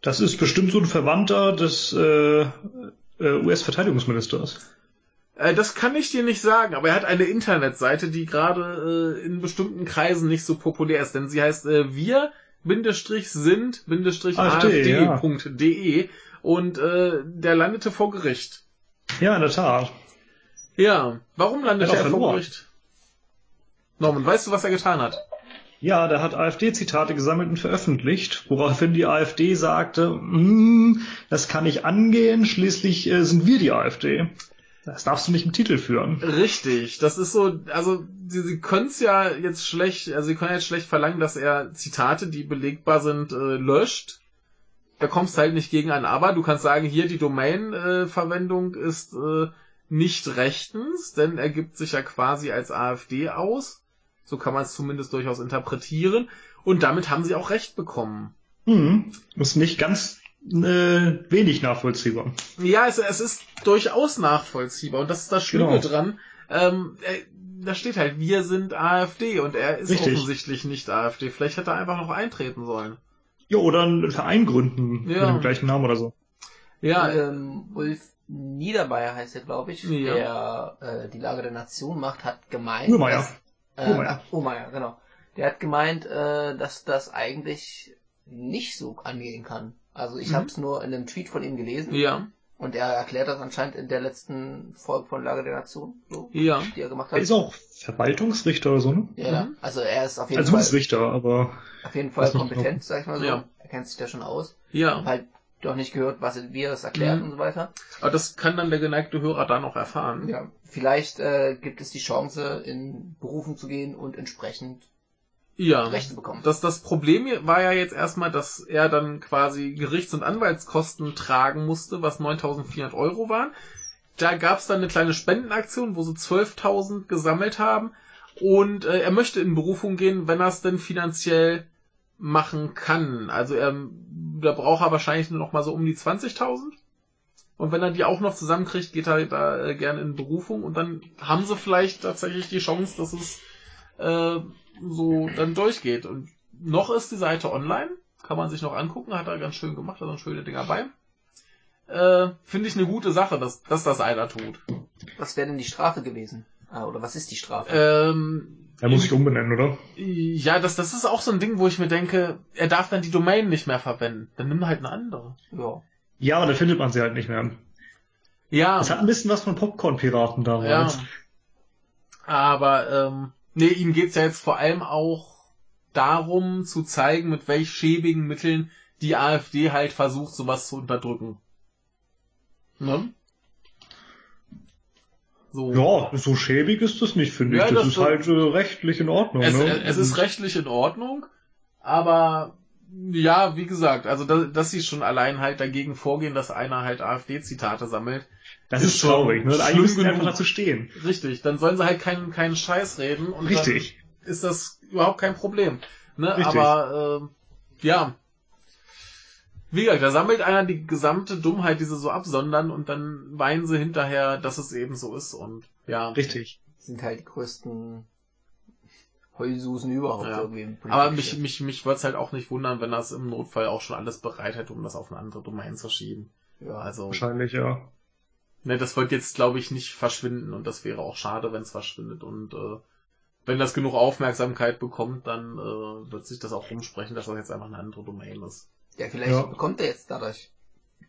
Das ist bestimmt so ein Verwandter des äh, äh, US-Verteidigungsministers. Äh, das kann ich dir nicht sagen, aber er hat eine Internetseite, die gerade äh, in bestimmten Kreisen nicht so populär ist, denn sie heißt äh, wir sind afd.de ja. und äh, der landete vor Gericht. Ja, in der Tat. Ja, warum landete er, er vor Gericht? Norman, weißt du, was er getan hat? Ja, der hat AfD-Zitate gesammelt und veröffentlicht, woraufhin die AfD sagte, mm, das kann nicht angehen, schließlich äh, sind wir die AfD. Das darfst du nicht im Titel führen. Richtig, das ist so, also sie, sie können es ja jetzt schlecht, also sie können jetzt schlecht verlangen, dass er Zitate, die belegbar sind, äh, löscht. Da kommst du halt nicht gegen an, aber du kannst sagen, hier die Domain-Verwendung äh, ist äh, nicht rechtens, denn er gibt sich ja quasi als AfD aus. So kann man es zumindest durchaus interpretieren. Und damit haben sie auch Recht bekommen. Hm, ist nicht ganz äh, wenig nachvollziehbar. Ja, es, es ist durchaus nachvollziehbar und das ist das Schlimme Genau. dran. Ähm, äh, da steht halt, wir sind AfD und er ist Richtig. offensichtlich nicht AfD. Vielleicht hätte er einfach noch eintreten sollen. Ja, oder einen Verein gründen Ja. mit dem gleichen Namen oder so. Ja, ähm, Wolf Niederbayer heißt er, glaube ich, Ja. der äh, die Lage der Nation macht, hat gemeint. Urmeier. dass- Äh, Urmeier. ach, Urmeier, genau. Der hat gemeint, äh, dass das eigentlich nicht so angehen kann. Also ich Mhm. habe es nur in einem Tweet von ihm gelesen ja, und er erklärt das anscheinend in der letzten Folge von Lage der Nation, so, ja. die er gemacht Er hat. ist auch Verwaltungsrichter oder so, ne? Ja. Mhm. also er ist auf jeden Also Fall Bundesrichter, aber auf jeden Fall kompetent, sag ich mal so. Ja. Er kennt sich da schon aus. Ja, Hab halt doch nicht gehört, was er, wie er das erklärt Mhm. und so weiter. aber das kann dann der geneigte Hörer da noch erfahren. Ja, vielleicht äh, gibt es die Chance, in Berufung zu gehen und entsprechend ja. Rechte bekommen. Das, das Problem war ja jetzt erstmal, dass er dann quasi Gerichts- und Anwaltskosten tragen musste, was 9.400 Euro waren. Da gab's dann eine kleine Spendenaktion, wo sie 12.000 gesammelt haben. Und äh, er möchte in Berufung gehen, wenn er es denn finanziell machen kann. Also er, da braucht er wahrscheinlich nur noch mal so um die 20.000. Und wenn er die auch noch zusammenkriegt, geht er da äh, gerne in Berufung. Und dann haben sie vielleicht tatsächlich die Chance, dass es äh, so dann durchgeht. Und noch ist die Seite online, kann man sich noch angucken, hat er ganz schön gemacht, da sind schöne Dinger bei. Äh, Finde ich eine gute Sache, dass, dass das einer tut. Was wäre denn die Strafe gewesen? Ah, oder was ist die Strafe? Ähm, er muss sich umbenennen, oder? ja, das, das ist auch so ein Ding, wo ich mir denke, er darf dann die Domain nicht mehr verwenden. Dann nimm halt eine andere. ja. Ja, aber da findet man sie halt nicht mehr. Ja, Das hat ein bisschen was von Popcorn-Piraten ja. damals. Aber ähm, nee, ihm geht's ja jetzt vor allem auch darum zu zeigen, mit welch schäbigen Mitteln die AfD halt versucht, sowas zu unterdrücken. Ne? So. Ja, so schäbig ist das nicht, finde Ja, ich. Das, das- ist halt äh, rechtlich in Ordnung. Es, ne? es ist rechtlich in Ordnung, aber ja, wie gesagt, also da, dass sie schon allein halt dagegen vorgehen, dass einer halt AfD-Zitate sammelt. Das ist traurig, ne? Eigentlich müssen einfach dazu stehen. Richtig, dann sollen sie halt keinen keinen Scheiß reden und Richtig. ist das überhaupt kein Problem. Ne? Richtig. Aber äh, ja. Wie gesagt, da sammelt einer die gesamte Dummheit, die sie so absondern und dann weinen sie hinterher, dass es eben so ist und ja. Richtig. sind halt die größten Heulsusen überhaupt Ja. irgendwie. im Aber mich, mich, mich würde es halt auch nicht wundern, wenn das im Notfall auch schon alles bereit hätte, um das auf eine andere Domain zu schieben. ja, Also, Wahrscheinlich, ja. ne, das wird jetzt, glaube ich, nicht verschwinden und das wäre auch schade, wenn es verschwindet. Und äh, wenn das genug Aufmerksamkeit bekommt, dann äh, wird sich das auch rumsprechen, dass das jetzt einfach eine andere Domain ist. Ja, vielleicht Ja. bekommt er jetzt dadurch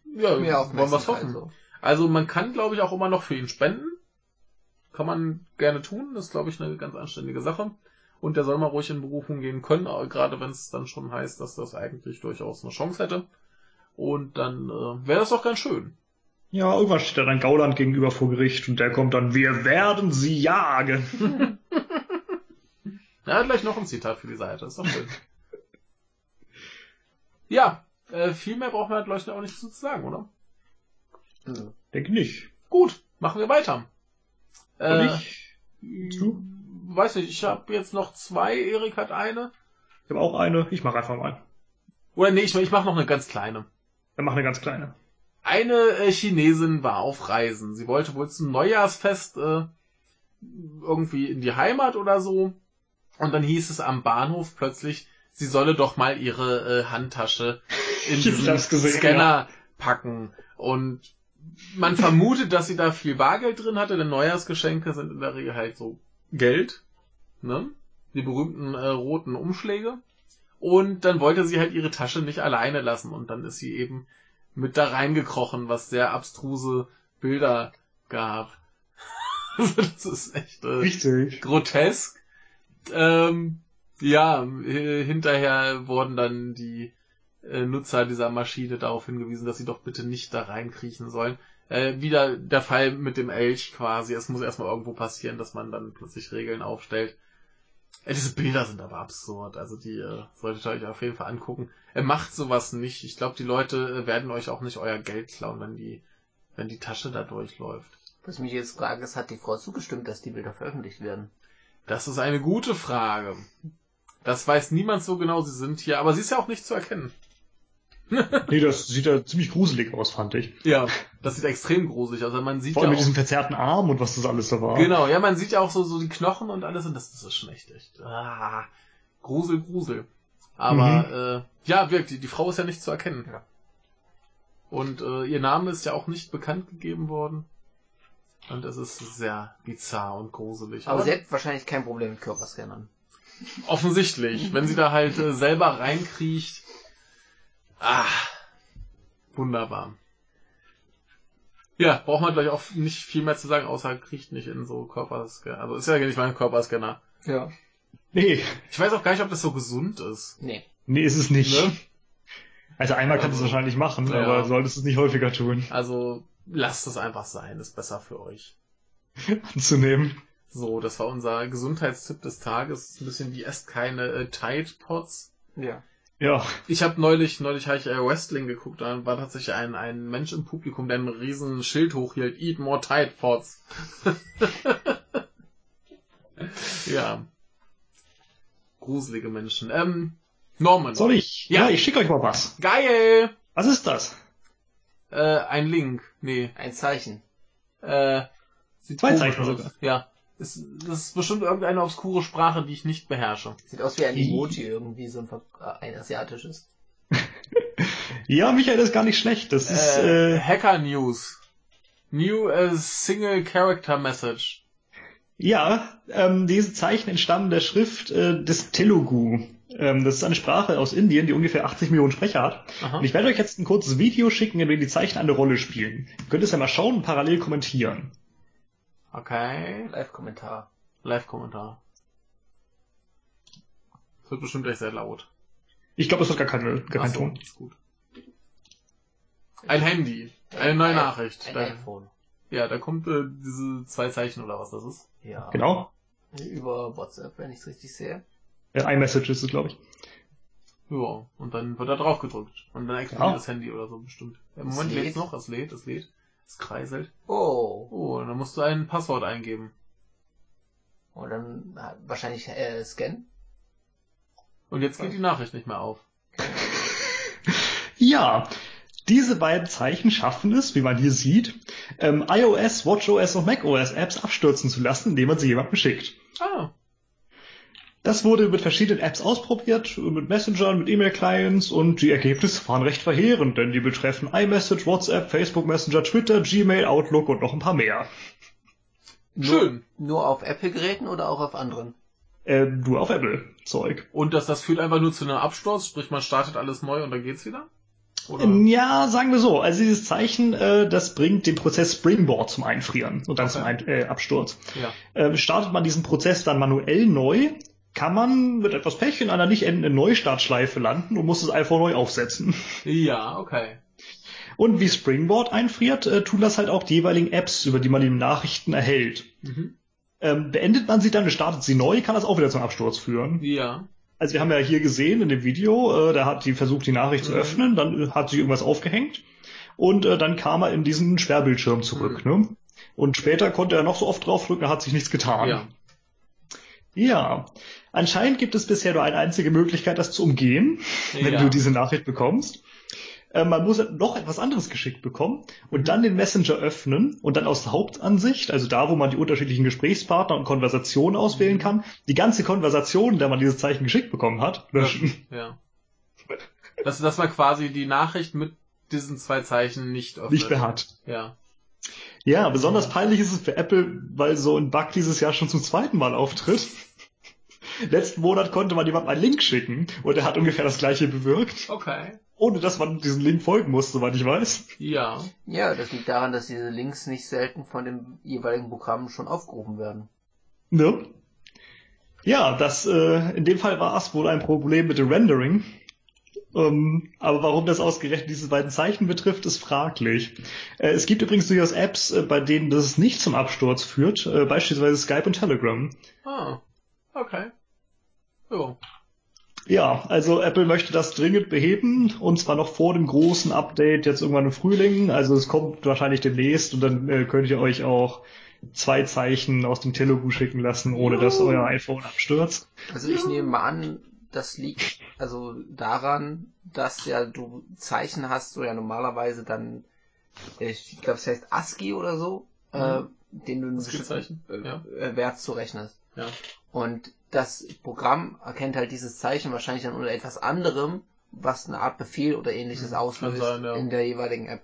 Ja, mehr wollen wir Aufmerksamkeit. hoffen. So. Also man kann, glaube ich, auch immer noch für ihn spenden. Kann man gerne tun. Das ist, glaube ich, eine ganz anständige Sache. Und der soll mal ruhig in Berufung gehen können, aber gerade wenn es dann schon heißt, dass das eigentlich durchaus eine Chance hätte. Und dann äh, wäre das doch ganz schön. Ja, irgendwann steht da dann Gauland gegenüber vor Gericht und der kommt dann, wir werden sie jagen. Er hat gleich noch ein Zitat für die Seite. Ist doch schön. ja, äh, viel mehr braucht man, glaube ich, auch nicht zu sagen, oder? Mhm. Denke nicht. Gut, machen wir weiter. Und Äh, ich? Du? weiß nicht, ich habe jetzt noch zwei, Erik hat eine. Ich habe auch eine. Ich mache einfach mal. Oder nee, ich, ich mache noch eine ganz kleine. Dann mach eine ganz kleine. Eine äh, Chinesin war auf Reisen. Sie wollte wohl zum Neujahrsfest äh, irgendwie in die Heimat oder so. Und dann hieß es am Bahnhof plötzlich, sie solle doch mal ihre äh, Handtasche in diesen gesehen, Scanner packen. Und man vermutet, dass sie da viel Bargeld drin hatte, denn Neujahrsgeschenke sind in der Regel halt so Geld. Ne? Die berühmten äh, roten Umschläge. Und dann wollte sie halt ihre Tasche nicht alleine lassen. Und dann ist sie eben mit da reingekrochen, was sehr abstruse Bilder gab. Also das ist echt äh, Richtig. grotesk. Ähm, ja, äh, hinterher wurden dann die äh, Nutzer dieser Maschine darauf hingewiesen, dass sie doch bitte nicht da reinkriechen sollen. Äh, wieder der Fall mit dem Elch quasi. Es muss erstmal irgendwo passieren, dass man dann plötzlich Regeln aufstellt. Äh, diese Bilder sind aber absurd. Also die äh, solltet ihr euch auf jeden Fall angucken. Er macht sowas nicht. Ich glaube, die Leute äh, werden euch auch nicht euer Geld klauen, wenn die, wenn die Tasche da durchläuft. Was mich jetzt frage, ist, hat die Frau zugestimmt, dass die Bilder veröffentlicht werden? Das ist eine gute Frage. Das weiß niemand so genau, sie sind hier, aber sie ist ja auch nicht zu erkennen. nee, das sieht ja ziemlich gruselig aus, fand ich. Ja, das sieht extrem gruselig aus. Also man sieht Vor allem ja mit auch, diesem verzerrten Arm und was das alles da war. Genau, ja, man sieht ja auch so, so die Knochen und alles und das, das ist schon echt, echt. Ah, Grusel, Grusel. Aber äh, ja, wirklich, die Frau ist ja nicht zu erkennen. Ja. Und äh, ihr Name ist ja auch nicht bekannt gegeben worden. Und es ist sehr bizarr und gruselig. Aber sie hat wahrscheinlich kein Problem mit Körperscannern. Offensichtlich, wenn sie da halt äh, selber reinkriecht. Ah, wunderbar. Ja, braucht man gleich auch nicht viel mehr zu sagen, außer kriecht nicht in so Körperscanner. Also ist ja nicht mein Körperscanner. Ja. Nee, Ich weiß auch gar nicht, ob das so gesund ist. Nee. nee, ist es nicht. Ne? Also einmal kannst du es Also, wahrscheinlich machen, ja. aber solltest es nicht häufiger tun, Also lasst es einfach sein, ist besser für euch. anzunehmen. So, das war unser Gesundheitstipp des Tages. Ein bisschen wie esst keine äh, Tide Pods. Ja. Ja, Ich habe neulich, neulich habe ich äh, Wrestling geguckt, da war tatsächlich ein, ein Mensch im Publikum, der ein riesen Schild hochhielt, Eat more Tide Pods. ja. Gruselige Menschen. Ähm, Norman. soll ich? Ja. Ja, ich schicke euch mal was. Geil! Was ist das? Äh, ein Link. Nee. Ein Zeichen. Äh, sieht Zwei Zeichen aus. sogar. Ja. Ist, das ist bestimmt irgendeine obskure Sprache, die ich nicht beherrsche. Sieht aus wie ein Emoji irgendwie, so ein, ver- äh, ein asiatisches. Ja, Michael, das ist gar nicht schlecht. Das ist, Äh, äh, Hacker News. New äh, Single Character Message. ja, ähm, diese Zeichen entstammen der Schrift äh, des Telugu. Ähm, das ist eine Sprache aus Indien, die ungefähr 80 Millionen Sprecher hat. Aha. Und ich werde euch jetzt ein kurzes Video schicken, in dem die Zeichen eine Rolle spielen. Ihr könnt es ja mal schauen und parallel kommentieren. Okay. Live-Kommentar. Live-Kommentar. Das wird bestimmt gleich sehr laut. Ich glaube, es hat gar keine, gar so, Ton. ist gut. Ein Handy. Eine neue Ein- Nachricht. Ein Da, iPhone. ja, da kommt äh, diese zwei Zeichen oder was das ist. Ja. Genau. Über WhatsApp, wenn ich es richtig sehe. Äh, iMessage ist es, glaube ich. Ja, und dann wird da drauf gedrückt. Und dann explodiert Ja. das Handy oder so bestimmt. Im Moment lädt. lädt noch, es lädt, es lädt. Es kreiselt. Oh. Oh, und dann musst du ein Passwort eingeben. Und dann äh, wahrscheinlich äh, Scan. Und jetzt geht die Nachricht nicht mehr auf. Ja, diese beiden Zeichen schaffen es, wie man hier sieht, ähm, iOS, WatchOS und macOS Apps abstürzen zu lassen, indem man sie jemandem schickt. Ah, Das wurde mit verschiedenen Apps ausprobiert, mit Messengern, mit E-Mail-Clients und die Ergebnisse waren recht verheerend, denn die betreffen iMessage, WhatsApp, Facebook Messenger, Twitter, Gmail, Outlook und noch ein paar mehr. schön. Nur auf Apple-Geräten oder auch auf anderen? Äh, nur auf Apple-Zeug. Und das, das führt einfach nur zu einem Absturz, sprich man startet alles neu und dann geht's wieder? Oder? Ähm, Ja, sagen wir so. Also dieses Zeichen, äh, das bringt den Prozess Springboard zum Einfrieren und dann Okay. zum Ein äh, Absturz. Ja. Ähm, startet man diesen Prozess dann manuell neu, kann man mit etwas Pech in einer nicht endenden Neustartschleife landen und muss es einfach neu aufsetzen. Ja, okay. Und wie Springboard einfriert, äh, tun das halt auch die jeweiligen Apps, über die man die Nachrichten erhält. Mhm. Ähm, beendet man sie dann und startet sie neu, kann das auch wieder zum Absturz führen. Ja. Also wir haben ja hier gesehen in dem Video, äh, da hat die versucht, die Nachricht zu Mhm. öffnen, dann äh, hat sich irgendwas aufgehängt und äh, dann kam er in diesen Sperrbildschirm zurück. Ne? Und später konnte er noch so oft draufdrücken, da hat sich nichts getan. Ja. Ja, anscheinend gibt es bisher nur eine einzige Möglichkeit, das zu umgehen, wenn Ja. du diese Nachricht bekommst. Äh, man muss noch etwas anderes geschickt bekommen und dann den Messenger öffnen und dann aus der Hauptansicht, also da, wo man die unterschiedlichen Gesprächspartner und Konversationen auswählen kann, die ganze Konversation, der man dieses Zeichen geschickt bekommen hat, löschen. Ja. Dass, dass man quasi die Nachricht mit diesen zwei Zeichen nicht öffnet. Nicht mehr hat. Ja. Ja, besonders peinlich ist es für Apple, weil so ein Bug dieses Jahr schon zum zweiten Mal auftritt. Letzten Monat konnte man jemandem einen Link schicken und er hat ungefähr das gleiche bewirkt, Okay. ohne dass man diesem Link folgen musste, soweit ich weiß. Ja. Ja, das liegt daran, dass diese Links nicht selten von dem jeweiligen Programm schon aufgerufen werden. Ne? Ja, das äh, in dem Fall war es wohl ein Problem mit dem Rendering. Ähm, aber warum das ausgerechnet diese beiden Zeichen betrifft, ist fraglich. Äh, es gibt übrigens durchaus Apps, äh, bei denen das nicht zum Absturz führt, äh, beispielsweise Skype und Telegram. Ah, okay. Jo. Ja, also Apple möchte das dringend beheben und zwar noch vor dem großen Update jetzt irgendwann im Frühling. Also es kommt wahrscheinlich demnächst und dann äh, könnt ihr euch auch zwei Zeichen aus dem Telugu schicken lassen, ohne dass euer iPhone abstürzt. Also ich nehme mal an, das liegt also daran, dass ja du Zeichen hast, so ja normalerweise dann, ich glaube es heißt ASCII oder so, äh, den du einen ASCII-Zeichen, bestimmten, ja. äh, Wert zurechnest. Ja. Und das Programm erkennt halt dieses Zeichen wahrscheinlich dann unter etwas anderem, was eine Art Befehl oder ähnliches Mhm, auslöst sein, ja. in der jeweiligen App.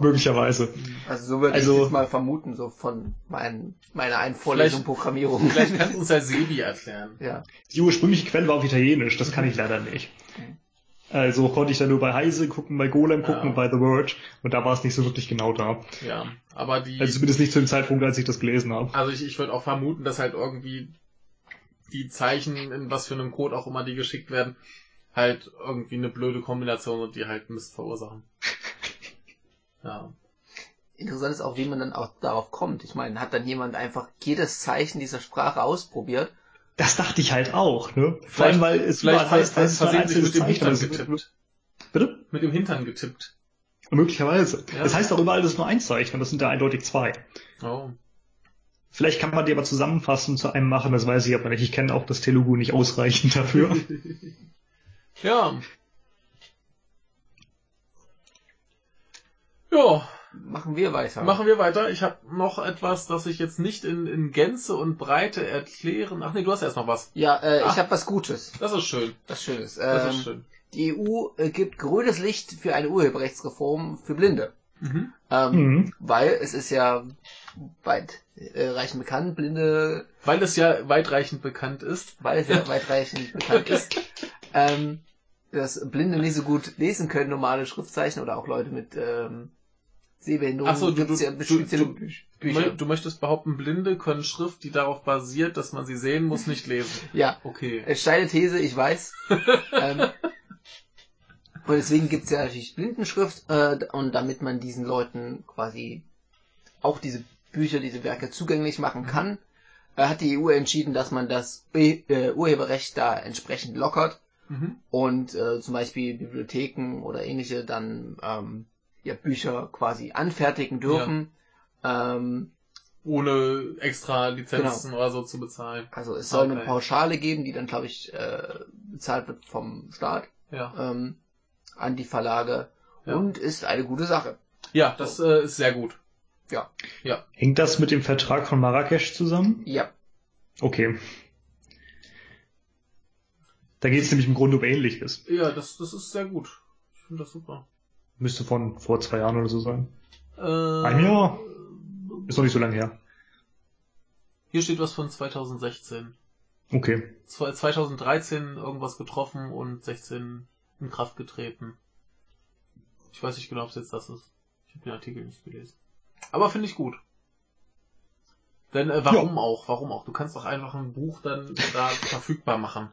Möglicherweise. Also so würde Also- ich jetzt mal vermuten, so von mein, meiner einen Vorlesung Vielleicht- Programmierung. Vielleicht kann uns ja Sebi erklären. ja. Die ursprüngliche Quelle war auf Italienisch, das kann ich leider nicht. Also konnte ich dann nur bei Heise gucken, bei Golem gucken Ja. und bei The Verge und da war es nicht so wirklich genau da. Ja, aber die, Also zumindest nicht zu dem Zeitpunkt, als ich das gelesen habe. also ich, ich würde auch vermuten, dass halt irgendwie die Zeichen, in was für einem Code auch immer die geschickt werden, halt irgendwie eine blöde Kombination und die halt Mist verursachen. Ja. Interessant ist auch, wie man dann auch darauf kommt. Ich meine, hat dann jemand einfach jedes Zeichen dieser Sprache ausprobiert? Das dachte ich halt auch, ne? Vor Vielleicht- allem, weil es Vielleicht überall heißt, ver- das ist ein versehentlich einzelnes mit dem Zeichen. Hintern getippt. bitte? Mit dem Hintern getippt. Möglicherweise. Ja. Das heißt auch überall, das ist nur ein Zeichen, und das sind ja eindeutig zwei. Oh. Vielleicht kann man die aber zusammenfassen zu einem machen, das weiß ich aber nicht. Ich kenne auch das Telugu nicht ausreichend dafür. Ja. Ja, Machen wir weiter. machen wir weiter. Ich habe noch etwas, das ich jetzt nicht in, in Gänze und Breite erklären. Ach nee, du hast erst noch was. Ja, äh, Ah. ich habe was Gutes, Das ist schön. was Schönes. Das Ähm, ist schön. Die EU äh, gibt grünes Licht für eine Urheberrechtsreform für Blinde. Mhm. Ähm, Mhm. Weil es ist ja weitreichend bekannt, Blinde, Weil es ja weitreichend bekannt ist. weil es ja weitreichend bekannt ist, ähm, dass Blinde nicht so gut lesen können, normale Schriftzeichen oder auch Leute mit ähm, Sehbehinderung. Ach so, du- ja du- du- Bücher. du möchtest behaupten, Blinde können Schrift, die darauf basiert, dass man sie sehen muss, nicht lesen. Ja, Okay. äh, steile These, ich weiß. ähm, und deswegen gibt's ja natürlich Blindenschrift äh, und damit man diesen Leuten quasi auch diese Bücher, diese Werke zugänglich machen kann, äh, hat die EU entschieden, dass man das Ur- äh, Urheberrecht da entsprechend lockert Mhm. und äh, zum Beispiel Bibliotheken oder ähnliche dann ähm, ja, Bücher quasi anfertigen dürfen. Ähm, Ohne extra Lizenzen Genau. oder so zu bezahlen. also es soll eine Okay. Pauschale geben, die dann glaube ich äh, bezahlt wird vom Staat Ja. ähm, an die Verlage Ja. und ist eine gute Sache. Ja, das äh, ist sehr gut. Ja. Ja. Hängt das mit dem Vertrag von Marrakesch zusammen? Ja, Okay. Da geht es nämlich im Grunde um Ähnliches. Ja, das, das ist sehr gut. Ich finde das super. Müsste von vor zwei Jahren oder so sein. Äh, Ein Jahr? Ist noch nicht so lange her. Hier steht was von 2016. Okay. Zwei- 2013 irgendwas getroffen und 16 in Kraft getreten. Ich weiß nicht genau, ob es jetzt das ist. Ich habe den Artikel nicht gelesen. Aber finde ich gut. Denn äh, warum auch? Warum auch? Du kannst doch einfach ein Buch dann da verfügbar machen.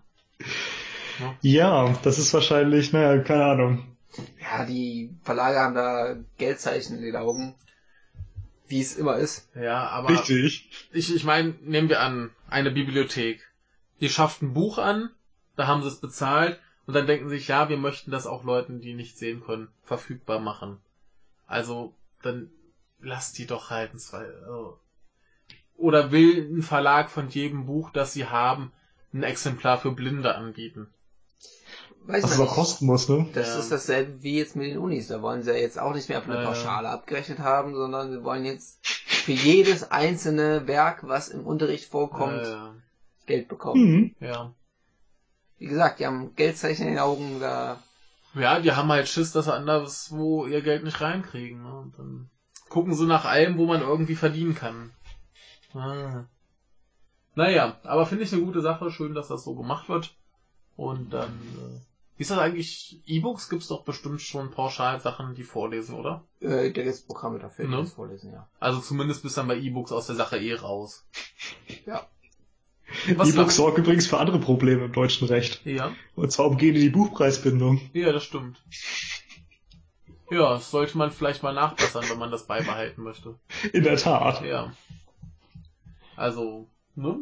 Ja, das ist wahrscheinlich, naja, keine Ahnung. ja, die Verlage haben da Geldzeichen in den Augen, wie es immer ist. Ja, aber Richtig. ich, ich meine, nehmen wir an, eine Bibliothek. Die schafft ein Buch an, da haben sie es bezahlt und dann denken sie sich, ja, wir möchten das auch Leuten, die nicht sehen können, verfügbar machen. Also, dann lass die doch halten. Zwei, oh. Oder will ein Verlag von jedem Buch, das sie haben, ein Exemplar für Blinde anbieten? Weiß Was nicht. kosten muss, ne? Das Ja. ist dasselbe wie jetzt mit den Unis. Da wollen sie ja jetzt auch nicht mehr auf eine Ja, ja. Pauschale abgerechnet haben, sondern sie wollen jetzt für jedes einzelne Werk, was im Unterricht vorkommt, Äh, Geld bekommen. Mhm. ja. Wie gesagt, die haben Geldzeichen in den Augen, da Ja, die haben halt Schiss, dass sie anderswo ihr Geld nicht reinkriegen. Ne? Und dann gucken sie nach allem, wo man irgendwie verdienen kann. Ah. Naja, aber finde ich eine gute Sache. Schön, dass das so gemacht wird. Und dann, äh, wie ist das eigentlich? E-Books gibt's doch bestimmt schon pauschal Sachen, die vorlesen, oder? äh, da gibt's Programme dafür, die Ne? das vorlesen, ja. Also zumindest bis dann bei E-Books aus der Sache eh raus. Ja. Was E-Book sorgt übrigens für andere Probleme im deutschen Recht. Ja. Und zwar umgehen die Buchpreisbindung. Ja, das stimmt. Ja, das sollte man vielleicht mal nachbessern, wenn man das beibehalten möchte. In der Tat. Ja. Also, ne?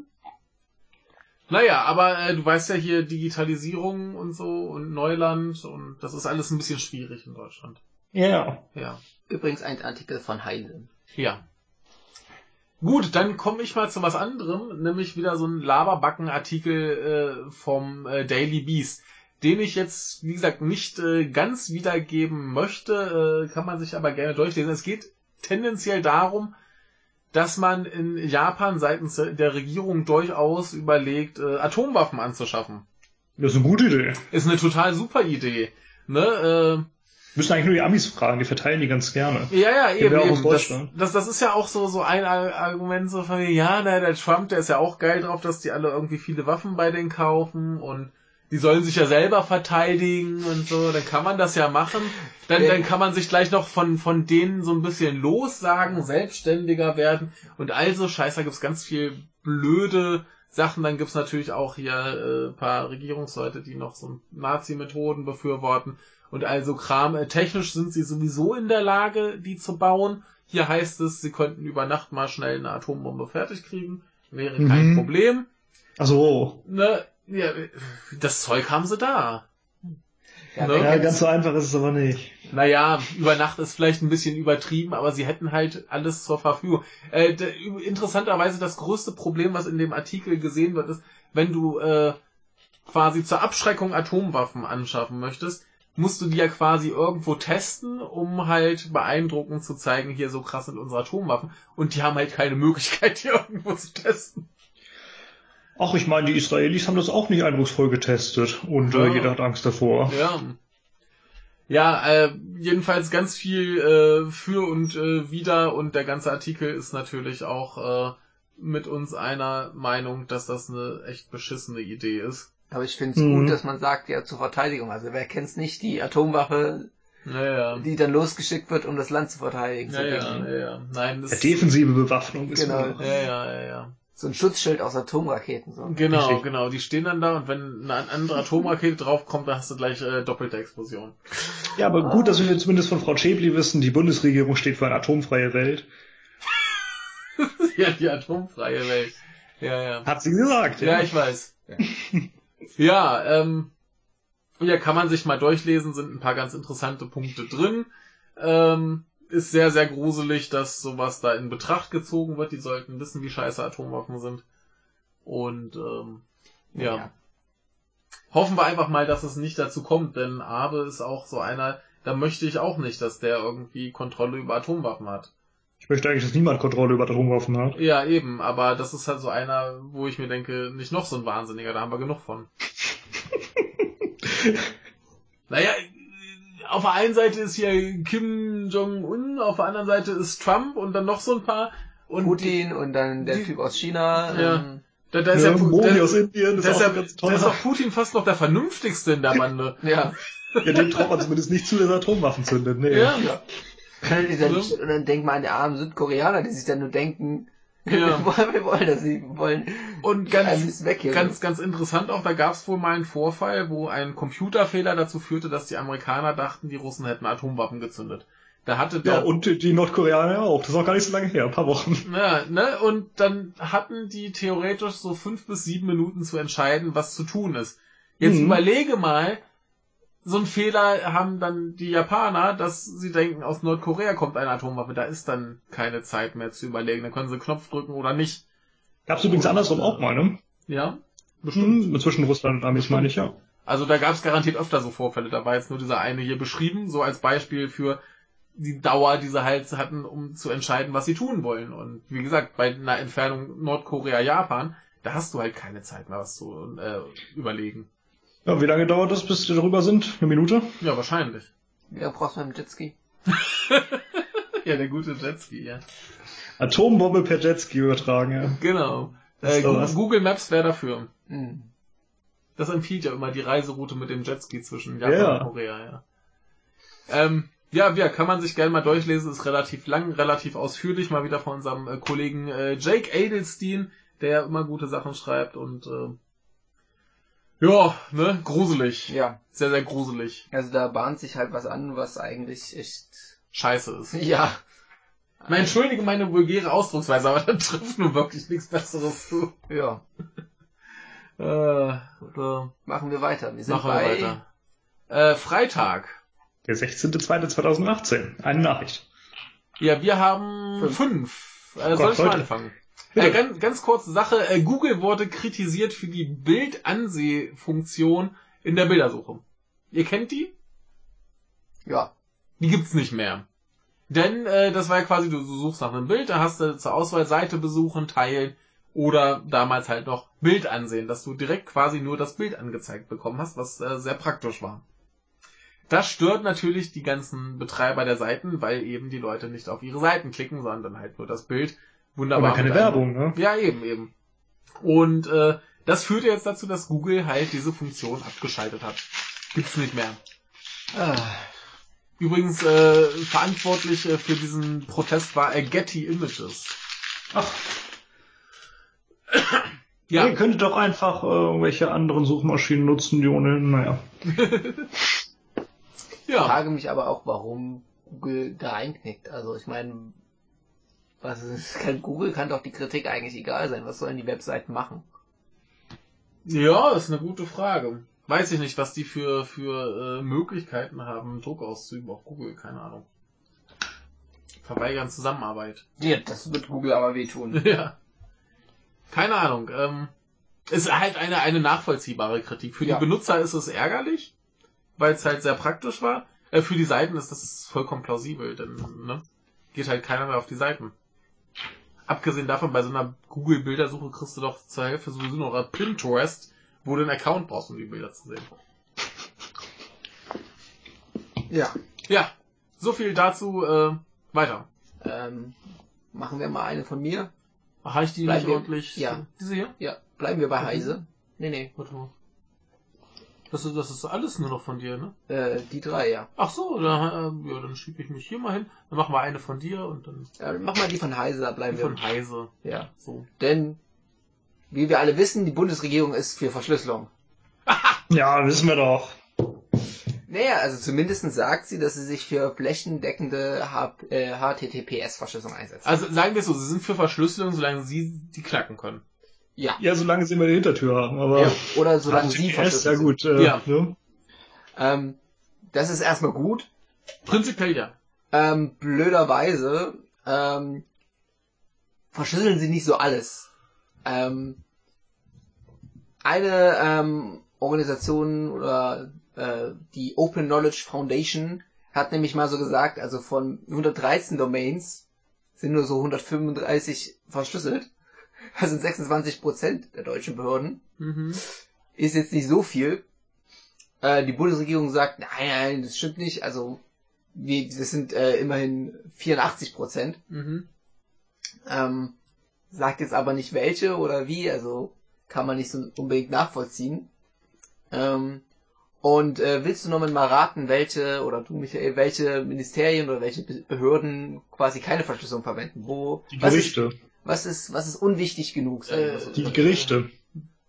Naja, aber äh, du weißt ja hier Digitalisierung und so und Neuland und das ist alles ein bisschen schwierig in Deutschland. Ja. Ja. Übrigens ein Artikel von Heise. Ja. Gut, dann komme ich mal zu was anderem, nämlich wieder so ein Laberbacken-Artikel äh, vom äh, Daily Beast, den ich jetzt, wie gesagt, nicht äh, ganz wiedergeben möchte, äh, kann man sich aber gerne durchlesen. Es geht tendenziell darum, dass man in Japan seitens der Regierung durchaus überlegt, äh, Atomwaffen anzuschaffen. Das ist eine gute Idee. Ist eine total super Idee. Ne? Müssen eigentlich nur die Amis fragen, die verteilen die ganz gerne. Ja, ja, Die eben. eben. Das, Deutschland. das, das ist ja auch so, so ein Ar- Argument so von, ja, na, der Trump, der ist ja auch geil drauf, dass die alle irgendwie viele Waffen bei denen kaufen und die sollen sich ja selber verteidigen und so, dann kann man das ja machen. Dann, dann kann man sich gleich noch von, von denen so ein bisschen lossagen, selbstständiger werden und also Scheiße, da gibt's ganz viel blöde Sachen. Dann gibt's natürlich auch hier äh, ein paar Regierungsleute, die noch so Nazi-Methoden befürworten. Und also Kram, äh, technisch sind sie sowieso in der Lage, die zu bauen. Hier heißt es, sie könnten über Nacht mal schnell eine Atombombe fertig kriegen. Wäre kein Mhm. Problem. Also, Ne, ja, das Zeug haben sie da. Ja, Ne? ja, ganz so einfach ist es aber nicht. Naja, über Nacht ist vielleicht ein bisschen übertrieben, aber sie hätten halt alles zur Verfügung. Äh, interessanterweise das größte Problem, was in dem Artikel gesehen wird, ist, wenn du äh, quasi zur Abschreckung Atomwaffen anschaffen möchtest, musst du die ja quasi irgendwo testen, um halt beeindruckend zu zeigen, hier so krass sind unsere Atomwaffen. Und die haben halt keine Möglichkeit, die irgendwo zu testen. Ach, ich meine, die Israelis haben das auch nicht eindrucksvoll getestet und Ja. äh, jeder hat Angst davor. Ja. Ja, äh, jedenfalls ganz viel äh, für und äh, wider und der ganze Artikel ist natürlich auch äh, mit uns einer Meinung, dass das eine echt beschissene Idee ist. Aber ich finde es Mhm. gut, dass man sagt, ja, zur Verteidigung. Also wer kennt's nicht, die Atomwaffe, Naja. die dann losgeschickt wird, um das Land zu verteidigen. so Ja, ja, Dinge. ja, ja. Nein, Ja, das defensive Bewaffnung ist Genau. immer- Ja, ja, ja, ja. So ein Schutzschild aus Atomraketen. So. Genau, Richtig. genau. Die stehen dann da und wenn eine andere Atomrakete draufkommt, dann hast du gleich äh, doppelte Explosion. Ja, aber gut, dass wir zumindest von Frau Schäbli wissen, die Bundesregierung steht für eine atomfreie Welt. ja, die atomfreie Welt. Ja, ja. Hat sie gesagt, Ja, ich weiß. Ja, ähm, ja, kann man sich mal durchlesen, sind ein paar ganz interessante Punkte drin. Ähm, ist sehr, sehr gruselig, dass sowas da in Betracht gezogen wird. Die sollten wissen, wie scheiße Atomwaffen sind. Und ähm, ja. Ja. hoffen wir einfach mal, dass es nicht dazu kommt, denn Abe ist auch so einer, da möchte ich auch nicht, dass der irgendwie Kontrolle über Atomwaffen hat. Ich möchte eigentlich, dass niemand Kontrolle über Atomwaffen hat. Ja, eben, aber das ist halt so einer, wo ich mir denke, nicht noch so ein Wahnsinniger, da haben wir genug von. naja, auf der einen Seite ist hier Kim Jong-un, auf der anderen Seite ist Trump und dann noch so ein paar. Und Putin und dann der die- Typ aus China. Ja. Ähm, da, da ist ja, Ja, Modi da, aus Indien, das da ist ist auch ja, ganz da toll. ist auch Putin fast noch der vernünftigste in der Bande. ja. Ja, dem traut man zumindest nicht zu, dass er Atomwaffen zündet. Nee. ja. Und dann, Ja. und dann denkt man an die armen Südkoreaner, die sich dann nur denken, Ja. wir wollen, wir wollen das, sie wollen Und ganz, alles weg hier. Ganz, ganz interessant auch, da gab es wohl mal einen Vorfall, wo ein Computerfehler dazu führte, dass die Amerikaner dachten, die Russen hätten Atomwaffen gezündet. Da hatte der, Ja, und die Nordkoreaner auch. Das ist auch gar nicht so lange her, ein paar Wochen. ja, ne, und dann hatten die theoretisch so fünf bis sieben Minuten zu entscheiden, was zu tun ist. Jetzt Mhm. überlege mal, so ein Fehler haben dann die Japaner, dass sie denken, aus Nordkorea kommt eine Atomwaffe. Da ist dann keine Zeit mehr zu überlegen. Da können sie einen Knopf drücken oder nicht. Gab's übrigens andersrum auch mal, ne? Ja? Hm, zwischen Russland und Amis meine ich, ja. Also da gab es garantiert öfter so Vorfälle. Da war jetzt nur dieser eine hier beschrieben, so als Beispiel für die Dauer, die sie halt hatten, um zu entscheiden, was sie tun wollen. Und wie gesagt, bei einer Entfernung Nordkorea-Japan, da hast du halt keine Zeit mehr, was zu äh, überlegen. Ja, wie lange dauert das, bis wir darüber sind? Eine Minute? Ja, wahrscheinlich. Wie lange brauchst du mit dem Jetski? Ja, der gute Jetski, ja. Atombombe per Jetski übertragen, ja. Genau. Äh. Google Maps wäre dafür. Hm. Das empfiehlt ja immer die Reiseroute mit dem Jetski zwischen Japan Ja. und Korea, ja. Ähm, ja, ja, kann man sich gerne mal durchlesen, ist relativ lang, relativ ausführlich, mal wieder von unserem äh, Kollegen äh, Jake Adelstein, der immer gute Sachen schreibt und äh, ja, ne, gruselig. Ja, Sehr, sehr gruselig. also da bahnt sich halt was an, was eigentlich echt, Scheiße ist. ja. Man entschuldige meine vulgäre Ausdrucksweise, aber da trifft nun wirklich nichts Besseres zu. Ja, Äh, oder machen wir weiter. Wir sind machen wir bei, weiter. Äh, Freitag. Der 16.02.2018. Eine Nachricht. Ja, wir haben Fünf. fünf. Äh, Gott, soll ich mal anfangen? Bitte. Äh, ganz, ganz kurze Sache. Äh, Google wurde kritisiert für die Bildansehfunktion in der Bildersuche. Ihr kennt die? Ja, Die gibt's nicht mehr. Denn äh, das war ja quasi, du suchst nach einem Bild, da hast du zur Auswahl Seite besuchen, teilen oder damals halt noch Bild ansehen, dass du direkt quasi nur das Bild angezeigt bekommen hast, was äh, sehr praktisch war. Das stört natürlich die ganzen Betreiber der Seiten, weil eben die Leute nicht auf ihre Seiten klicken, sondern halt nur das Bild. Wunderbar. Aber keine Werbung, ne? Ja, eben, eben. Und äh, das führte jetzt dazu, dass Google halt diese Funktion abgeschaltet hat. Gibt's nicht mehr. Ah, Übrigens äh, verantwortlich äh, für diesen Protest war äh, Getty Images. Ach, Ja, ihr könntet doch einfach äh, irgendwelche anderen Suchmaschinen nutzen, die ohnehin, naja. ich ja. frage mich aber auch, warum Google da einknickt. Also ich meine, ist, kann, Google kann doch die Kritik eigentlich egal sein. Was sollen die Webseiten machen? Ja, ist eine gute Frage. Weiß ich nicht, was die für, für äh, Möglichkeiten haben, Druck auszuüben auf Google, keine Ahnung. Verweigern Zusammenarbeit. Ja, das wird Google aber wehtun. ja. Keine Ahnung. Ähm, ist halt eine, eine nachvollziehbare Kritik. Für Ja. die Benutzer ist es ärgerlich, weil es halt sehr praktisch war. Äh, für die Seiten ist das vollkommen plausibel, denn ne, geht halt keiner mehr auf die Seiten. Abgesehen davon, bei so einer Google-Bildersuche kriegst du doch zur Hälfte sowieso noch ein Pinterest, wo du einen Account brauchst, um die Bilder zu sehen. Ja. Ja, so viel dazu. Äh, weiter. Ähm, machen wir mal eine von mir. Habe ich die Bleiben nicht wir- ordentlich? ja. Diese hier? Ja, bleiben wir bei Okay. Heise. Nee, nee. Warte mal. Das ist, das ist alles nur noch von dir, ne? Äh, die drei, ja. Ach so, da, äh, ja, dann schiebe ich mich hier mal hin. Dann machen wir eine von dir und dann ja mach mal die von Heise, da die bleiben von wir. Heise. Ja. So. Denn, wie wir alle wissen, die Bundesregierung ist für Verschlüsselung. Ja, wissen wir doch. Naja, also zumindest sagt sie, dass sie sich für flächendeckende H äh, HTTPS-Verschlüsselung einsetzt. Also sagen wir es so, sie sind für Verschlüsselung, solange sie die knacken können. Ja. Ja, solange sie immer die Hintertür haben, aber. ja. Oder solange sie verschlüsselt ja sind. gut. Äh, Ja. Ne? Ähm, das ist erstmal gut. Prinzipiell ja. Ähm, blöderweise ähm, verschlüsseln sie nicht so alles. Ähm, eine ähm, Organisation oder äh, die Open Knowledge Foundation hat nämlich mal so gesagt, also von 113 Domains sind nur so 135 verschlüsselt. Das sind 26 Prozent der deutschen Behörden. Mhm. Ist jetzt nicht so viel. Äh, die Bundesregierung sagt, nein, nein, das stimmt nicht. Also wir, das sind äh, immerhin 84 Prozent. Mhm. Ähm, sagt jetzt aber nicht welche oder wie, also kann man nicht so unbedingt nachvollziehen. Ähm, und äh, willst du noch mal raten, welche, oder du Michael, welche Ministerien oder welche Be- Behörden quasi keine Verschlüsselung verwenden? Wo, Die was ist, Gerichte. Was ist, was ist unwichtig genug? sagen wir Äh, so. Die Gerichte.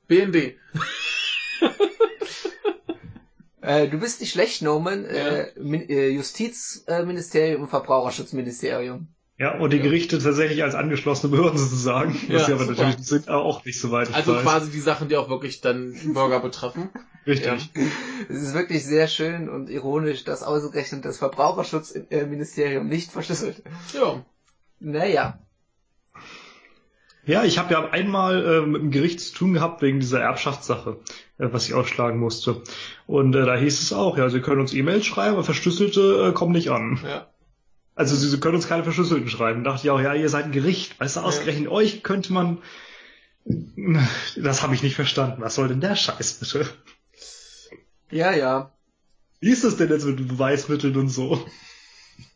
BND. Äh, du bist nicht schlecht, Norman. Ja. Äh, äh, Justizministerium und Verbraucherschutzministerium. Ja, und die Gerichte tatsächlich als angeschlossene Behörden sozusagen. Ja, was sie aber super. natürlich sind, aber auch nicht so weit. ich Also weiß. quasi die Sachen, die auch wirklich dann Bürger betreffen. Richtig. Es ist wirklich sehr schön und ironisch, dass ausgerechnet das Verbraucherschutzministerium nicht verschlüsselt. Ja. Naja. Ja, ich habe ja einmal äh, mit dem Gericht zu tun gehabt wegen dieser Erbschaftssache, äh, was ich ausschlagen musste. Und äh, da hieß es auch, ja, Sie können uns E-Mails schreiben, aber verschlüsselte äh, kommen nicht an. Ja. Also Sie, Sie können uns keine verschlüsselten schreiben. Da dachte ich auch, ja, ihr seid ein Gericht. Weißt du, ausgerechnet euch könnte man... Das habe ich nicht verstanden. Was soll denn der Scheiß bitte? Ja, ja. Wie ist das denn jetzt mit Beweismitteln und so?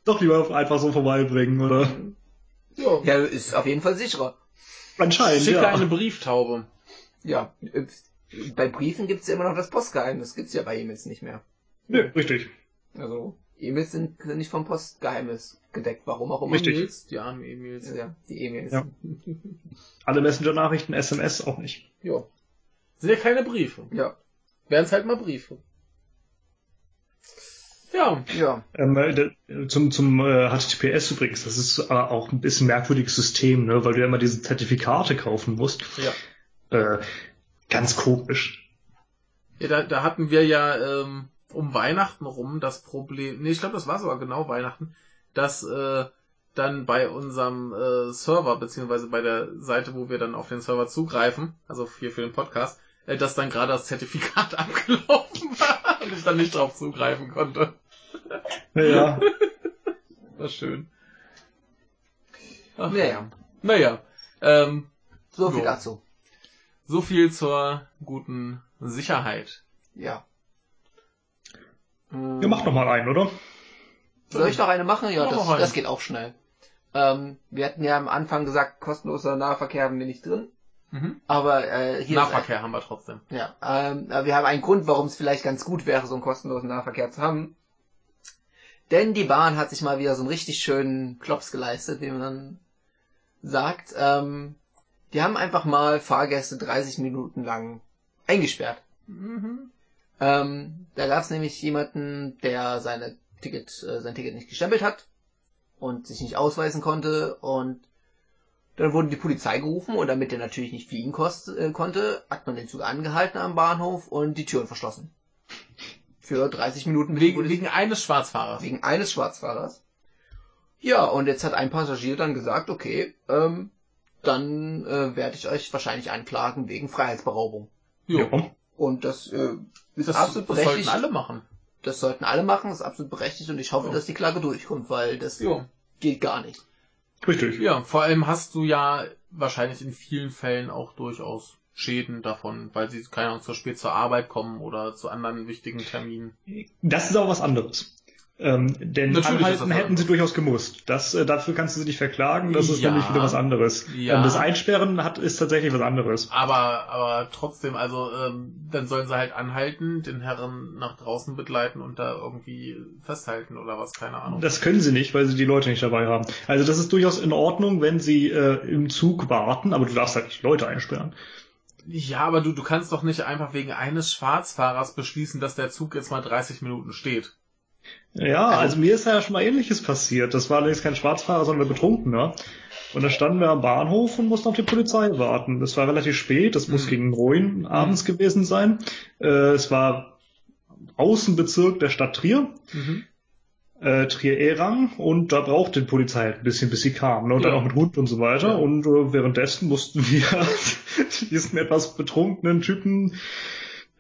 Doch lieber einfach so vorbeibringen, oder? Ja. Ja, ist auf jeden Fall sicherer. Anscheinend, Schicke ja. eine Brieftaube. Ja. Bei Briefen gibt's ja immer noch das Postgeheimnis. Gibt's ja bei E-Mails nicht mehr. Nö, richtig. Also, E-Mails sind, sind nicht vom Postgeheimnis gedeckt, warum auch immer. Richtig. E-Mails, die armen E-Mails. Ja, die E-Mails. Ja. Alle Messenger-Nachrichten, SMS auch nicht. Ja. Sind ja keine Briefe. Ja. Wären's halt mal Briefe. Ja. Ja. Ähm, äh, zum zum äh, HTTPS übrigens, das ist äh, auch ein bisschen merkwürdiges System, ne, weil du ja immer diese Zertifikate kaufen musst. Ja. Äh, ganz komisch. ja da, da hatten wir ja ähm, um Weihnachten rum das Problem, nee, ich glaube, das war sogar genau Weihnachten, dass äh, dann bei unserem äh, Server, beziehungsweise bei der Seite, wo wir dann auf den Server zugreifen, also hier für den Podcast, äh, dass dann gerade das Zertifikat abgelaufen war und ich dann nicht drauf zugreifen konnte. Ja, War schön. Ach, Naja. Naja, ähm, So viel So. dazu. so viel zur guten Sicherheit. Ja. Hm. ihr macht noch mal einen, oder? Soll ich noch eine machen? Ja, das, das geht auch schnell. Ähm, wir hatten ja am Anfang gesagt, kostenloser Nahverkehr haben wir nicht drin. Mhm. Aber äh, hier Nahverkehr haben wir trotzdem. Ja, ähm, wir haben einen Grund, warum es vielleicht ganz gut wäre, so einen kostenlosen Nahverkehr zu haben. Denn die Bahn hat sich mal wieder so einen richtig schönen Klops geleistet, wie man dann sagt. Ähm, die haben einfach mal Fahrgäste 30 Minuten lang eingesperrt. Mhm. Ähm, da gab es nämlich jemanden, der seine Ticket, äh, sein Ticket nicht gestempelt hat und sich nicht ausweisen konnte und dann wurde die Polizei gerufen und damit er natürlich nicht fliegen kost, äh, konnte, hat man den Zug angehalten am Bahnhof und die Türen verschlossen. Für 30 Minuten Wegen, wegen eines Schwarzfahrers. wegen eines Schwarzfahrers. Ja, und jetzt hat ein Passagier dann gesagt, okay, ähm, dann äh, werde ich euch wahrscheinlich anklagen wegen Freiheitsberaubung. Jo. Ja. Und das äh, ist Das, absolut das sollten berechtigt. alle machen. Das sollten alle machen, das ist absolut berechtigt und ich hoffe, Ja. dass die Klage durchkommt, weil das Jo. geht gar nicht. Richtig. Ja, vor allem hast du ja wahrscheinlich in vielen Fällen auch durchaus Schäden davon, weil sie, keine Ahnung, zu spät zur Arbeit kommen oder zu anderen wichtigen Terminen. Das ist auch was anderes. Ähm, denn Natürlich anhalten hätten sie durchaus gemusst. Das, äh, dafür kannst du sie nicht verklagen, das ist Ja. nämlich wieder was anderes. Ja. Ähm, das Einsperren hat, ist tatsächlich was anderes. Aber, aber trotzdem, also ähm, dann sollen sie halt anhalten, den Herren nach draußen begleiten und da irgendwie festhalten oder was, keine Ahnung. Das können sie nicht, weil sie die Leute nicht dabei haben. Also das ist durchaus in Ordnung, wenn sie äh, im Zug warten, aber du darfst halt nicht Leute einsperren. Ja, aber du, du kannst doch nicht einfach wegen eines Schwarzfahrers beschließen, dass der Zug jetzt mal 30 Minuten steht. Ja, Also- mir ist ja schon mal ähnliches passiert. Das war allerdings kein Schwarzfahrer, sondern ein Betrunkener. Und da standen wir am Bahnhof und mussten auf die Polizei warten. Das war relativ spät, das muss Mhm. gegen neun abends gewesen sein. Äh, es war Außenbezirk der Stadt Trier. Mhm. äh, Trier-Erang und da brauchte die Polizei halt ein bisschen, bis sie kam. Ne? Und Ja. dann auch mit Hund und so weiter. Ja. Und äh, währenddessen mussten wir diesen etwas betrunkenen Typen,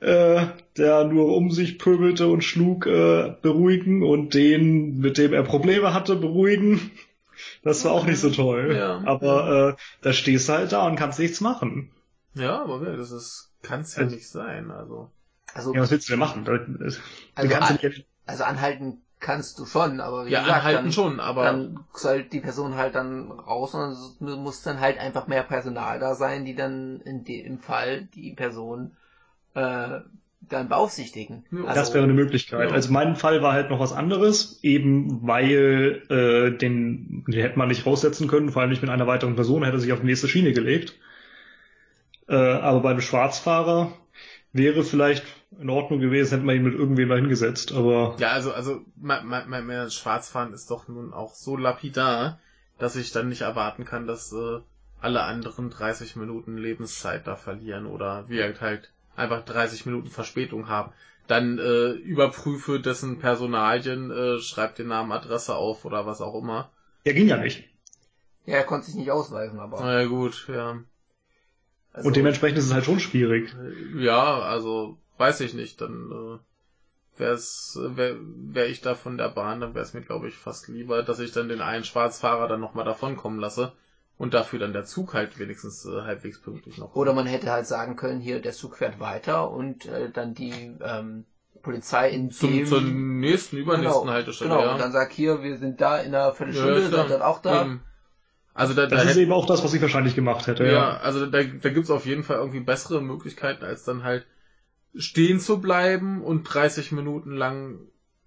äh, der nur um sich pöbelte und schlug, äh, beruhigen und den, mit dem er Probleme hatte, beruhigen. Das war auch nicht so toll. Ja. Aber äh, da stehst du halt da und kannst nichts machen. Ja, aber ja, das ist, kann's ja Also- nicht sein, also. Also, Ja, was willst du denn machen? Du also, an, nicht, also anhalten kannst du schon, aber wie Ja, gesagt, anhalten dann, schon, aber dann soll die Person halt dann raus und muss dann halt einfach mehr Personal da sein, die dann in dem Fall die Person äh, dann beaufsichtigen. Also, Das wäre eine Möglichkeit. Ja. Also mein Fall war halt noch was anderes, eben weil äh, den, den hätte man nicht raussetzen können, vor allem nicht mit einer weiteren Person, hätte er sich auf die nächste Schiene gelegt. Äh, aber bei einem Schwarzfahrer wäre vielleicht in Ordnung gewesen, hätte man ihn mit irgendwem da hingesetzt, aber Ja, also, also, mein, mein, mein, mein Schwarzfahren ist doch nun auch so lapidar, dass ich dann nicht erwarten kann, dass äh, alle anderen 30 Minuten Lebenszeit da verlieren oder wir halt, halt einfach 30 Minuten Verspätung haben. Dann äh, überprüfe dessen Personalien, äh, schreib den Namen, Adresse auf oder was auch immer. der ging ja nicht. ja, er konnte sich nicht ausweisen, aber. Na ja, gut, ja. Also, Und dementsprechend ist es halt schon schwierig. Äh, Ja, also weiß ich nicht. Dann äh, wär's, wär, wär ich da von der Bahn, dann wäre es mir, glaube ich, fast lieber, dass ich dann den einen Schwarzfahrer dann nochmal davonkommen lasse und dafür dann der Zug halt wenigstens äh, halbwegs pünktlich noch. Oder man hätte halt sagen können, hier, der Zug fährt weiter und äh, dann die ähm, Polizei in zum, dem... zur nächsten, übernächsten genau, Haltestelle, Genau, ja. und dann sagt hier, wir sind da in einer Viertelstunde, ja, seid ihr auch da. Eben. Also da, da Das ist hätte, eben auch das, was ich wahrscheinlich gemacht hätte. ja, Ja. also da, da gibt's auf jeden Fall irgendwie bessere Möglichkeiten, als dann halt stehen zu bleiben und 30 Minuten lang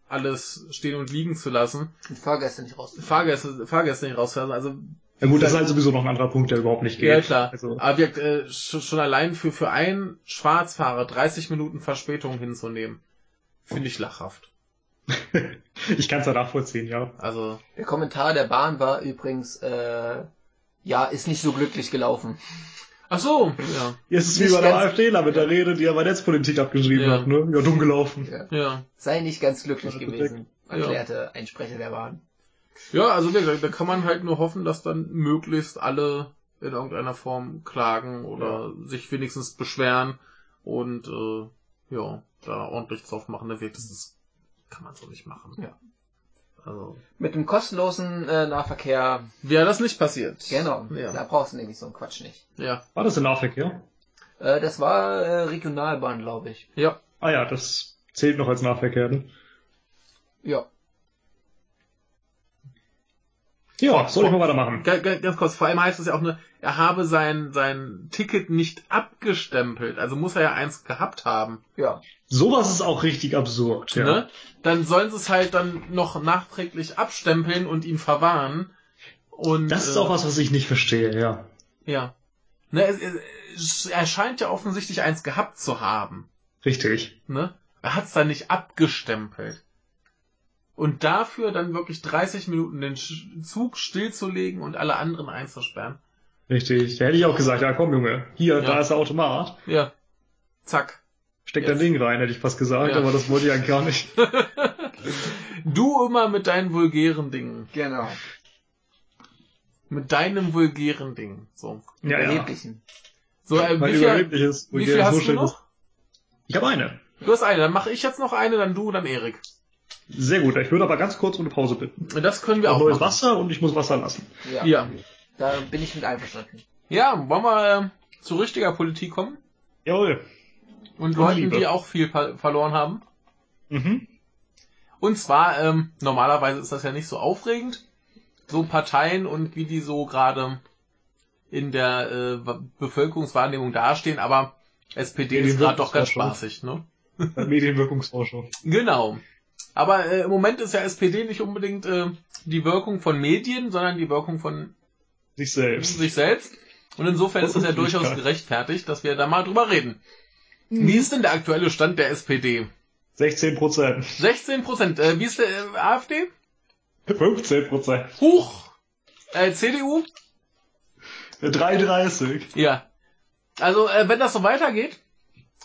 alles stehen und liegen zu lassen. Und Fahrgäste nicht raus. Fahrgäste, Fahrgäste nicht rauslassen. Also Ja gut, das ist halt sowieso noch ein anderer Punkt, der überhaupt nicht geht. ja klar. Also, Aber wir, äh, schon, allein für für einen Schwarzfahrer 30 Minuten Verspätung hinzunehmen, finde ich lachhaft. ich kann es ja nachvollziehen, ja. Also Der Kommentar der Bahn war übrigens, äh, ja, ist nicht so glücklich gelaufen. ach so, ja, Jetzt ist es wie bei der AfDler mit der Rede, die aber Netzpolitik abgeschrieben Ja. hat, ne? Ja, dumm gelaufen. Ja. ja. Sei nicht ganz glücklich gewesen, Ja. erklärte ein Sprecher der Bahn. Ja, also wie gesagt, da kann man halt nur hoffen, dass dann möglichst alle in irgendeiner Form klagen oder sich wenigstens beschweren und äh, ja, da ordentlich drauf machen. Da wirkt es, das kann man so nicht machen. Ja. Also Mit dem kostenlosen äh, Nahverkehr, wäre das nicht passiert. genau, Ja. da brauchst du nämlich so einen Quatsch nicht. Ja. War das in Nahverkehr? Äh, das war äh, Regionalbahn, glaube ich. Ja. Ah ja, das zählt noch als Nahverkehr, ne? Ja. Ja, soll ich mal weitermachen? Ga- ga- Ganz kurz, vor allem heißt es ja auch nur, er habe sein, sein Ticket nicht abgestempelt. Also muss er ja eins gehabt haben. Ja. Sowas ist auch richtig absurd, ja. Ne? Dann sollen sie es halt dann noch nachträglich abstempeln und ihn verwahren. Und, Das ist äh, auch was, was ich nicht verstehe, ja. Ja. Ne, es, es, er scheint ja offensichtlich eins gehabt zu haben. Richtig. Ne? Er hat es dann nicht abgestempelt. Und dafür dann wirklich 30 Minuten den Zug stillzulegen und alle anderen einzusperren. Richtig. Da hätte ich auch gesagt, ja komm Junge, hier, Ja. da ist der Automat. Ja. Zack. Steck Jetzt. dein Ding rein, hätte ich fast gesagt, Ja. aber das wollte ich eigentlich gar nicht. Du immer mit deinen vulgären Dingen. Genau. Mit deinem vulgären Ding. So. Ja, ja. Überheblichen. So, äh, Mein wie, viel, überhebliches, wie viel hast du noch? Ich habe eine. Du hast eine, dann mache ich jetzt noch eine, dann du, dann Erik. Sehr gut. Ich würde aber ganz kurz um eine Pause bitten. Das können wir Auch neues. Wasser und ich muss Wasser lassen. Ja. Ja. Da bin ich mit einverstanden. Ja, wollen wir äh, zu richtiger Politik kommen? Jawohl. Und Und Leuten, Liebe. die auch viel verloren haben. Mhm. Und zwar, ähm, normalerweise ist das ja nicht so aufregend, so Parteien und wie die so gerade in der äh, Wa- Bevölkerungswahrnehmung dastehen, aber SPD ist gerade doch ganz spaßig, ne? Medienwirkungsforschung. Genau. Aber äh, im Moment ist ja SPD nicht unbedingt äh, die Wirkung von Medien, sondern die Wirkung von Sich selbst. sich selbst. Und insofern ist es ja durchaus gerechtfertigt, dass wir da mal drüber reden. Wie ist denn der aktuelle Stand der SPD? 16 Prozent. 16 Prozent. Äh, wie ist der äh, AfD? 15 Prozent. Huch! Äh, CDU? 33. Ja. Also, äh, wenn das so weitergeht,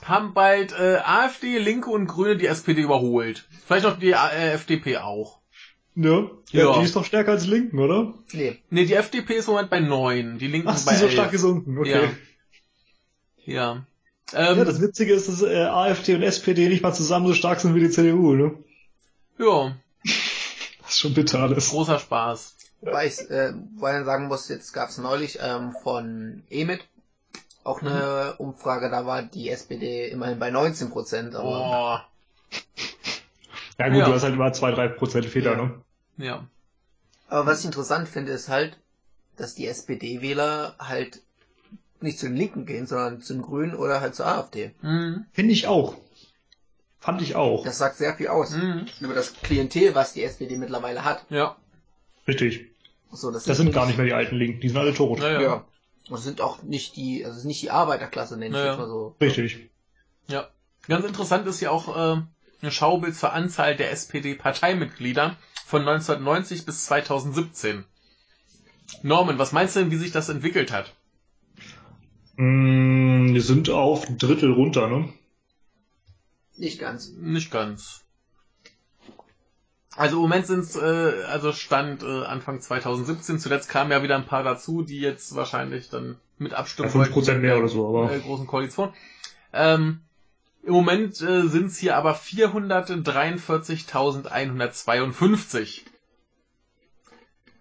haben bald äh, AfD, Linke und Grüne die SPD überholt. Vielleicht noch die äh, FDP auch. Ne? Ja, Ja. die ist doch stärker als die Linken, oder? Nee. Nee, die FDP ist im Moment bei 9, die Linken Ach, ist bei die so 11. stark gesunken, okay. Ja. Ähm, Ja, das Witzige ist, dass äh, AfD und SPD nicht mal zusammen so stark sind wie die CDU, ne? ja, Das ist schon bitter alles. großer Spaß. Wobei ich äh, ich sagen muss, jetzt gab es neulich ähm, von EMIT auch eine Umfrage, da war die SPD immerhin bei 19 Prozent, aber Boah. Ja gut, Ja. du hast halt immer 2-3 Prozent Fehler, Ja. ne? Ja. Aber was ich interessant finde, ist halt, dass die SPD-Wähler halt nicht zu den Linken gehen, sondern zu den Grünen oder halt zur AfD. Mhm. Finde ich auch. Fand ich auch. Das sagt sehr viel aus. Mhm. Über das Klientel, was die SPD mittlerweile hat. Ja. Richtig. So, das, Das sind gar nicht mehr die alten Linken, die sind alle tot. Ja, Ja. ja. Und es sind auch nicht die, also es ist nicht die Arbeiterklasse, nenne ich Ja, jetzt mal so. Richtig. Ja. Ganz interessant ist ja auch äh, ein Schaubild zur Anzahl der SPD-Parteimitglieder von 1990 bis 2017. Norman, was meinst du denn, wie sich das entwickelt hat? Mm, wir sind auf ein Drittel runter, ne? Nicht ganz. Nicht ganz. Also im Moment sind es, äh, also Stand äh, Anfang 2017, zuletzt kamen ja wieder ein paar dazu, die jetzt wahrscheinlich dann mit abstimmen Ja, 5% wollten mehr der, oder so, aber- äh, großen Koalition. Ähm, Im Moment äh, sind es hier aber 443.152.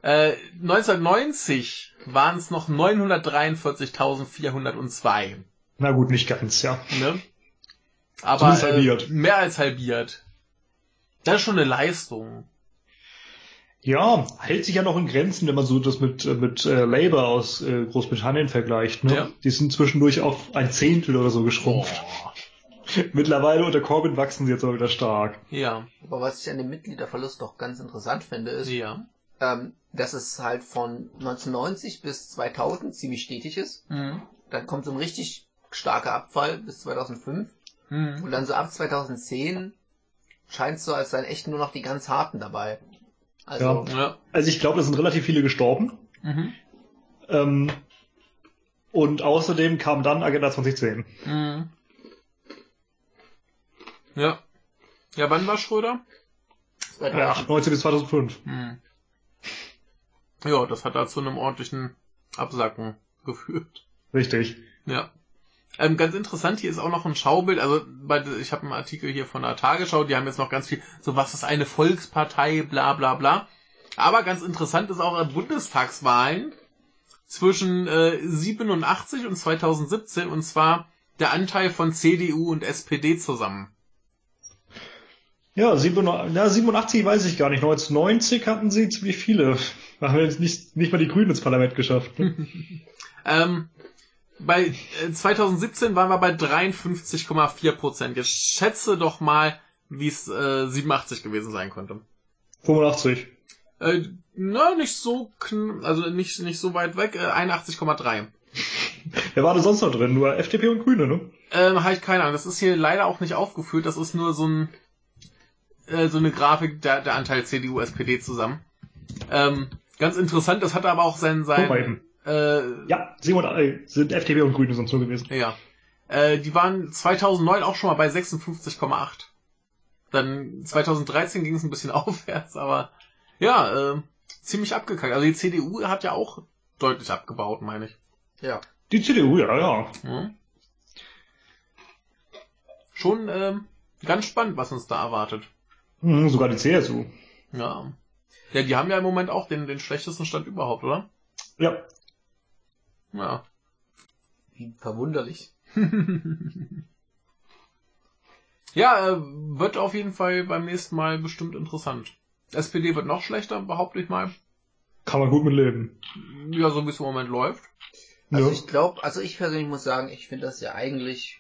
Äh, 1990 waren es noch 943.402. Na gut, nicht ganz, ja. Ne? Aber. Äh, mehr als halbiert. Das ist schon eine Leistung. Ja, hält sich ja noch in Grenzen, wenn man so das mit, mit äh, Labour aus äh, Großbritannien vergleicht. Ne? Ja. Die sind zwischendurch auf ein Zehntel oder so geschrumpft. Boah. Mittlerweile unter Corbyn wachsen sie jetzt aber wieder stark. Ja. Aber was ich an dem Mitgliederverlust doch ganz interessant finde, ist, Ja. ähm, dass es halt von 1990 bis 2000 ziemlich stetig ist. Mhm. Dann kommt so ein richtig starker Abfall bis 2005. Mhm. Und dann so ab 2010 scheint so, als seien echt nur noch die ganz Harten dabei. Also, Ja. Also ich glaube, es sind relativ viele gestorben. Mhm. Ähm, und außerdem kam dann Agenda 2010. Mhm. Ja. Ja, wann war Schröder? 2008. 19 bis 2005. Mhm. Ja, das hat da zu einem ordentlichen Absacken geführt. Richtig. Ja. Ähm, ganz interessant, hier ist auch noch ein Schaubild, also bei, ich habe einen Artikel hier von der Tagesschau, die haben jetzt noch ganz viel, so was ist eine Volkspartei, bla bla bla. Aber ganz interessant ist auch äh, Bundestagswahlen zwischen äh, 87 und 2017 und zwar der Anteil von CDU und SPD zusammen. Ja, 87, ja, 87 weiß ich gar nicht. 1990 hatten sie ziemlich viele. Da haben wir jetzt nicht, nicht mal die Grünen ins Parlament geschafft. Ne? Ähm, bei äh, 2017 waren wir bei 53,4 Prozent. Jetzt schätze doch mal, wie es äh, 87 gewesen sein könnte. 85. Äh, na, nicht so, kn also nicht, nicht so weit weg, äh, 81,3. Wer war denn sonst noch drin? Nur FDP und Grüne, ne? Ähm, habe ich keine Ahnung. Das ist hier leider auch nicht aufgeführt. Das ist nur so ein, äh, so eine Grafik der, der Anteil CDU, SPD zusammen. Ähm, ganz interessant. Das hatte aber auch sein, sein. Äh, Ja, 87 sind FDP und Grüne sonst so gewesen. Ja. Äh, die waren 2009 auch schon mal bei 56,8. Dann 2013 ging es ein bisschen aufwärts, aber ja, äh, ziemlich abgekackt. Also die CDU hat ja auch deutlich abgebaut, meine ich. Ja. Die CDU, ja, ja. Mhm. Schon ähm, ganz spannend, was uns da erwartet. Mhm, sogar die CSU. Ja. Ja, die haben ja im Moment auch den, den schlechtesten Stand überhaupt, oder? Ja. Ja. Wie verwunderlich. Ja, äh, wird auf jeden Fall beim nächsten Mal bestimmt interessant. SPD wird noch schlechter, behaupte ich mal. Kann man gut mit leben. Ja, so wie es im Moment läuft. Also Ja. ich glaube, also ich persönlich muss sagen, ich finde das ja eigentlich,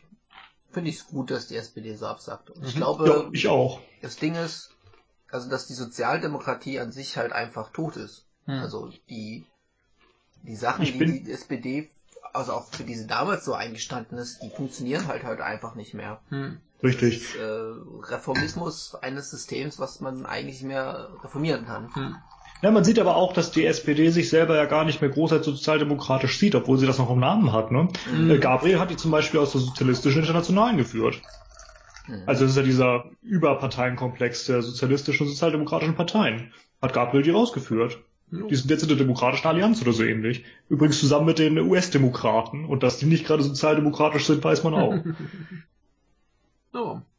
finde ich es gut, dass die SPD so absagt. Und ich Mhm. glaube, Ja, ich auch. das Ding ist, also dass die Sozialdemokratie an sich halt einfach tot ist. Hm. Also die, die Sachen, Ich die bin- die SPD, also auch für diese damals so eingestanden ist, die funktionieren halt heute einfach nicht mehr. Hm. Richtig. Das ist, äh, Reformismus eines Systems, was man eigentlich mehr reformieren kann. Hm. Ja, man sieht aber auch, dass die SPD sich selber ja gar nicht mehr groß als sozialdemokratisch sieht, obwohl sie das noch im Namen hat. Ne? Mhm. Gabriel hat die zum Beispiel aus der sozialistischen Internationalen geführt. Hm. Also es ist ja dieser Überparteienkomplex der sozialistischen und sozialdemokratischen Parteien. Hat Gabriel die rausgeführt. Die sind jetzt in der Demokratischen Allianz oder so ähnlich. Übrigens zusammen mit den US-Demokraten. Und dass die nicht gerade sozialdemokratisch sind, weiß man auch. So.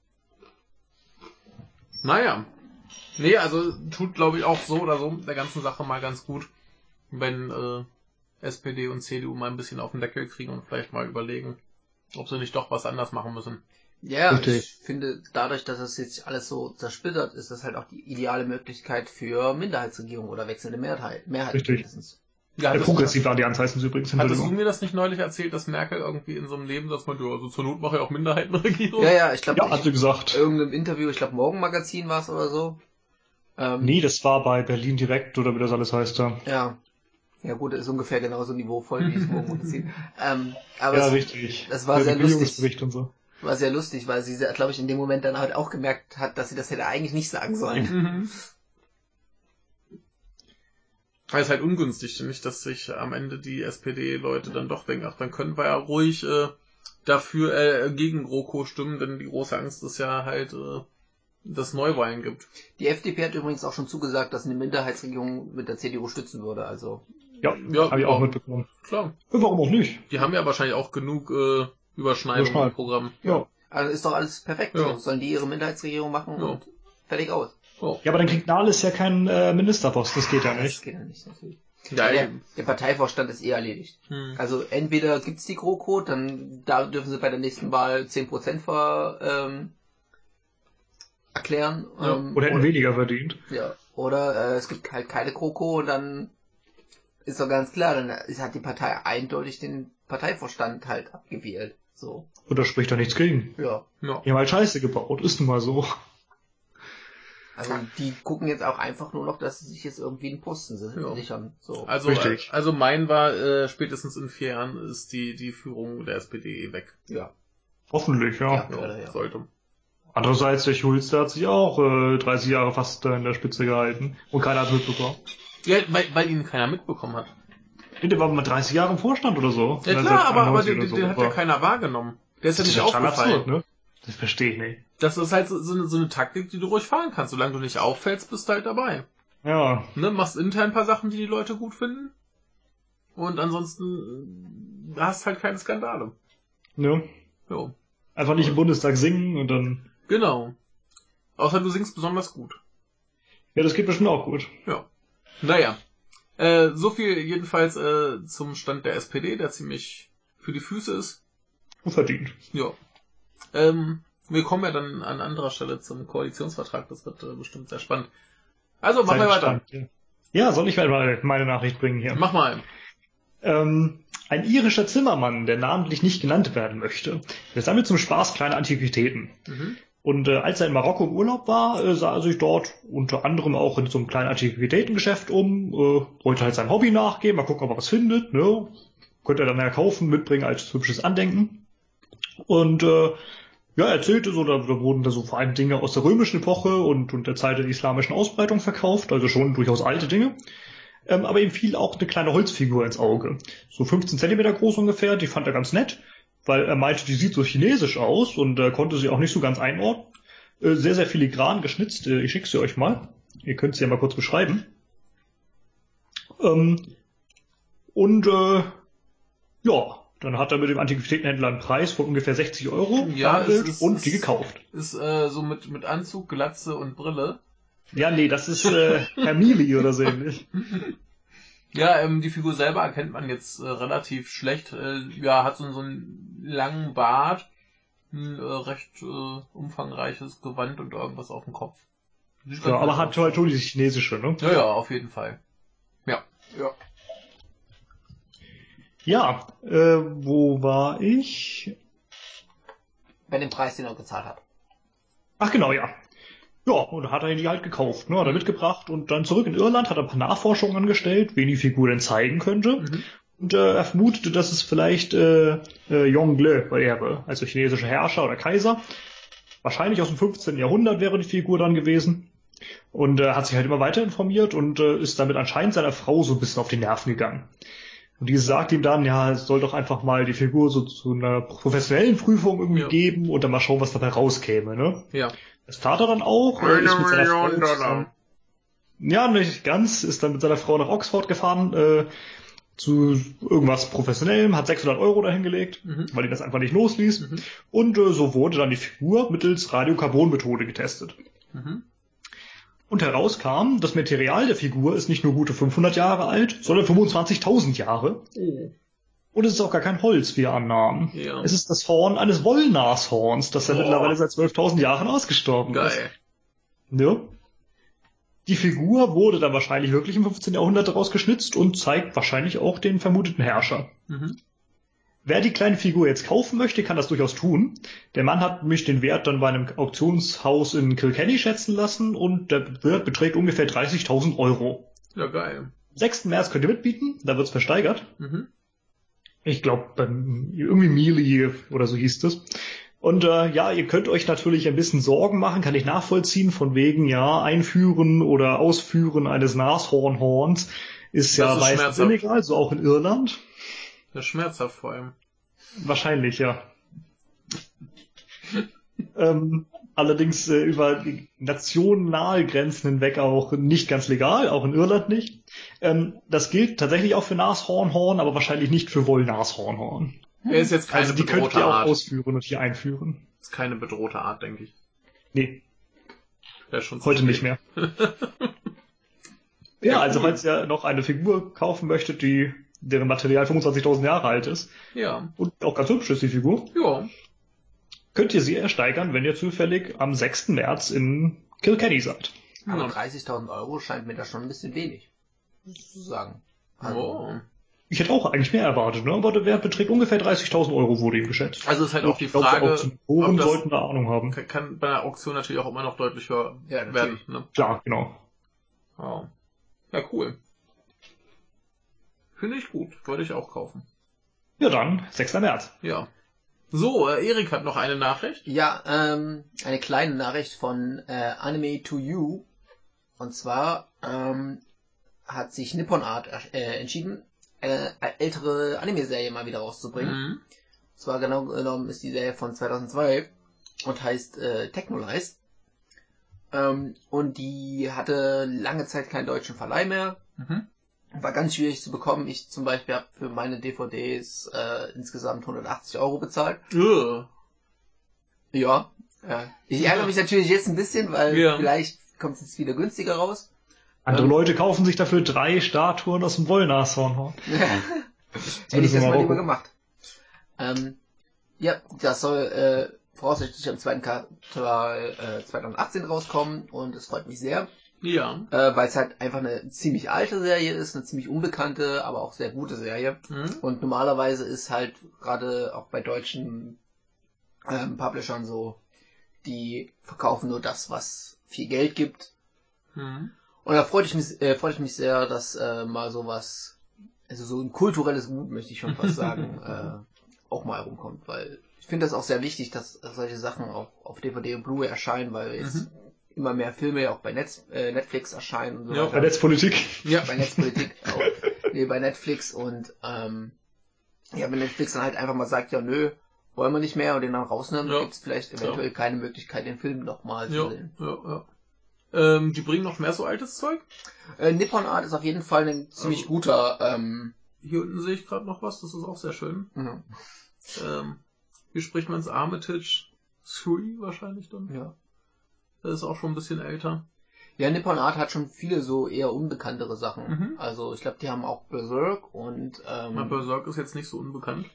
Naja. Nee, also tut glaube ich auch so oder so der ganzen Sache mal ganz gut, wenn äh, SPD und CDU mal ein bisschen auf den Deckel kriegen und vielleicht mal überlegen, ob sie nicht doch was anders machen müssen. Ja, Richtig. ich finde, dadurch, dass es jetzt alles so zersplittert, ist das halt auch die ideale Möglichkeit für Minderheitsregierung oder wechselnde Mehrheit. Mehrheit Richtig. mindestens. Ja, Der hattest, Progressive Allianz heißen sie übrigens. hattest du mir das nicht neulich erzählt, dass Merkel irgendwie in so einem Nebensatz meinte, ja, also zur Not mache ich auch Minderheitenregierung? Ja, ja, ich glaube, Ja, hat sie gesagt. irgendeinem Interview, ich glaube, Morgenmagazin war es oder so. Ähm, Nee, das war bei Berlin direkt oder wie das alles heißt da. Ja. Ja gut, ist ungefähr genauso niveauvoll wie das Morgenmagazin. ähm, aber Ja, es richtig. das war Der sehr Regierungsbericht und so. War sehr lustig, weil sie, glaube ich, in dem Moment dann halt auch gemerkt hat, dass sie das hätte eigentlich nicht sagen sollen. Mhm. Weil es halt ungünstig, nicht, dass sich am Ende die SPD-Leute dann doch denken, ach, dann können wir ja ruhig äh, dafür äh, gegen GroKo stimmen, denn die große Angst ist ja halt, äh, dass Neuwahlen gibt. Die FDP hat übrigens auch schon zugesagt, dass eine Minderheitsregierung mit der CDU stützen würde. Also Ja, Ja, habe ich auch mitbekommen. Klar. Warum auch nicht? Die haben ja wahrscheinlich auch genug äh, Überschneidungen Überschneid- im Programm. Ja. Also ist doch alles perfekt. Ja. So. Sollen die ihre Minderheitsregierung machen Ja. und fertig aus. Oh. Ja, aber dann kriegt Nahles ja keinen äh, Ministerposten, das geht ja Das nicht. geht ja nicht, natürlich. Ja, der, der Parteivorstand ist eh erledigt. hm. Also entweder gibt's die GroKo, dann da dürfen sie bei der nächsten Wahl 10% ver, ähm, erklären. Ja. Ähm, Oder hätten weniger verdient. Ja, oder äh, es gibt halt keine GroKo und dann ist doch ganz klar, dann hat die Partei eindeutig den Parteivorstand halt abgewählt. So. Und da spricht da nichts gegen. Ja. Ja. Die haben halt Scheiße gebaut, ist nun mal so. Also die gucken jetzt auch einfach nur noch, dass sie sich jetzt irgendwie einen Posten Ja. sichern. So. Also, Richtig. also mein war, äh, spätestens in vier Jahren ist die, die Führung der SPD weg. Ja. Hoffentlich, ja. Ja. Ja, ja. sollte. Andererseits, der Schulz, der hat sich auch äh, 30 Jahre fast äh, in der Spitze gehalten. Und keiner hat mitbekommen. Ja, weil, weil ihn keiner mitbekommen hat. Der war mal 30 Jahre im Vorstand oder so. Ja klar, aber, aber 91 den, so. den hat ja keiner wahrgenommen. Der ist ja nicht ist aufgefallen. absurd, ne? Das verstehe ich nicht. Das ist halt so, so, eine, so eine Taktik, die du ruhig fahren kannst. Solange du nicht auffällst, bist du halt dabei. Ja, Ne? Machst intern ein paar Sachen, die die Leute gut finden. Und ansonsten äh, hast halt keine Skandale. ne? Jo. Einfach nicht im Bundestag singen und dann. Genau. Außer du singst besonders gut. Ja, das geht bestimmt auch gut. Naja. Äh, so viel jedenfalls äh, zum Stand der SPD, der ziemlich für die Füße ist. Verdient. Ja. Ähm, wir kommen ja dann an anderer Stelle zum Koalitionsvertrag. Das wird äh, bestimmt sehr spannend. Also, machen wir weiter. Stand, ja. Ja, soll ich mal meine Nachricht bringen hier? Mach mal. Ähm, ein irischer Zimmermann, der namentlich nicht genannt werden möchte, der sammelt zum Spaß kleine Antiquitäten. Mhm. Und äh, als er in Marokko im Urlaub war, äh, sah er sich dort unter anderem auch in so einem kleinen Antiquitätengeschäft um, äh, wollte halt sein Hobby nachgehen, mal gucken, ob er was findet, ne? Könnte er dann ja kaufen, mitbringen als hübsches Andenken. Und äh, ja, er erzählte so, da, da wurden da so vor allem Dinge aus der römischen Epoche und, und der Zeit der islamischen Ausbreitung verkauft, also schon durchaus alte Dinge. Ähm, aber ihm fiel auch eine kleine Holzfigur ins Auge. So 15 Zentimeter groß ungefähr, die fand er ganz nett, weil er meinte, die sieht so chinesisch aus und äh, konnte sie auch nicht so ganz einordnen. Äh, sehr, sehr filigran geschnitzt. Äh, ich schicke sie euch mal. Ihr könnt sie ja mal kurz beschreiben. Ähm, und äh, ja, dann hat er mit dem Antiquitätenhändler einen Preis von ungefähr 60 Euro Ja, ist- und die gekauft. Ist äh, so mit, mit Anzug, Glatze und Brille. Ja, nee, das ist äh, Herr Mili oder so ähnlich. Ja, ähm, die Figur selber erkennt man jetzt äh, relativ schlecht. Äh, ja, hat so, so einen langen Bart, ein äh, recht äh, umfangreiches Gewand und irgendwas auf dem Kopf. Ja, aber hat halt schon dieses chinesische, ne? Ja, ja, auf jeden Fall. Ja. Ja. Ja, äh, wo war ich? Bei dem Preis, den er gezahlt hat. Ach genau, ja. Ja, und da hat er die halt gekauft, ne? Hat er mitgebracht und dann zurück in Irland, hat er ein paar Nachforschungen angestellt, wen die Figur denn zeigen könnte. Mhm. Und äh, er vermutete, dass es vielleicht äh, äh, Yongle wäre, also chinesischer Herrscher oder Kaiser. Wahrscheinlich aus dem 15. Jahrhundert wäre die Figur dann gewesen. Und äh, hat sich halt immer weiter informiert und äh, ist damit anscheinend seiner Frau so ein bisschen auf die Nerven gegangen. Und diese sagt ihm dann, ja, es soll doch einfach mal die Figur so zu einer professionellen Prüfung irgendwie Ja. geben und dann mal schauen, was dabei rauskäme, ne? Ja. Das tat er dann auch. Eine Million Dollar. Ja, nicht ganz. Ist dann mit seiner Frau nach Oxford gefahren, äh, zu irgendwas Professionellem, hat 600 Euro dahingelegt, Mhm. weil ihn das einfach nicht losließ. Mhm. Und äh, so wurde dann die Figur mittels Radiokarbonmethode getestet. Mhm. Und herauskam, das Material der Figur ist nicht nur gute 500 Jahre alt, sondern 25.000 Jahre. Oh. Und es ist auch gar kein Holz, wie er annahm. Ja. Es ist das Horn eines Wollnashorns, das ja Boah. mittlerweile seit 12.000 Jahren ausgestorben ist. Geil. Ne? Die Figur wurde dann wahrscheinlich wirklich im 15. Jahrhundert daraus geschnitzt und zeigt wahrscheinlich auch den vermuteten Herrscher. Mhm. Wer die kleine Figur jetzt kaufen möchte, kann das durchaus tun. Der Mann hat mich den Wert dann bei einem Auktionshaus in Kilkenny schätzen lassen und der Wert beträgt ungefähr 30.000 Euro. Ja, geil. 6. März könnt ihr mitbieten, da wird's versteigert. Mhm. Ich glaube, irgendwie Mealy oder so hieß das. Und äh, ja, ihr könnt euch natürlich ein bisschen Sorgen machen, kann ich nachvollziehen, von wegen, ja, Einführen oder Ausführen eines Nashornhorns ist ja Das ist meistens schmerzhaft. illegal, so auch in Irland. Ja, schmerzhaft vor allem. Wahrscheinlich, ja. ähm, allerdings äh, über die nationale Grenzen hinweg auch nicht ganz legal, auch in Irland nicht. Ähm, das gilt tatsächlich auch für Nashornhorn, aber wahrscheinlich nicht für Wollnashornhorn. Er ist jetzt keine Also die könnt ihr auch Art. ausführen und hier einführen. Ist keine bedrohte Art, denke ich. Nee, Wäre schon heute nicht mehr. Ja, also falls ihr noch eine Figur kaufen möchtet, die deren Material 25.000 Jahre alt ist Ja. und auch ganz hübsch ist die Figur, Ja. Könnt ihr sie ersteigern, wenn ihr zufällig am 6. März in Kilkenny seid. Aber Ja. 30.000 Euro scheint mir da schon ein bisschen wenig. so sagen. Also, Oh. Ich hätte auch eigentlich mehr erwartet, ne? aber der Wert beträgt ungefähr 30.000 Euro, wurde ihm geschätzt. Also ist halt auch die Ich glaube, Frage, das- sollten da Ahnung haben. kann, kann bei einer Auktion natürlich auch immer noch deutlich höher Ja, werden. Ne? Klar, genau. Ja. ja, cool. Finde ich gut. Wollte ich auch kaufen. Ja dann, 6. März. Ja. So, äh, Erik hat noch eine Nachricht. Ja, ähm, eine kleine Nachricht von äh, Anime to You. Und zwar ähm, hat sich Nippon Art äh, entschieden, eine ältere Anime-Serie mal wieder rauszubringen. Mhm. Und zwar genau genommen ist die Serie von 2002 und heißt äh, Technolize. Ähm, und die hatte lange Zeit keinen deutschen Verleih mehr. Mhm. War ganz schwierig zu bekommen. Ich zum Beispiel habe für meine DVDs äh, insgesamt 180 Euro bezahlt. Ugh. Ja. ja. Ich ärgere mich natürlich jetzt ein bisschen, weil Ja. vielleicht kommt es jetzt wieder günstiger raus. Andere Ähm. Leute kaufen sich dafür drei Statuen aus dem Wollnashorn. Hätte ich das mal lieber gemacht. Ähm, ja, das soll äh, voraussichtlich am zweiten Quartal äh, 2018 rauskommen und es freut mich sehr, Ja. äh, weil es halt einfach eine ziemlich alte Serie ist, eine ziemlich unbekannte, aber auch sehr gute Serie. Mhm. Und normalerweise ist halt gerade auch bei deutschen ähm, Publishern so, die verkaufen nur das, was viel Geld gibt. Mhm. Und da freute ich mich, äh, freute ich mich sehr, dass äh, mal sowas, also so ein kulturelles Gut, möchte ich schon fast sagen, äh, auch mal herumkommt, weil ich finde das auch sehr wichtig, dass solche Sachen auch auf DVD und Blu-ray erscheinen, weil jetzt Mhm. Immer mehr Filme auch bei Netz, äh, Netflix erscheinen und so Ja, Bei Netzpolitik. Ja. bei Netzpolitik auch. Nee, bei Netflix und ähm, ja, wenn Netflix dann halt einfach mal sagt, ja nö, wollen wir nicht mehr und den dann rausnehmen, Ja. gibt es vielleicht eventuell keine Möglichkeit, den Film nochmal zu Ja, sehen. ja, ja. Ähm, die bringen noch mehr so altes Zeug. Äh, Nippon Art ist auf jeden Fall ein ziemlich Oh. guter, ähm, Hier unten sehe ich gerade noch was, das ist auch sehr schön. ja, Ähm, wie spricht man es? Armitage 3 wahrscheinlich dann. ja. Das ist auch schon ein bisschen älter. Ja, Nippon Art hat schon viele so eher unbekanntere Sachen. Mhm. Also ich glaube, die haben auch Berserk und ähm, Na, Berserk ist jetzt nicht so unbekannt.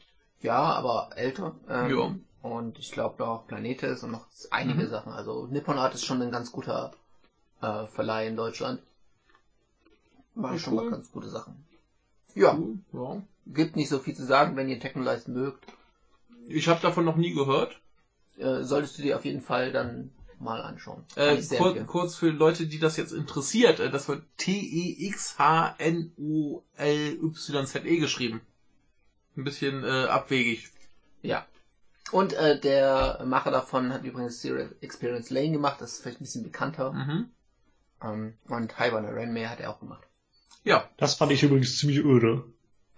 ja, aber älter. Ähm, Ja. Und ich glaube noch Planetes und noch einige Mhm. Sachen. Also Nippon Art ist schon ein ganz guter äh, Verleih in Deutschland. Machen schon cool. mal ganz gute Sachen. Ja, Cool, ja. gibt nicht so viel zu sagen, wenn ihr Technolize mögt. Ich habe davon noch nie gehört. Äh, solltest du dir auf jeden Fall dann mal anschauen. Äh, kur empfehlen. kurz für Leute, die das jetzt interessiert, äh, das wird T-E-X-H-N-O-L-Y-Z-E E geschrieben. Ein bisschen äh, abwegig. Ja. Und äh, der Macher davon hat übrigens Zero Experience Lane gemacht, das ist vielleicht ein bisschen bekannter. Mhm. Ähm, und Hibana Renmei hat er auch gemacht. Ja, Das fand ich übrigens ziemlich öde.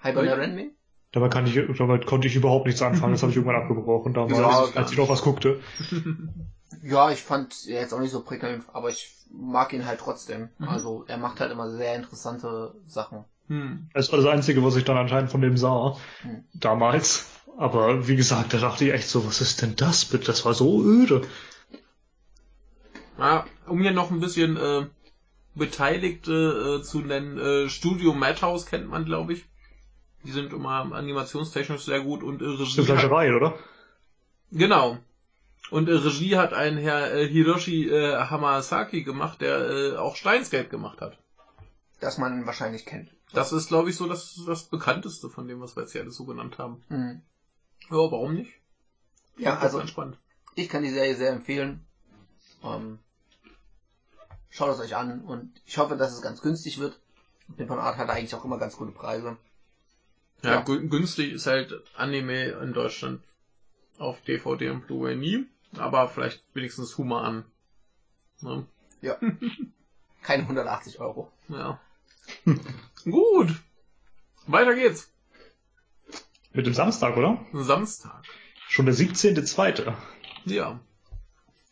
Hibana Ja. Renmei? Damit, kann ich, damit konnte ich überhaupt nichts anfangen. Das habe ich irgendwann abgebrochen damals, Ja, als ich noch was guckte. Ja, ich fand er jetzt auch nicht so prickelnd, aber ich mag ihn halt trotzdem. Mhm. Also er macht halt immer sehr interessante Sachen. hm. Das war das Einzige, was ich dann anscheinend von dem sah. Hm. Damals. Aber wie gesagt, da dachte ich echt so, was ist denn das bitte? Das war so öde. Ja, um hier noch ein bisschen äh, Beteiligte äh, zu nennen, äh, Studio Madhouse kennt man, glaube ich. Die sind immer animationstechnisch sehr gut und äh, Das ist Regie. eine Fleischerei, oder? genau. Und äh, Regie hat ein Herr äh, Hiroshi äh, Hamasaki gemacht, der äh, auch Steinsgate gemacht hat. Das man wahrscheinlich kennt. Das ist, glaube ich, so das, das bekannteste von dem, was wir jetzt hier alles so genannt haben. Mhm. Ja, warum nicht? Ja, Klingt also entspannt. ich kann die Serie sehr empfehlen. Ähm, schaut es euch an und ich hoffe, dass es ganz günstig wird. Nippon Art hat eigentlich auch immer ganz gute Preise. Ja, Ja. gü- günstig ist halt Anime in Deutschland auf DVD und Blu-ray nie, aber vielleicht wenigstens Humor an. Ne? Keine 180 Euro. Ja. Gut. Weiter geht's. Mit dem Samstag, oder? Samstag. Schon der 17.2. Ja.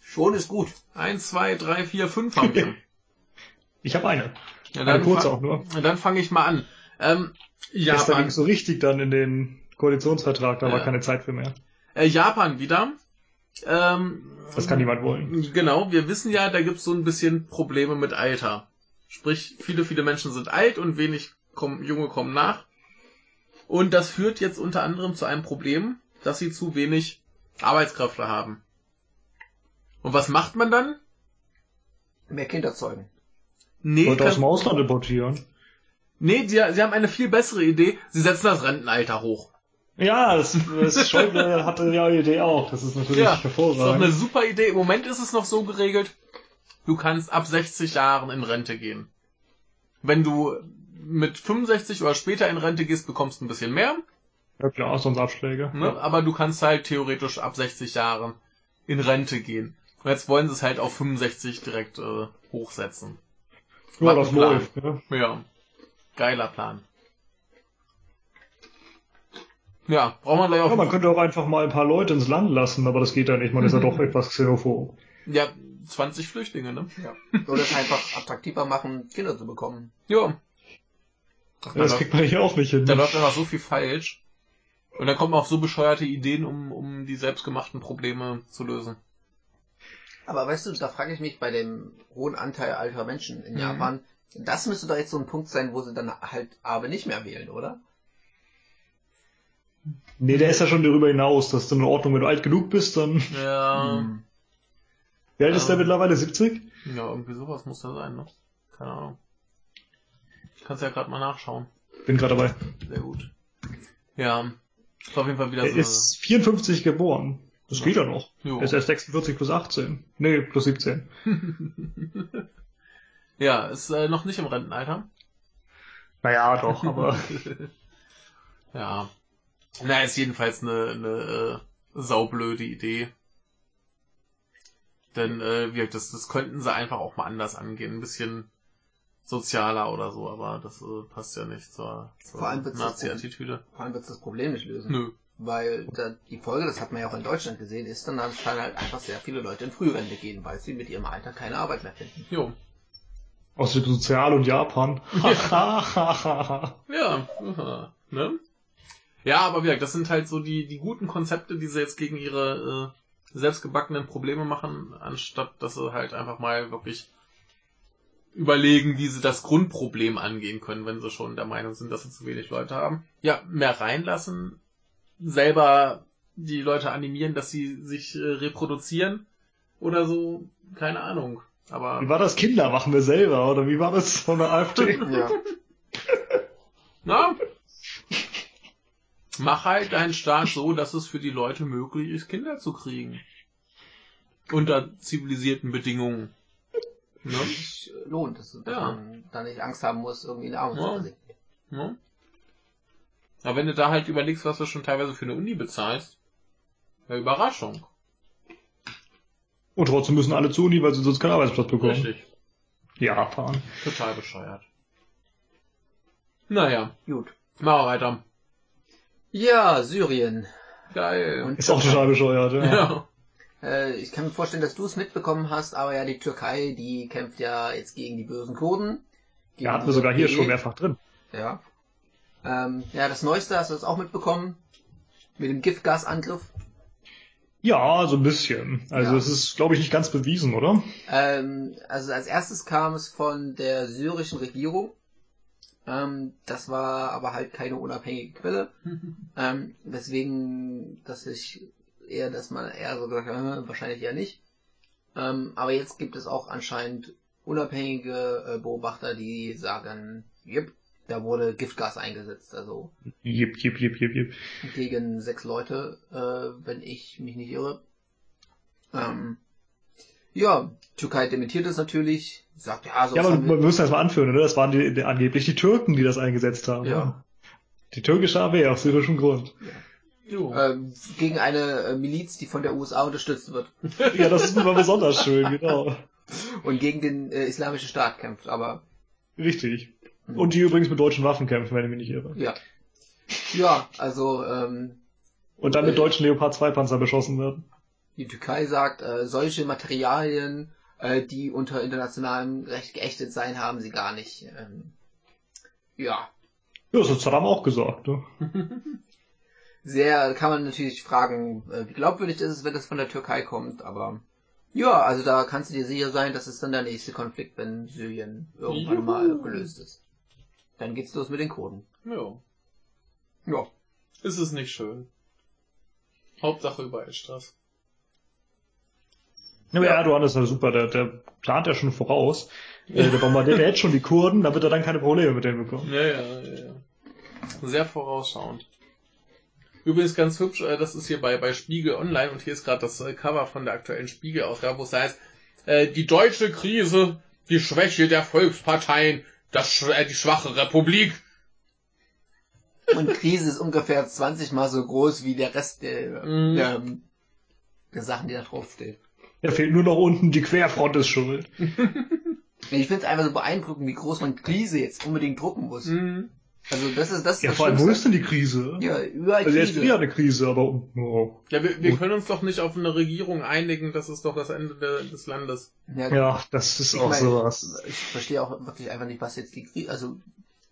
Schon ist gut. Eins, zwei, drei, vier, fünf haben wir. Ich habe eine. Ja, Eine kurze auch nur. Dann fange ich mal an. Ähm, Gestern ging Japan. so richtig dann in den Koalitionsvertrag, da war Ja. keine Zeit für mehr. Äh, Japan wieder. Ähm, Das kann niemand wollen. Genau, wir wissen ja, da gibt's so ein bisschen Probleme mit Alter. Sprich, viele, viele Menschen sind alt und wenig kommen, Junge kommen nach. Und das führt jetzt unter anderem zu einem Problem, dass sie zu wenig Arbeitskräfte haben. Und was macht man dann? Mehr Kinder zeugen. Nee, Leute aus dem Ausland importieren. Nee, die, sie haben eine viel bessere Idee. Sie setzen das Rentenalter hoch. Ja, das, das Schäuble hatte ja die Idee auch. Das ist natürlich Ja, Das ist hervorragend. eine super Idee. Im Moment ist es noch so geregelt, du kannst ab 60 Jahren in Rente gehen. Wenn du mit 65 oder später in Rente gehst, bekommst du ein bisschen mehr, Ja klar, sonst Abschläge. ne? aber du kannst halt theoretisch ab 60 Jahren in Rente gehen. Und jetzt wollen sie es halt auf 65 direkt äh, hochsetzen. Ja, das läuft. Ne? Ja, geiler Plan. Ja, braucht man gleich auch. Ja, man könnte auch einfach mal ein paar Leute ins Land lassen, aber das geht ja nicht. Man ist ja doch etwas xenophob. ja, 20 Flüchtlinge, ne? Ja. Oder es einfach attraktiver machen, Kinder zu bekommen. Ja. Ja, das kriegt man hier auch nicht hin. Da läuft einfach so viel falsch. Und dann kommt man auf so bescheuerte Ideen, um, um die selbstgemachten Probleme zu lösen. Aber weißt du, da frage ich mich bei dem hohen Anteil alter Menschen in Mhm. Japan, das müsste doch jetzt so ein Punkt sein, wo sie dann halt aber nicht mehr wählen, oder? Nee, der ist ja schon darüber hinaus. Das ist dann in Ordnung, wenn du alt genug bist, dann. Ja, Hm. Wie alt ist der mittlerweile? 70? ja irgendwie sowas muss da sein, ne? Keine Ahnung. Ich kann's ja gerade mal nachschauen. Bin gerade dabei. Sehr gut. Ja, ist auf jeden Fall wieder Er so ist 54 geboren. Das Ja. geht ja noch. Jo. Er ist erst 46 plus 18. Nee, plus 17. eine... ja, ist äh, noch nicht im Rentenalter. Naja, doch, aber. Ja. Na, ist jedenfalls eine, eine äh, saublöde Idee. Denn äh, wie, das, das könnten sie einfach auch mal anders angehen. Ein bisschen sozialer oder so, aber das äh, passt ja nicht zur, zur Nazi-Attitüde. Vor allem wird das Problem nicht lösen. Nö. Weil da, die Folge, das hat man ja auch in Deutschland gesehen, ist dann anscheinend halt einfach sehr viele Leute in Frührente gehen, weil sie mit ihrem Alter keine Arbeit mehr finden. Jo. Aus dem Sozial und Japan. Ja. aha, ne? Ja, aber wie gesagt, das sind halt so die, die guten Konzepte, die sie jetzt gegen ihre äh, selbstgebackenen Probleme machen, anstatt dass sie halt einfach mal wirklich überlegen, wie sie das Grundproblem angehen können, wenn sie schon der Meinung sind, dass sie zu wenig Leute haben. Ja, mehr reinlassen, selber die Leute animieren, dass sie sich äh, reproduzieren oder so, keine Ahnung. Aber Wie war das? Kinder machen wir selber, oder wie war das von der AfD? Ja. Na? Mach halt deinen Staat so, dass es für die Leute möglich ist, Kinder zu kriegen. Unter zivilisierten Bedingungen. Ne? sich lohnt, dass, dass Ja. man da nicht Angst haben muss, irgendwie in Armut Ja. zu versinken. Ne? Aber wenn du da halt überlegst, was du schon teilweise für eine Uni bezahlst, ja, Überraschung. Und trotzdem müssen alle zu Uni, weil sie sonst keinen Arbeitsplatz bekommen. Richtig. Japan. Total bescheuert. Naja, Gut. machen wir weiter. Ja, Syrien. Geil. Und Ist auch total bescheuert, ja. ja. Äh, ich kann mir vorstellen, dass du es mitbekommen hast, aber ja, die Türkei, die kämpft ja jetzt gegen die bösen Kurden. Ja, hatten wir sogar hier schon mehrfach drin. Ja. Ähm, ja, das Neueste hast du das auch mitbekommen. Mit dem Giftgasangriff. Ja, so ein bisschen. Also Ja. es ist, glaube ich, nicht ganz bewiesen, oder? Ähm, also als erstes kam es von der syrischen Regierung. Ähm, das war aber halt keine unabhängige Quelle. Ähm, weswegen, dass ich eher, dass man eher so gesagt hat, äh, wahrscheinlich eher nicht. Ähm, aber jetzt gibt es auch anscheinend unabhängige äh, Beobachter, die sagen, yep, da wurde Giftgas eingesetzt, also Jip, jip, jip, jip, jip. gegen sechs Leute, äh, wenn ich mich nicht irre. Ähm, ja, Türkei dementiert es natürlich, sagt ja, so Ja, aber wir müssen das mal anführen, oder? Das waren die, die, angeblich die Türken, die das eingesetzt haben. Ja. Die türkische Armee aus syrischem Grund. Jo. ähm, gegen eine äh, Miliz, die von der USA unterstützt wird Ja, das ist immer besonders schön, genau. und gegen den äh, islamischen Staat kämpft, aber Richtig. Und die übrigens mit deutschen Waffen kämpfen, wenn ich mich nicht irre. ja. Ja, also ähm, Und dann mit deutschen Leopard 2 Panzer beschossen werden. Die Türkei sagt, äh, solche Materialien, äh, die unter internationalem Recht geächtet sein, haben sie gar nicht. Ähm, ja, Ja, das hat Saddam auch gesagt, ne? sehr kann man natürlich fragen, äh, wie glaubwürdig ist es, wenn das von der Türkei kommt, aber ja, also da kannst du dir sicher sein, das ist dann der nächste Konflikt, wenn Syrien irgendwann Juhu. mal gelöst ist. Dann geht's los mit den Kurden. ja. Ja. Ist es nicht schön. Hauptsache überall Stress. Ja, ja. Erdogan ist ja super, der, der plant ja schon voraus. Äh, der bombardiert ja jetzt schon die Kurden, damit er dann keine Probleme mit denen bekommt. Ja, ja, ja. ja. Sehr vorausschauend. Übrigens ganz hübsch, äh, das ist hier bei, bei Spiegel Online und hier ist gerade das äh, Cover von der aktuellen Spiegel-Ausgabe, wo es heißt, äh, die deutsche Krise, die Schwäche der Volksparteien, das, äh, die schwache Republik. Und Krise ist ungefähr 20 mal so groß wie der Rest der, Mhm. der, der Sachen, die da draufstehen. Ja, fehlt nur noch unten, die Querfront ist schuld. Ich finde es einfach so beeindruckend, wie groß man Krise jetzt unbedingt drucken muss. Mhm. Also das ist das, ist Ja, das vor allem, wo ist denn die Krise? Ja, überall Also jetzt Krise. wieder eine Krise, aber oh. Ja, wir, wir können uns doch nicht auf eine Regierung einigen, das ist doch das Ende der, des Landes. Ja, ja, das ist auch meine, sowas. Ich verstehe auch wirklich einfach nicht, was jetzt die Krise, also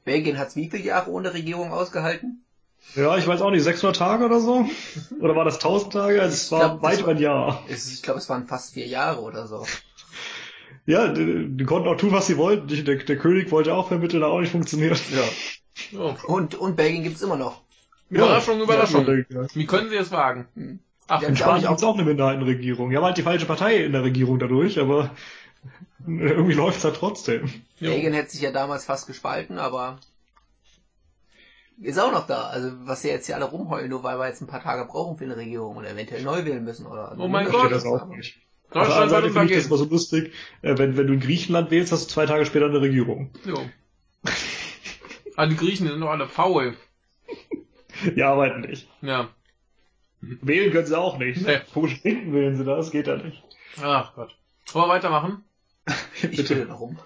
Belgien hat wie viele Jahre ohne Regierung ausgehalten? Ja, ich weiß auch nicht, 600 Tage oder so? Oder war das 1000 Tage? Also es war glaub, weit über ein Jahr. Es, ich glaube, es waren fast vier Jahre oder so. Ja, die, die konnten auch tun, was sie wollten. Die, der, der König wollte auch vermitteln, hat auch nicht funktioniert. Ja. Oh. Und, und Belgien gibt's immer noch. Überraschung, Überraschung. Ja, ja. Wie können Sie es wagen? Hm. Ach, Ja, In Spanien gibt's auch eine Minderheitenregierung. Die haben halt die falsche Partei in der Regierung dadurch, aber irgendwie läuft's halt trotzdem. Belgien hätte sich ja damals fast gespalten, aber ist auch noch da. Also was sie jetzt hier alle rumheulen, nur weil wir jetzt ein paar Tage brauchen für eine Regierung oder eventuell neu wählen müssen oder. Oh mein Ich Gott. das auch nicht. Auf der Deutschland anderen wird Seite finde ich das immer so lustig, äh, wenn, wenn du in Griechenland wählst, hast du zwei Tage später eine Regierung. Jo. Die Griechen sind doch alle faul. Die arbeiten nicht. Ja. Wählen können sie auch nicht. Nee. Trinken wählen sie das, geht ja nicht. Ach Gott. Wollen wir weitermachen? Ich bitte darum.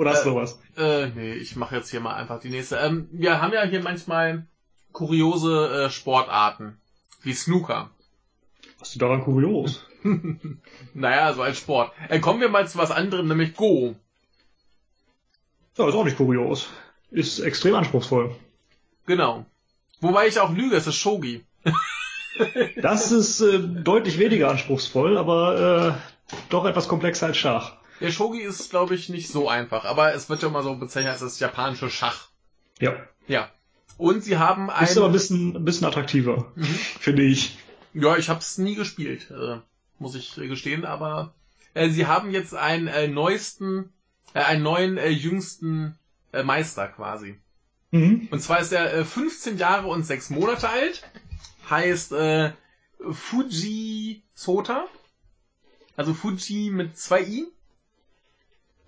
Oder hast Äh, du was? Äh, nee, ich mache jetzt hier mal einfach die nächste. Ähm, wir haben ja hier manchmal kuriose äh, Sportarten. Wie Snooker. Was ist daran kurios? Naja, so als Sport. Äh, kommen wir mal zu was anderem, nämlich Go. Ja, ist auch nicht kurios. Ist extrem anspruchsvoll. Genau. Wobei ich auch lüge, es ist Shogi. Das ist äh, deutlich weniger anspruchsvoll, aber äh, doch etwas komplexer als Schach. Der Shogi ist, glaube ich, nicht so einfach, aber es wird ja mal so bezeichnet als das japanische Schach. Ja. Ja. Und sie haben ein... Ist aber ein bisschen, ein bisschen attraktiver, Mhm. finde ich. Ja, ich habe es nie gespielt, äh, muss ich äh, gestehen, aber äh, sie haben jetzt einen äh, neuesten, äh, einen neuen äh, jüngsten äh, Meister quasi. Mhm. Und zwar ist er äh, 15 Jahre und 6 Monate alt, heißt äh, Fuji Sota, also Fuji mit zwei i.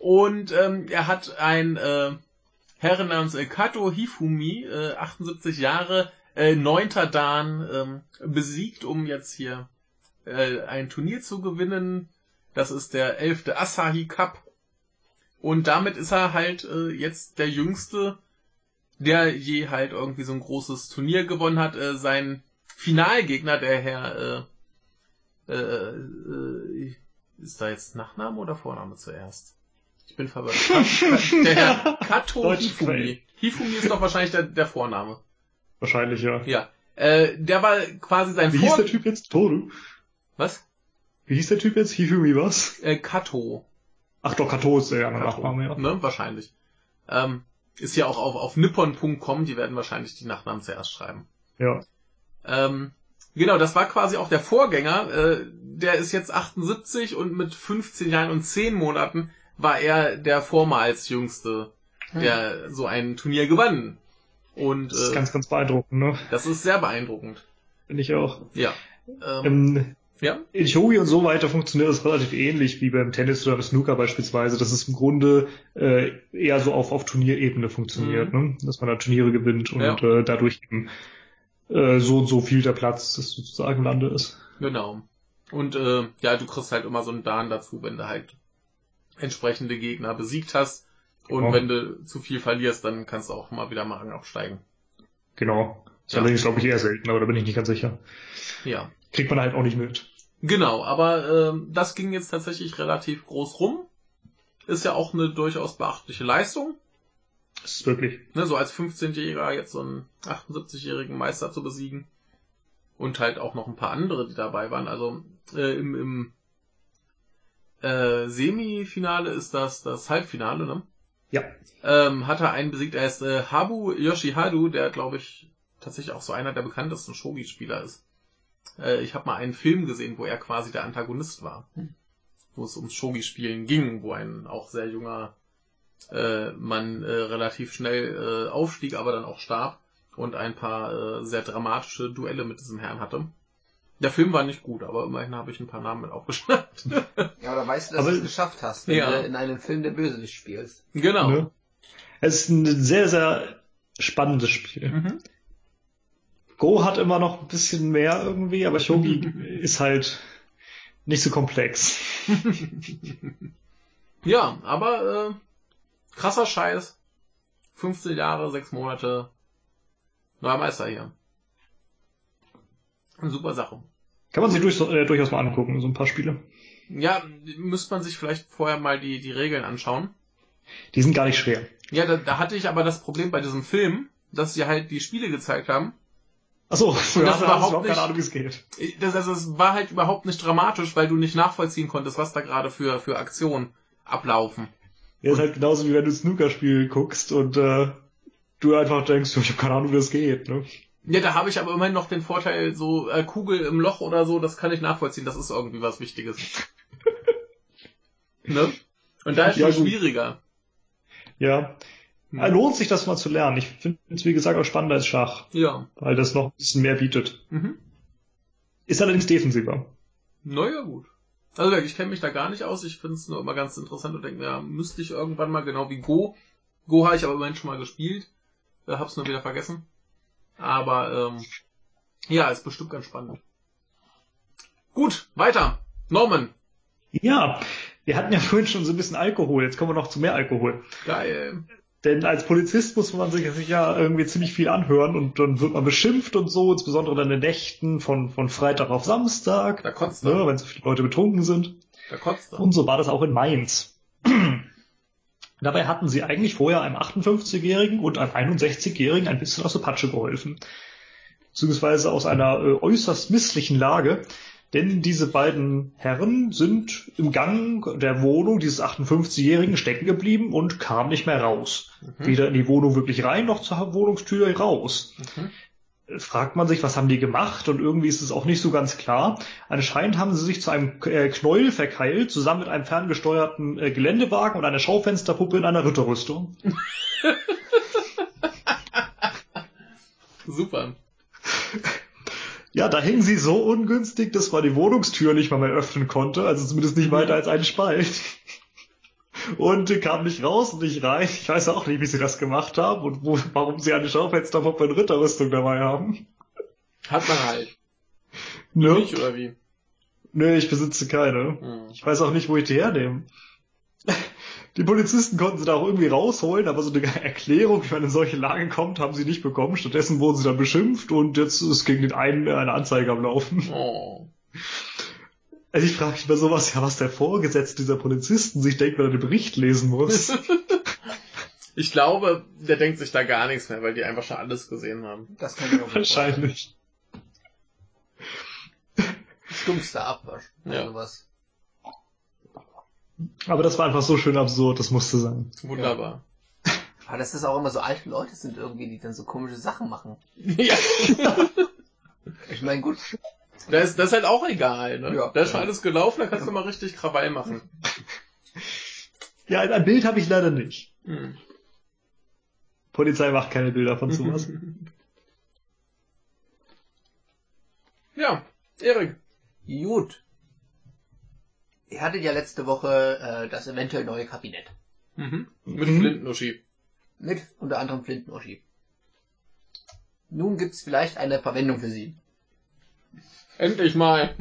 Und ähm, er hat ein äh, Herren namens äh, Kato Hifumi, äh, 78 Jahre, äh, neunter Dan, ähm, besiegt, um jetzt hier äh, ein Turnier zu gewinnen. Das ist der 11. Asahi Cup. Und damit ist er halt äh, jetzt der Jüngste, der je halt irgendwie so ein großes Turnier gewonnen hat. Äh, sein Finalgegner, der Herr, äh, äh, äh, ist da jetzt Nachname oder Vorname zuerst? Ich bin verwirrt. Ka- der Herr Kato Hifumi. Hifumi ist doch wahrscheinlich der, der Vorname. Wahrscheinlich, ja. Ja. Äh, der war quasi sein Wie hieß Vor... der Typ jetzt? Toru? Was? Wie hieß der Typ jetzt? Hifumi was? Äh, Kato. Ach doch, Kato ist der andere. Nachname, ja. Ne? Wahrscheinlich. Ähm, ist ja auch auf, auf nippon.com, die werden wahrscheinlich die Nachnamen zuerst schreiben. Ja. Ähm, genau, das war quasi auch der Vorgänger. Äh, der ist jetzt 78 und mit 15 Jahren und 10 Monaten war er der vormals jüngste, der so ein Turnier gewann. Und Das ist äh, ganz, ganz beeindruckend, ne? das ist sehr beeindruckend. Finde ich auch. Ja. Ähm, Ähm, ja. in Shogi und so weiter funktioniert das relativ ähnlich wie beim Tennis oder beim Snooker beispielsweise, dass es im Grunde äh, eher so auf, auf Turnierebene funktioniert, ne? dass man da Turniere gewinnt und Ja. äh, dadurch eben äh, so und so viel der Platz das sozusagen Lande ist. Genau. Und äh, ja, du kriegst halt immer so einen Dan dazu, wenn du halt entsprechende Gegner besiegt hast. Und Genau. wenn du zu viel verlierst, dann kannst du auch mal wieder mal absteigen. Genau. Ist Ja. allerdings, glaube ich, eher selten, aber da bin ich nicht ganz sicher. Ja. Kriegt man halt auch nicht mit. Genau, aber ähm, das ging jetzt tatsächlich relativ groß rum. Ist ja auch eine durchaus beachtliche Leistung. Das ist wirklich. Ne, so als 15-Jähriger jetzt so einen 78-jährigen Meister zu besiegen. Und halt auch noch ein paar andere, die dabei waren. Also äh, im, im äh, Semifinale ist das das Halbfinale, ne? Ja. Ähm, hat er einen besiegt, er ist äh, Habu Yoshihadu, der glaube ich tatsächlich auch so einer der bekanntesten Shogi-Spieler ist. Äh, ich habe mal einen Film gesehen, wo er quasi der Antagonist war. Hm. wo es ums Shogi-Spielen ging, wo ein auch sehr junger äh, Mann äh, relativ schnell äh, aufstieg, aber dann auch starb und ein paar äh, sehr dramatische Duelle mit diesem Herrn hatte. Der Film war nicht gut, aber immerhin habe ich ein paar Namen mit aufgeschnappt. Ja, aber weißt du, dass Aber- du es geschafft hast, wenn Ja. du in einem Film der Bösewicht spielst. genau. Ne? Es ist ein sehr, sehr spannendes Spiel. Mhm. Go hat immer noch ein bisschen mehr irgendwie, aber Shogi ist halt nicht so komplex. Ja, aber äh, krasser Scheiß. 15 Jahre, 6 Monate. Neuer Meister hier. Super Sache. Kann man sich durch, äh, durchaus mal angucken, so ein paar Spiele. Ja, müsste man sich vielleicht vorher mal die, die Regeln anschauen. Die sind gar nicht schwer. Ja, da, da hatte ich aber das Problem bei diesem Film, dass sie halt die Spiele gezeigt haben. Achso, das du hast überhaupt überhaupt nicht- keine Ahnung, wie es geht. Das, also es war halt überhaupt nicht dramatisch, weil du nicht nachvollziehen konntest, was da gerade für, für Aktionen ablaufen. Ja, ist halt genauso wie wenn du ein Snookerspiel guckst und äh, du einfach denkst, ich habe keine Ahnung, wie das geht. Ne? Ja, da habe ich aber immerhin noch den Vorteil, so äh, Kugel im Loch oder so, das kann ich nachvollziehen, das ist irgendwie was Wichtiges. ne? Und da ist Ja, schon schwieriger. Ja. Ja, lohnt sich das mal zu lernen. Ich finde es, wie gesagt, auch spannender als Schach, Ja. weil das noch ein bisschen mehr bietet. Mhm. Ist allerdings defensiver. Naja, gut. Also ich kenne mich da gar nicht aus. Ich finde es nur immer ganz interessant und denke mir, ja, müsste ich irgendwann mal, genau wie Go. Go habe ich aber immerhin schon mal gespielt. Äh, hab's nur wieder vergessen. Aber ähm, ja, ist bestimmt ganz spannend. Gut, weiter. Norman. Ja, wir hatten ja vorhin schon so ein bisschen Alkohol. Jetzt kommen wir noch zu mehr Alkohol. Geil. Denn als Polizist muss man sich ja irgendwie ziemlich viel anhören und dann wird man beschimpft und so, insbesondere dann in den Nächten von, von Freitag auf Samstag, Da kotzt ne, wenn so viele Leute betrunken sind. Da kotzt er. Und so war das auch in Mainz. Dabei hatten sie eigentlich vorher einem 58-Jährigen und einem 61-Jährigen ein bisschen aus der Patsche geholfen. Beziehungsweise aus einer äh, äußerst misslichen Lage. Denn diese beiden Herren sind im Gang der Wohnung dieses 58-Jährigen stecken geblieben und kamen nicht mehr raus. Mhm. Weder in die Wohnung wirklich rein, noch zur Wohnungstür raus Mhm. Fragt man sich, was haben die gemacht? Und irgendwie ist es auch nicht so ganz klar. Anscheinend haben sie sich zu einem äh, Knäuel verkeilt, zusammen mit einem ferngesteuerten äh, Geländewagen und einer Schaufensterpuppe in einer Ritterrüstung. Super. Ja, da hingen sie so ungünstig, dass man die Wohnungstür nicht mal mehr öffnen konnte, also zumindest nicht weiter als einen Spalt. Und die kamen nicht raus und nicht rein. Ich weiß auch nicht, wie sie das gemacht haben und wo, warum sie eine Schaufensterpuppe in Ritterrüstung dabei haben. Hat man halt. Ne? Nicht, oder wie? Nö, ich besitze keine. Mhm. Ich weiß auch nicht, wo ich die hernehme. Die Polizisten konnten sie da auch irgendwie rausholen, aber so eine Erklärung, wie man in solche Lagen kommt, haben sie nicht bekommen. Stattdessen wurden sie dann beschimpft und jetzt ist gegen den einen eine Anzeige am Laufen. Oh. Also ich frage mich bei sowas ja, was der Vorgesetzte dieser Polizisten sich denkt, wenn er den Bericht lesen muss. Ich glaube, der denkt sich da gar nichts mehr, weil die einfach schon alles gesehen haben. Das kann ich auch Wahrscheinlich. Stumpfster Abwasch. Ja. Ja. Sowas. Aber das war einfach so schön absurd, das musste sein. Wunderbar. Aber das ist auch immer so alte Leute sind irgendwie, die dann so komische Sachen machen. Ja. Ich meine, gut, Das ist, das ist halt auch egal, ne? Ja. da ist schon alles gelaufen, da kannst du mal richtig Krawall machen. Ja, ein Bild habe ich leider nicht. Hm. Polizei macht keine Bilder von sowas. Ja, Erik. gut. Ihr hattet ja letzte Woche äh, das eventuell neue Kabinett. Mhm. Mit Mhm. Flintenuschi. Mit unter anderem Flintenoschi. Nun gibt's vielleicht eine Verwendung für sie. Endlich mal.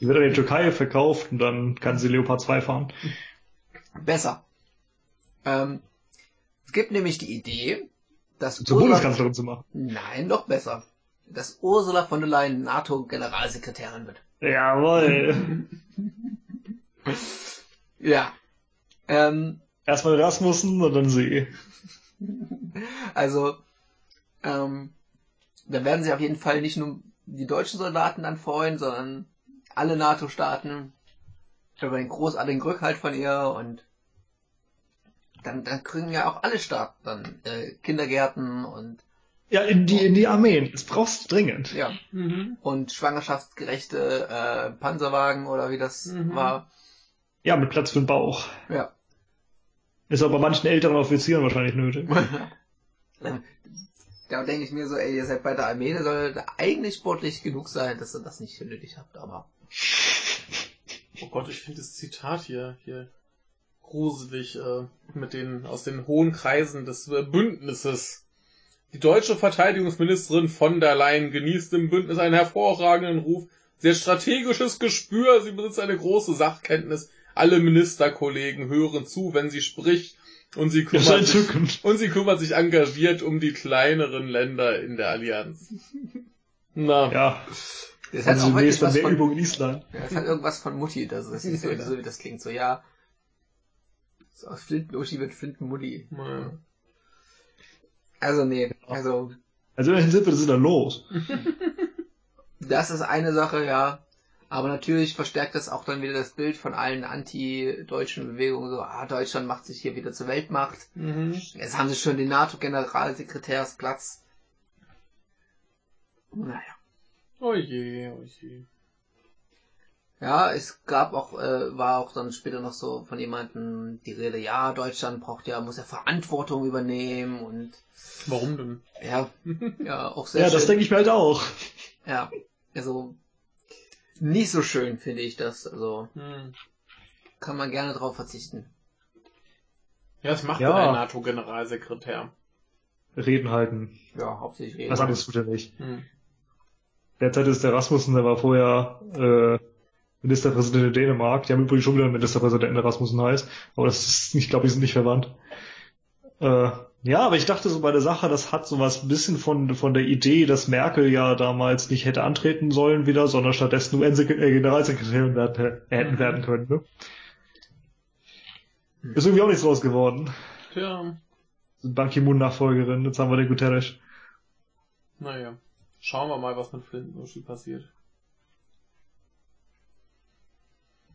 Die wird in die Türkei verkauft und dann kann sie Leopard 2 fahren. Besser. Ähm, es gibt nämlich die Idee, dass Zur Ursula- Bundeskanzlerin zu machen. Nein, noch besser. Dass Ursula von der Leyen NATO-Generalsekretärin wird. Jawohl. Ja. Ähm, Erstmal Rasmussen und dann sie. also, ähm, da werden sich auf jeden Fall nicht nur die deutschen Soldaten dann freuen, sondern alle NATO-Staaten über den großartigen Rückhalt von ihr und dann, dann kriegen ja auch alle Staaten dann äh, Kindergärten und Ja, in die, in die Armeen. Das brauchst du dringend. ja Mhm. und schwangerschaftsgerechte äh, Panzerwagen oder wie das Mhm. war. Ja, mit Platz für den Bauch. Ja. Ist aber bei manchen älteren Offizieren wahrscheinlich nötig. da denke ich mir so, ey, ihr seid bei der Armee, da sollte eigentlich sportlich genug sein, dass ihr das nicht für nötig habt, aber. Oh Gott, ich finde das Zitat hier, hier gruselig, äh, mit den, aus den hohen Kreisen des äh, Bündnisses. Die deutsche Verteidigungsministerin von der Leyen genießt im Bündnis einen hervorragenden Ruf. Sehr strategisches Gespür, sie besitzt eine große Sachkenntnis. Alle Ministerkollegen hören zu, wenn sie spricht und sie kümmert sich, und sie kümmert sich engagiert um die kleineren Länder in der Allianz. Na, Ja, Das hat also auch dann was mehr von, Übung in Island. ja, das hat irgendwas von Mutti, das ist so, so wie das klingt, so, ja. So aus Flinten-Uschi wird Flinten-Mutti. na. Also, nee, also, Also immerhin sind wir das dann los. Das ist eine Sache, ja. Aber natürlich verstärkt das auch dann wieder das Bild von allen anti-deutschen Bewegungen, so, ah, Deutschland macht sich hier wieder zur Weltmacht. Mhm. Jetzt haben sie schon den NATO-Generalsekretärsplatz. Naja. Oh je, oh je. Ja, es gab auch, äh, war auch dann später noch so von jemandem die Rede, ja, Deutschland braucht ja, muss ja Verantwortung übernehmen und Warum denn? ja, ja, auch sehr Ja, das denke ich mir halt auch. Ja, also nicht so schön finde ich das. Also Hm. kann man gerne drauf verzichten. Ja, das macht Ja. ein NATO-Generalsekretär. Reden halten. Ja, hauptsächlich reden. Was anderes tut er nicht. Hm. Derzeit ist der Rasmussen, der war vorher äh, Ministerpräsident in Dänemark. Die haben übrigens schon wieder einen Ministerpräsidenten, der Rasmussen heißt. Aber das ist nicht, glaube ich, sind nicht verwandt. Äh, ja, aber ich dachte so bei der Sache, das hat so was ein bisschen von, von der Idee, dass Merkel ja damals nicht hätte antreten sollen wieder, sondern stattdessen UN-Sek- äh, Generalsekretärin werden, hätten Mhm. werden können. Ne? Hm. Ist irgendwie auch nichts draus geworden. Tja, Ban Ki-Moon-Nachfolgerin, jetzt haben wir den Guterres. naja. Schauen wir mal, was mit Flinten-Uschi passiert.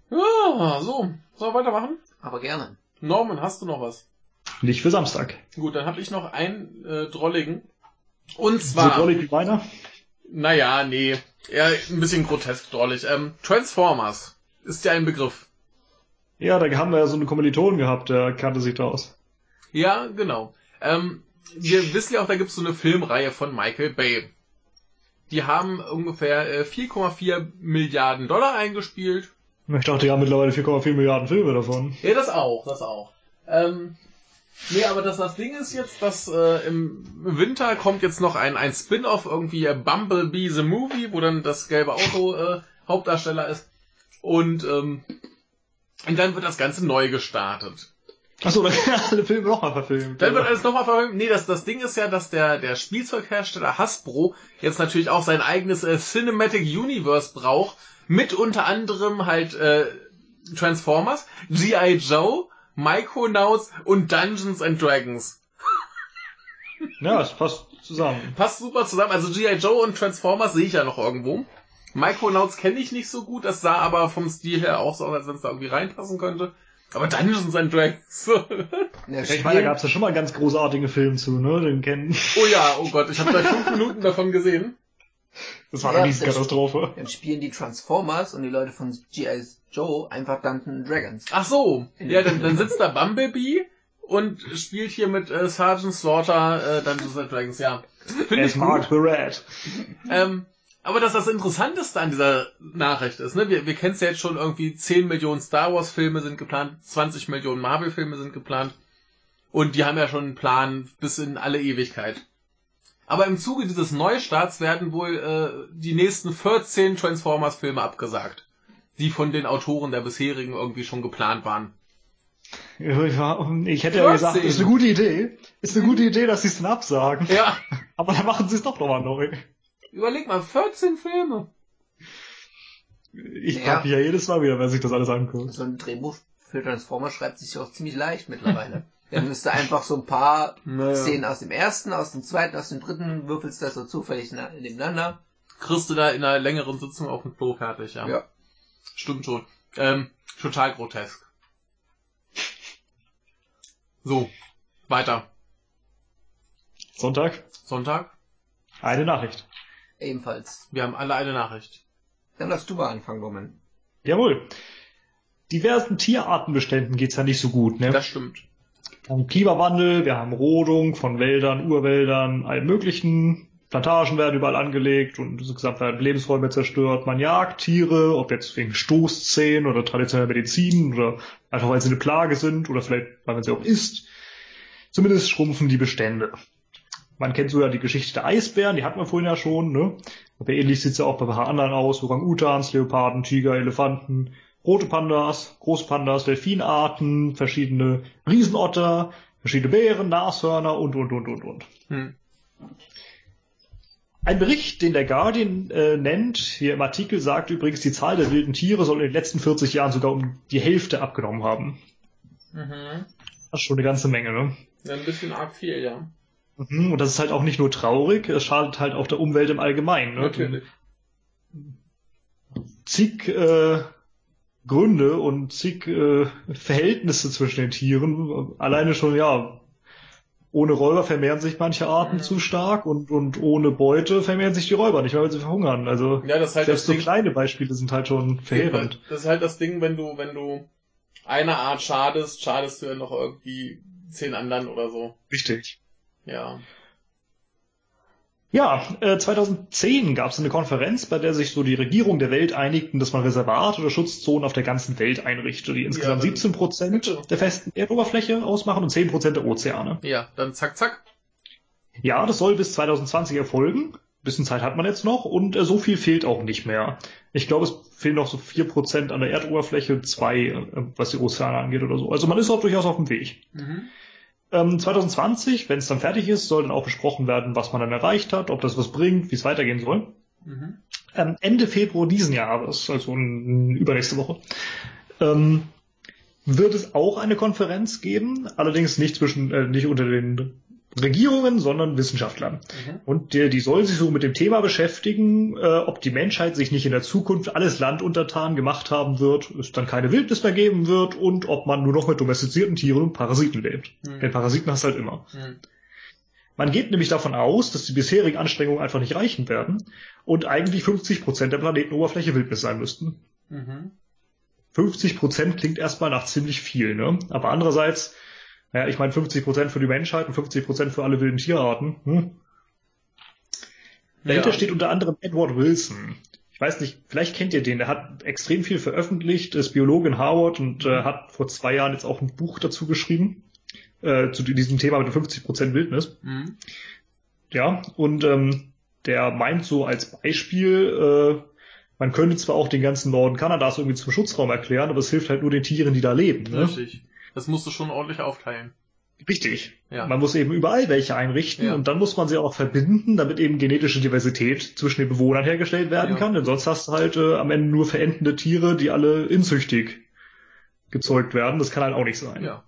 Ja, so. Sollen wir weitermachen? Aber gerne. Norman, hast du noch was? Nicht für Samstag. Gut, dann habe ich noch einen äh, drolligen. Und So zwar, drollig wie meiner. naja, nee, eher ein bisschen grotesk drollig. Ähm, Transformers ist ja ein Begriff. Ja, da haben wir ja so einen Kommilitonen gehabt, der kannte sich da aus. Ja, genau. Ähm, wir wissen ja auch, da gibt es so eine Filmreihe von Michael Bay. Die haben ungefähr äh, 4,4 Milliarden Dollar eingespielt. Ich dachte, die haben mittlerweile 4,4 Milliarden Filme davon. Ja, das auch, das auch. Ähm, nee, aber das, das Ding ist jetzt, dass äh, im Winter kommt jetzt noch ein, ein Spin-off, irgendwie äh, Bumblebee the Movie, wo dann das gelbe Auto äh, Hauptdarsteller ist. Und, ähm, und dann wird das Ganze neu gestartet. Achso, dann werden alle Filme nochmal verfilmt. Dann wird alles nochmal verfilmt. Nee, das, das Ding ist ja, dass der, der Spielzeughersteller Hasbro jetzt natürlich auch sein eigenes äh, Cinematic Universe braucht. Mit unter anderem halt äh, Transformers, G.I. Joe, Micronauts und Dungeons and Dragons. ja, es passt zusammen. Passt super zusammen. Also G.I. Joe und Transformers sehe ich ja noch irgendwo. Micronauts kenne ich nicht so gut, das sah aber vom Stil her auch so aus, als wenn es da irgendwie reinpassen könnte. Aber Dungeons and Dragons. Ja, Ich meine, da gab es ja schon mal ganz großartigen Film zu, ne? Den kennen. oh ja, oh Gott, ich habe seit fünf Minuten davon gesehen. Das war Ja, eine Riesenkatastrophe. Dann spielen die Transformers und die Leute von G.I. Joe einfach Dungeons Dragons. Ach so, ja, dann, dann sitzt da Bumblebee und spielt hier mit äh, Sergeant Slaughter äh, Dungeons and Dragons, ja. Finde ich mag gut. the Red. Ähm, aber das das Interessanteste an dieser Nachricht ist, ne, wir, wir kennen es ja jetzt schon irgendwie 10 Millionen Star Wars Filme sind geplant, 20 Millionen Marvel Filme sind geplant und die haben ja schon einen Plan bis in alle Ewigkeit. Aber im Zuge dieses Neustarts werden wohl äh, die nächsten 14 Transformers Filme abgesagt, die von den Autoren der bisherigen irgendwie schon geplant waren. Ich hätte ja gesagt, 14. ist eine gute Idee. Ist eine gute Idee, dass sie es dann absagen. Ja, Aber dann machen sie es doch nochmal neu. überleg mal, 14 Filme. Ich Ja. frage mich ja jedes Mal wieder, wer sich das alles anguckt. So ein Drehbuch für Transformers schreibt sich auch ziemlich leicht mittlerweile. Dann müsste einfach so ein paar Naja. Szenen aus dem ersten, aus dem zweiten, aus dem dritten, würfelst das so zufällig na- nebeneinander. Kriegst du da in einer längeren Sitzung auf dem Klo fertig, ja. Ja. Stimmt schon. Ähm, total grotesk. So, weiter. Sonntag, Sonntag. eine Nachricht. Ebenfalls. Wir haben alle eine Nachricht. Dann darfst du mal anfangen, Roman. Jawohl. diversen Tierartenbeständen geht's ja nicht so gut. Ne? Das stimmt. Wir haben Klimawandel, wir haben Rodung von Wäldern, Urwäldern, allem möglichen. Plantagen werden überall angelegt und insgesamt werden Lebensräume zerstört. Man jagt Tiere, ob jetzt wegen Stoßzähnen oder traditioneller Medizin oder einfach weil sie eine Plage sind oder vielleicht weil man sie auch isst. Zumindest schrumpfen die Bestände. Man kennt so ja die Geschichte der Eisbären, die hatten wir vorhin ja schon, ne? Aber ähnlich sieht's ja auch bei ein paar anderen aus. Orang-Utans, Leoparden, Tiger, Elefanten, rote Pandas, Großpandas, Delfinarten, verschiedene Riesenotter, verschiedene Bären, Nashörner und, und, und, und, und. Hm. Ein Bericht, den der Guardian äh, nennt, hier im Artikel sagt übrigens, die Zahl der wilden Tiere soll in den letzten 40 Jahren sogar um die Hälfte abgenommen haben. Mhm. Das ist schon eine ganze Menge, ne? Ja, ein bisschen arg viel, ja. Mhm, und das ist halt auch nicht nur traurig, es schadet halt auch der Umwelt im Allgemeinen. Ne? Natürlich. Zig äh, Gründe und zig äh, Verhältnisse zwischen den Tieren. Alleine schon, ja, ohne Räuber vermehren sich manche Arten mhm. zu stark und, und ohne Beute vermehren sich die Räuber nicht, weil sie verhungern. Also ja, das halt selbst so Ding, kleine Beispiele sind halt schon verheerend. Das ist halt das Ding, wenn du, wenn du einer Art schadest, schadest du ja noch irgendwie zehn anderen oder so. Richtig. Ja. Ja, äh, 2010 gab es eine Konferenz, bei der sich so die Regierung der Welt einigten, dass man Reservate oder Schutzzonen auf der ganzen Welt einrichtet, die insgesamt ja, 17 Prozent der festen Erdoberfläche ausmachen und 10 Prozent der Ozeane. Ja, dann zack, zack. Ja, das soll bis 2020 erfolgen. bisschen Zeit hat man jetzt noch und äh, so viel fehlt auch nicht mehr. Ich glaube, es fehlen noch so 4 Prozent an der Erdoberfläche, zwei, äh, was die Ozeane angeht oder so. Also man ist auch durchaus auf dem Weg. Mhm. 2020, ähm, wenn es dann fertig ist, soll dann auch besprochen werden, was man dann erreicht hat, ob das was bringt, wie es weitergehen soll. Mhm. Ähm, Ende Februar diesen Jahres, also übernächste Woche, ähm, wird es auch eine Konferenz geben, allerdings nicht zwischen, äh, nicht unter den Regierungen, sondern Wissenschaftlern. Mhm. Und die, die soll sich so mit dem Thema beschäftigen, äh, ob die Menschheit sich nicht in der Zukunft alles Land untertan gemacht haben wird, es dann keine Wildnis mehr geben wird und ob man nur noch mit domestizierten Tieren und Parasiten lebt. Mhm. Denn Parasiten hast du halt immer. Mhm. Man geht nämlich davon aus, dass die bisherigen Anstrengungen einfach nicht reichen werden und eigentlich 50 Prozent der Planetenoberfläche Wildnis sein müssten. Mhm. 50 Prozent klingt erstmal nach ziemlich viel, ne? Aber andererseits ja, ich meine 50% für die Menschheit und 50% für alle wilden Tierarten. Hm? Dahinter ja. steht unter anderem Edward Wilson. Ich weiß nicht, vielleicht kennt ihr den. Der hat extrem viel veröffentlicht, ist Biologe in Harvard und äh, hat vor zwei Jahren jetzt auch ein Buch dazu geschrieben, äh, zu diesem Thema mit den 50% Wildnis. Mhm. Ja, und ähm, der meint so als Beispiel, äh, man könnte zwar auch den ganzen Norden Kanadas irgendwie zum Schutzraum erklären, aber es hilft halt nur den Tieren, die da leben. Ne? Richtig. Das musst du schon ordentlich aufteilen. Richtig. Ja. Man muss eben überall welche einrichten ja. und dann muss man sie auch verbinden, damit eben genetische Diversität zwischen den Bewohnern hergestellt werden ja. kann, denn sonst hast du halt äh, am Ende nur verendende Tiere, die alle inzüchtig gezeugt werden. Das kann halt auch nicht sein. Ja.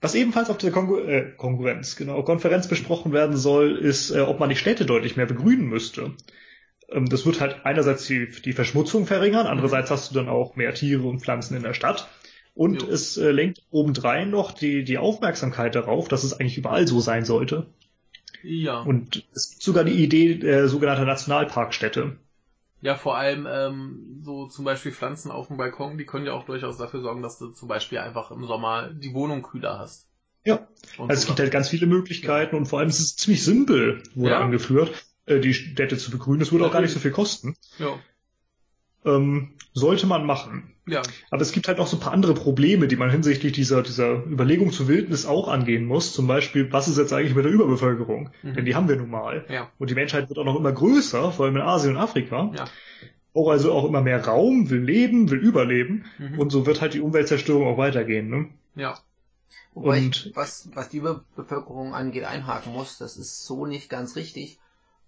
Was ebenfalls auf dieser Konkur äh, Konkurrenz, genau, Konferenz besprochen werden soll, ist, äh, ob man die Städte deutlich mehr begrünen müsste. Ähm, das wird halt einerseits die, die Verschmutzung verringern, andererseits hast du dann auch mehr Tiere und Pflanzen in der Stadt. Und jo. es äh, lenkt obendrein noch die, die Aufmerksamkeit darauf, dass es eigentlich überall so sein sollte. Ja. Und es gibt sogar die Idee äh, sogenannter Nationalparkstädte. Ja, vor allem ähm, so zum Beispiel Pflanzen auf dem Balkon, die können ja auch durchaus dafür sorgen, dass du zum Beispiel einfach im Sommer die Wohnung kühler hast. Ja, und also es gibt halt ganz viele Möglichkeiten ja. und vor allem ist es ziemlich simpel, wurde ja. angeführt, äh, die Städte zu begrünen. Es würde auch gar nicht so viel kosten. Ja. Ähm, sollte man machen. Ja. Aber es gibt halt auch so ein paar andere Probleme, die man hinsichtlich dieser, dieser Überlegung zur Wildnis auch angehen muss. Zum Beispiel, was ist jetzt eigentlich mit der Überbevölkerung? Mhm. Denn die haben wir nun mal. Ja. Und die Menschheit wird auch noch immer größer, vor allem in Asien und Afrika. Ja. Auch also auch immer mehr Raum, will leben, will überleben. Mhm. Und so wird halt die Umweltzerstörung auch weitergehen. Ne? Ja. Wobei und, ich, was, was die Überbevölkerung angeht, einhaken muss, das ist so nicht ganz richtig,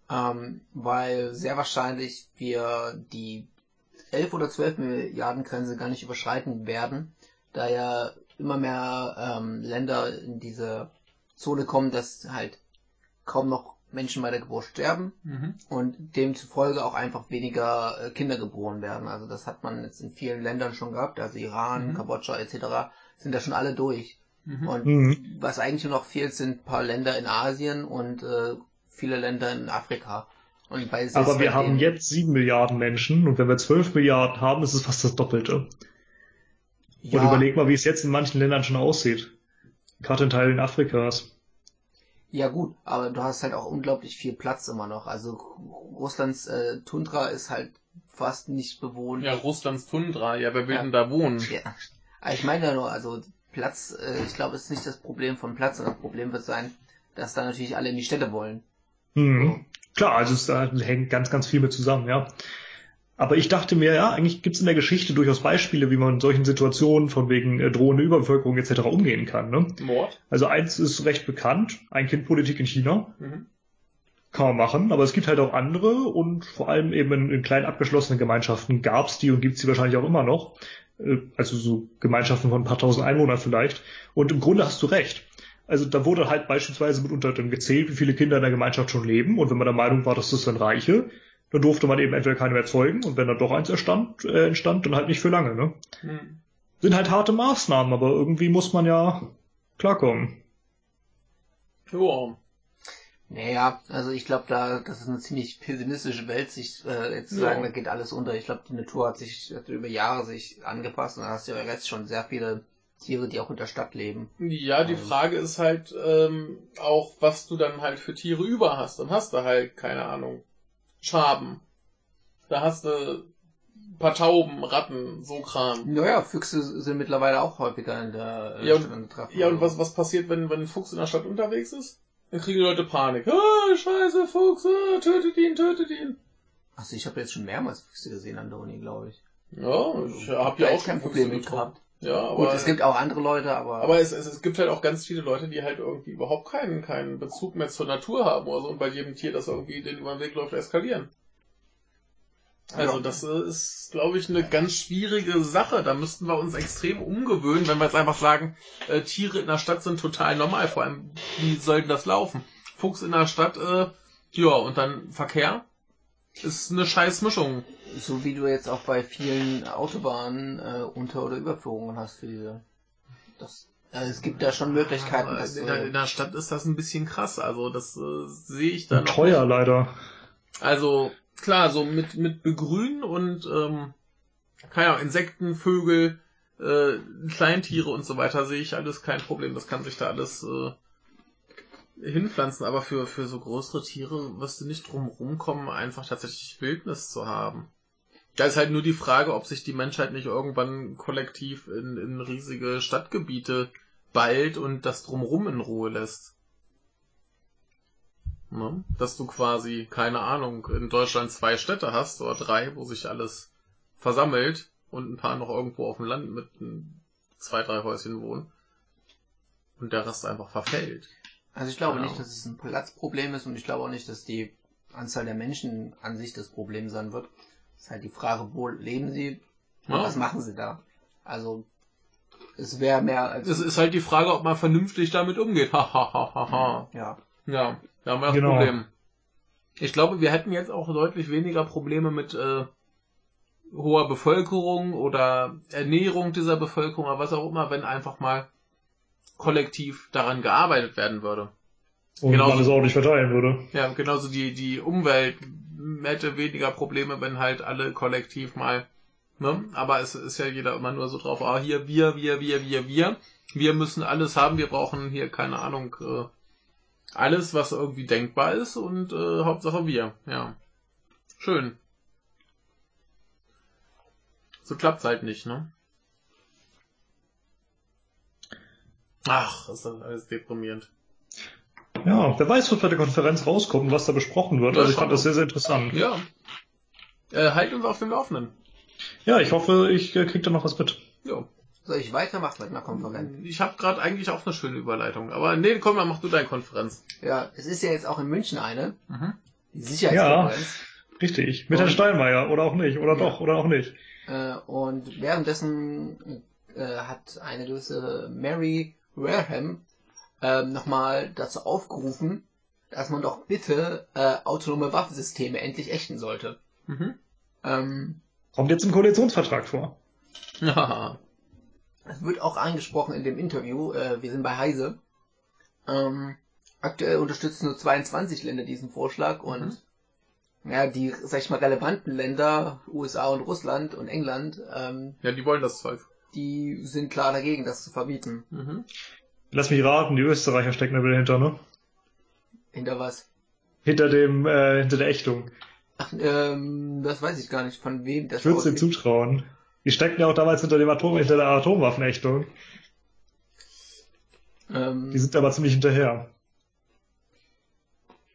ähm, weil sehr wahrscheinlich wir die 11 oder 12 Milliarden Grenze gar nicht überschreiten werden, da ja immer mehr ähm, Länder in diese Zone kommen, dass halt kaum noch Menschen bei der Geburt sterben mhm. und demzufolge auch einfach weniger äh, Kinder geboren werden. Also das hat man jetzt in vielen Ländern schon gehabt, also Iran, mhm. Kambodscha etc. sind da schon alle durch. Mhm. Und mhm. was eigentlich nur noch fehlt, sind ein paar Länder in Asien und äh, viele Länder in Afrika. Und bei selbst Aber wir haben jetzt sieben Milliarden Menschen und wenn wir zwölf Milliarden haben, ist es fast das Doppelte. ja, Und überleg mal, wie es jetzt in manchen Ländern schon aussieht. Gerade in Teilen Afrikas. Ja gut, aber du hast halt auch unglaublich viel Platz immer noch. Also Russlands äh, Tundra ist halt fast nicht bewohnt. Ja, Russlands Tundra, ja, wer will Ja. denn da wohnen? Ja. Aber ich meine ja nur, also Platz, äh, ich glaube, es ist nicht das Problem von Platz, sondern das Problem wird sein, dass da natürlich alle in die Städte wollen. Hm. Klar, also es hängt ganz, ganz viel mit zusammen, ja. Aber ich dachte mir, ja, eigentlich gibt es in der Geschichte durchaus Beispiele, wie man in solchen Situationen von wegen äh, drohende Überbevölkerung etc. umgehen kann. Ne? Mord? Also eins ist recht bekannt, Ein-Kind-Politik in China. Mhm. Kann man machen, aber es gibt halt auch andere und vor allem eben in, in kleinen abgeschlossenen Gemeinschaften gab's die und gibt's die wahrscheinlich auch immer noch. Äh, Also so Gemeinschaften von ein paar tausend Einwohnern vielleicht. Und im Grunde hast du recht. Also da wurde halt beispielsweise mitunter dann gezählt, wie viele Kinder in der Gemeinschaft schon leben. Und wenn man der Meinung war, dass das dann reiche, dann durfte man eben entweder keine mehr zeugen und wenn dann doch eins erstand, äh, entstand, dann halt nicht für lange. Ne? Hm. Sind halt harte Maßnahmen, aber irgendwie muss man ja klarkommen. Ja. Naja, also ich glaube, da das ist eine ziemlich pessimistische Welt, sich äh, jetzt zu Ja. sagen, da geht alles unter. Ich glaube, die Natur hat sich hat über Jahre sich angepasst und da hast du ja jetzt schon sehr viele Tiere, die auch in der Stadt leben. Ja, die Ähm. Frage ist halt ähm, auch, was du dann halt für Tiere über hast. Dann hast du halt, keine Ahnung, Schaben. Da hast du ein paar Tauben, Ratten, so Kram. Naja, Füchse sind mittlerweile auch häufiger in der äh, Ja, und- Stadt angetroffen. Ja, und was, was passiert, wenn, wenn ein Fuchs in der Stadt unterwegs ist? Dann kriegen die Leute Panik. Ah, scheiße, Fuchs, ah, tötet ihn, tötet ihn. Also ich habe jetzt schon mehrmals Füchse gesehen an der Uni, glaube ich. Ja, ich hab Da ja auch kein Problem mit gehabt. Ja, aber, Gut, es gibt auch andere Leute, aber, aber es, es, es gibt halt auch ganz viele Leute, die halt irgendwie überhaupt keinen, keinen Bezug mehr zur Natur haben oder so und bei jedem Tier, das irgendwie den über den Weg läuft, eskalieren. Also Ja. das äh, ist, glaube ich, eine ganz schwierige Sache. Da müssten wir uns extrem umgewöhnen, wenn wir jetzt einfach sagen, äh, Tiere in der Stadt sind total normal. Vor allem, wie soll denn das laufen? Fuchs in der Stadt, äh, ja, und dann Verkehr ist eine scheiß Mischung. so wie du jetzt auch bei vielen Autobahnen äh, Unter- oder Überführungen hast für diese. Das, also es gibt da schon Möglichkeiten, dass in, der, in der Stadt ist das ein bisschen krass. Also das äh, sehe ich dann teuer nicht. leider. Also klar, so mit mit Begrünen und ähm, keine Ahnung, Insekten, Vögel, äh, Kleintiere und so weiter sehe ich alles kein Problem. Das kann sich da alles äh, hinpflanzen. Aber für für so größere Tiere wirst du nicht drum rumkommen, einfach tatsächlich Wildnis zu haben. Da ist halt nur die Frage, ob sich die Menschheit nicht irgendwann kollektiv in, in riesige Stadtgebiete ballt und das drumrum in Ruhe lässt. Ne? Dass du quasi, keine Ahnung, in Deutschland zwei Städte hast oder drei, wo sich alles versammelt und ein paar noch irgendwo auf dem Land mit zwei, drei Häuschen wohnen. Und der Rest einfach verfällt. Also ich glaube Genau. nicht, dass es ein Platzproblem ist und ich glaube auch nicht, dass die Anzahl der Menschen an sich das Problem sein wird. Es ist halt die Frage, wo leben sie und Ja. was machen sie da? Also es wäre mehr als Es ist halt die Frage, ob man vernünftig damit umgeht. Ha, ha, ha, ha, ha. ja. Ja, da haben wir das Genau. Problem. Ich glaube, wir hätten jetzt auch deutlich weniger Probleme mit äh, hoher Bevölkerung oder Ernährung dieser Bevölkerung oder was auch immer, wenn einfach mal kollektiv daran gearbeitet werden würde. Und Genauso- man es auch nicht verteilen würde. Ja, genauso die, die Umwelt hätte weniger Probleme, wenn halt alle kollektiv mal, ne? Aber es ist ja jeder immer nur so drauf, ah, hier, wir, wir, wir, wir, wir. Wir müssen alles haben, wir brauchen hier, keine Ahnung, äh, alles, was irgendwie denkbar ist und äh, Hauptsache wir, ja. Schön. So klappt's halt nicht, ne? Ach, ist das alles deprimierend. Ja, wer weiß, was bei der Konferenz rauskommt und was da besprochen wird. Ja, Also ich fand das sehr, sehr interessant. Ja. Äh, halt uns auf dem Laufenden. Ja, ich hoffe, ich äh, krieg da noch was mit. Ja. Soll ich weitermachen mit einer Konferenz? Ich habe gerade eigentlich auch eine schöne Überleitung. Aber nee, komm, dann mach du deine Konferenz. Ja, es ist ja jetzt auch in München eine, Mhm. die Sicherheitskonferenz. Richtig. Mit Herrn Steinmeier oder auch nicht. Oder Ja. doch, oder auch nicht. Äh, und währenddessen äh, hat eine gewisse Mary Wareham ähm, nochmal dazu aufgerufen, dass man doch bitte äh, autonome Waffensysteme endlich ächten sollte. Mhm. Ähm, Kommt jetzt im Koalitionsvertrag vor. Ja. es wird auch angesprochen in dem Interview, äh, wir sind bei Heise. Ähm, aktuell unterstützen nur 22 Länder diesen Vorschlag und Mhm. ja, die, sag ich mal, relevanten Länder, USA und Russland und England, ähm, Ja, die wollen das Zeug. Die sind klar dagegen, das zu verbieten. Mhm. Lass mich raten, die Österreicher stecken da wieder hinter, ne? Hinter was? Hinter dem, äh, hinter der Ächtung. Ach, ähm, das weiß ich gar nicht, von wem das Ich würde es denen ausgeht. zutrauen. Die steckten ja auch damals hinter dem Atom, hinter der Atomwaffenächtung. ähm, Die sind aber ziemlich hinterher.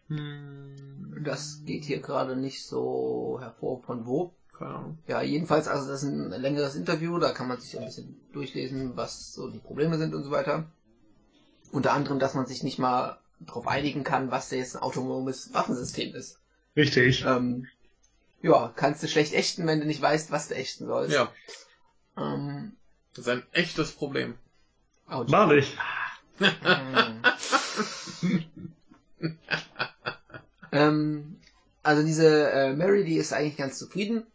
Hm, Das geht hier gerade nicht so hervor von wo. Keine Ahnung. Ja, jedenfalls, also das ist ein längeres Interview, da kann man sich ein bisschen durchlesen, was so die Probleme sind und so weiter. Unter anderem, dass man sich nicht mal darauf einigen kann, was jetzt ein autonomes Waffensystem ist. Richtig. Ähm, ja, kannst du schlecht ächten, wenn du nicht weißt, was du ächten sollst. Ja, Ähm, das ist ein echtes Problem. ouch. Wahrlich. Ähm. ähm, also diese äh, Mary, die ist eigentlich ganz zufrieden.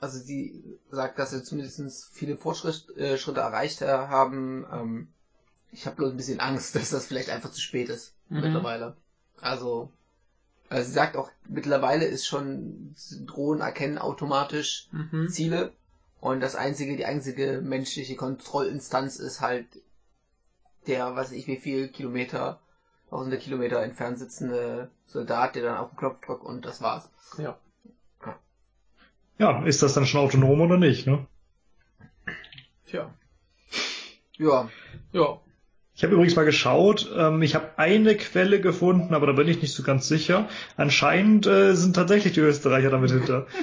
Also sie sagt, dass sie zumindest viele Fortschritte äh, erreicht äh, haben. Ähm, ich habe bloß ein bisschen Angst, dass das vielleicht einfach zu spät ist Mhm. mittlerweile. Also äh, sie sagt auch, mittlerweile ist schon Drohnen erkennen automatisch Mhm. Ziele und das einzige, die einzige menschliche Kontrollinstanz ist halt der, weiß ich wie viel Kilometer, tausende Kilometer entfernt sitzende Soldat, der dann auf den Knopf drückt und das war's. Ja. Ja, ist das dann schon autonom oder nicht, ne? Tja. Ja, Ja. Ich habe übrigens mal geschaut, ähm, ich habe eine Quelle gefunden, aber da bin ich nicht so ganz sicher. Anscheinend äh, sind tatsächlich die Österreicher damit hinter.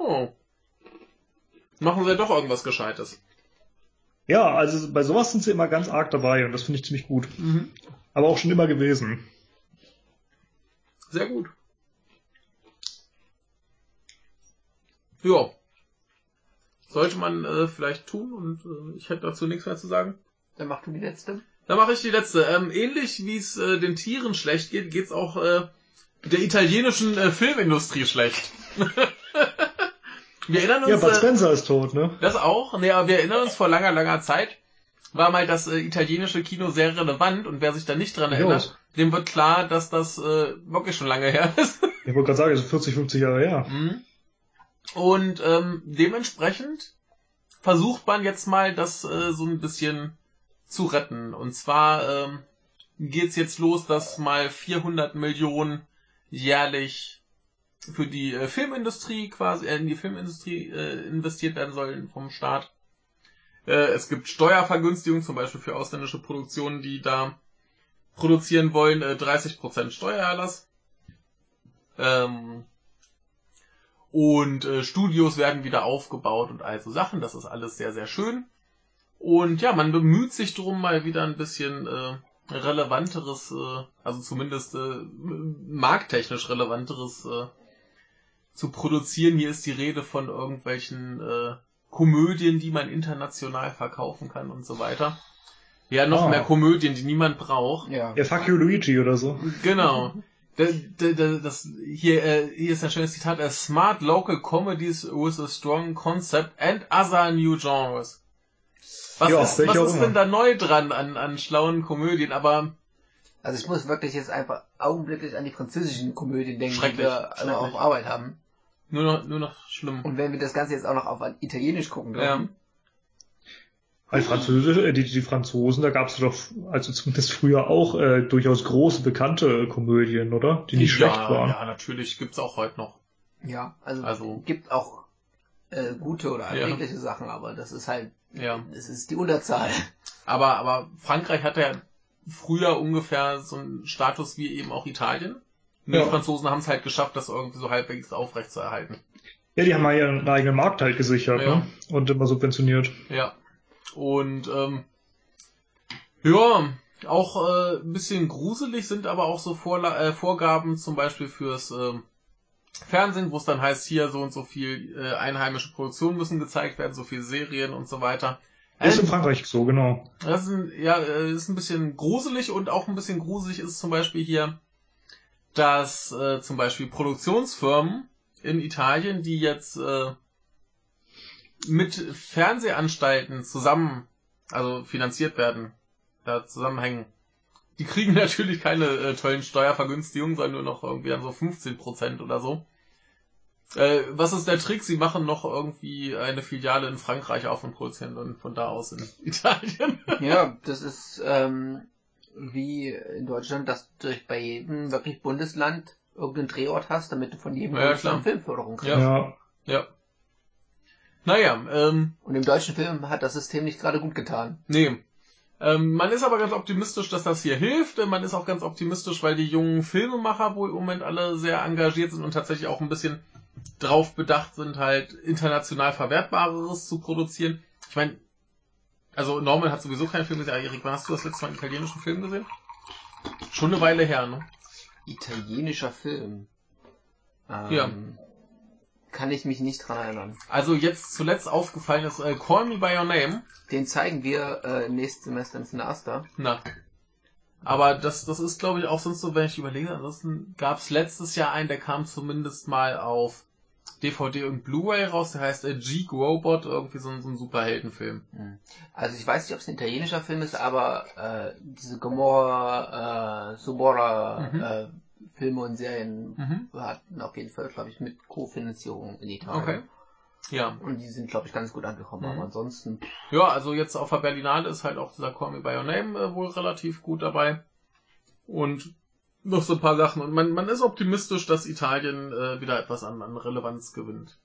Oh. Machen sie ja doch irgendwas Gescheites. Ja, also bei sowas sind sie immer ganz arg dabei und das finde ich ziemlich gut. Mhm. Aber auch schon immer gewesen. Sehr gut. Ja. Sollte man äh, vielleicht tun und äh, ich hätte dazu nichts mehr zu sagen. dann mach du die letzte. Dann mache ich die letzte. Ähm, ähnlich wie es äh, den Tieren schlecht geht, geht's auch äh, der italienischen äh, Filmindustrie schlecht. wir erinnern Ja, uns, Bud äh, Spencer ist tot, ne? das auch, nee, aber wir erinnern uns vor langer, langer Zeit, war mal das äh, italienische Kino sehr relevant und wer sich da nicht dran erinnert, dem wird klar, dass das äh, wirklich schon lange her ist. Ich wollte gerade sagen, so 40, 50 Jahre her. Mhm. Und ähm, dementsprechend versucht man jetzt mal, das äh, so ein bisschen zu retten. Und zwar ähm, geht's jetzt los, dass mal 400 Millionen jährlich für die äh, Filmindustrie quasi, äh, in die Filmindustrie äh, investiert werden sollen vom Staat. Äh, es gibt Steuervergünstigungen, zum Beispiel für ausländische Produktionen, die da produzieren wollen, äh, 30% Steuererlass. Ähm, und äh, Studios werden wieder aufgebaut und all so Sachen. Das ist alles sehr, sehr schön. Und ja, man bemüht sich drum, mal wieder ein bisschen äh, relevanteres, äh, also zumindest äh, markttechnisch relevanteres äh, zu produzieren. Hier ist die Rede von irgendwelchen äh, Komödien, die man international verkaufen kann und so weiter. Ja, noch Ah. mehr Komödien, die niemand braucht. Ja. Ja, fuck you Luigi oder so. Genau. Das, das, das, hier, äh, hier ist ein schönes Zitat. A smart local comedies with a strong concept and other new genres. Was Ja, ist, was ist immer. denn da neu dran an, an schlauen Komödien? Aber Also ich muss wirklich jetzt einfach augenblicklich an die französischen Komödien denken, die wir alle schrecklich. auf Arbeit haben. nur noch, nur noch schlimm. Und wenn wir das Ganze jetzt auch noch auf Italienisch gucken dürfen, Weil Französisch, äh, die, die Franzosen, da gab es doch, also zumindest früher auch äh, durchaus große, bekannte Komödien, oder? Die nicht ja, schlecht waren. ja, natürlich gibt's auch heute noch. ja, also, Also- gibt auch äh, gute oder Ja. erträgliche Sachen, aber das ist halt, Ja. es ist die Unterzahl. Aber, aber Frankreich hatte ja früher ungefähr so einen Status wie eben auch Italien. Und Ja. Die Franzosen haben es halt geschafft, das irgendwie so halbwegs aufrecht zu erhalten. Ja, die haben ja ihren eigenen Markt halt gesichert, Ja. ne? Und immer subventioniert. Ja. Und ähm, ja, auch äh, ein bisschen gruselig sind aber auch so Vorla äh, Vorgaben zum Beispiel fürs ähm, Fernsehen, wo es dann heißt, hier so und so viel äh, einheimische Produktionen müssen gezeigt werden, so viel Serien und so weiter. Ist in Ähm, Frankreich so, genau. das ist ein, ja, äh, ist ein bisschen gruselig und auch ein bisschen gruselig ist zum Beispiel hier, dass äh, zum Beispiel Produktionsfirmen in Italien, die jetzt äh, mit Fernsehanstalten zusammen, also finanziert werden, da zusammenhängen, Die kriegen natürlich keine äh, tollen Steuervergünstigungen, sondern nur noch irgendwie an so 15% oder so. Äh, was ist der Trick? Sie machen noch irgendwie eine Filiale in Frankreich auf und produzieren dann von da aus in Italien. Ja, das ist ähm, wie in Deutschland, dass du bei jedem wirklich Bundesland irgendeinen Drehort hast, damit du von jedem Ja, Bundesland klar. Filmförderung kriegst. Ja. Ja. Ja. Naja, ähm, Und im deutschen Film hat das System nicht gerade gut getan. nee. Ähm, man ist aber ganz optimistisch, dass das hier hilft. Man ist auch ganz optimistisch, weil die jungen Filmemacher wohl im Moment alle sehr engagiert sind und tatsächlich auch ein bisschen drauf bedacht sind, halt international Verwertbareres zu produzieren. Ich meine, also Norman hat sowieso keinen Film gesehen. Ah, Erik, wann hast du das letzte Mal einen italienischen Film gesehen? Schon eine Weile her, ne? Italienischer Film. Ähm, Ja. Kann ich mich nicht dran erinnern. Also jetzt zuletzt aufgefallen ist äh, Call Me By Your Name. Den zeigen wir äh, nächstes Semester im Sinaster. Na. Aber das, das ist, glaube ich, auch sonst so, wenn ich überlege. Ansonsten gab es letztes Jahr einen, der kam zumindest mal auf DVD und Blu-ray raus. Der heißt äh, Geek Robot, irgendwie so, ein- so ein Superheldenfilm. Hm. Also ich weiß nicht, ob es ein italienischer Film ist, aber äh, diese Gomorra, äh, Subora Mhm. äh, Filme und Serien Mhm. hatten auf jeden Fall, glaube ich, mit Co-Finanzierung in Italien. Okay. Ja. Und die sind, glaube ich, ganz gut angekommen. Mhm. Aber ansonsten, Ja, also jetzt auf der Berlinale ist halt auch dieser Call Me By Your Name äh, wohl relativ gut dabei. Und noch so ein paar Sachen. Und man, man ist optimistisch, dass Italien äh, wieder etwas an, an Relevanz gewinnt.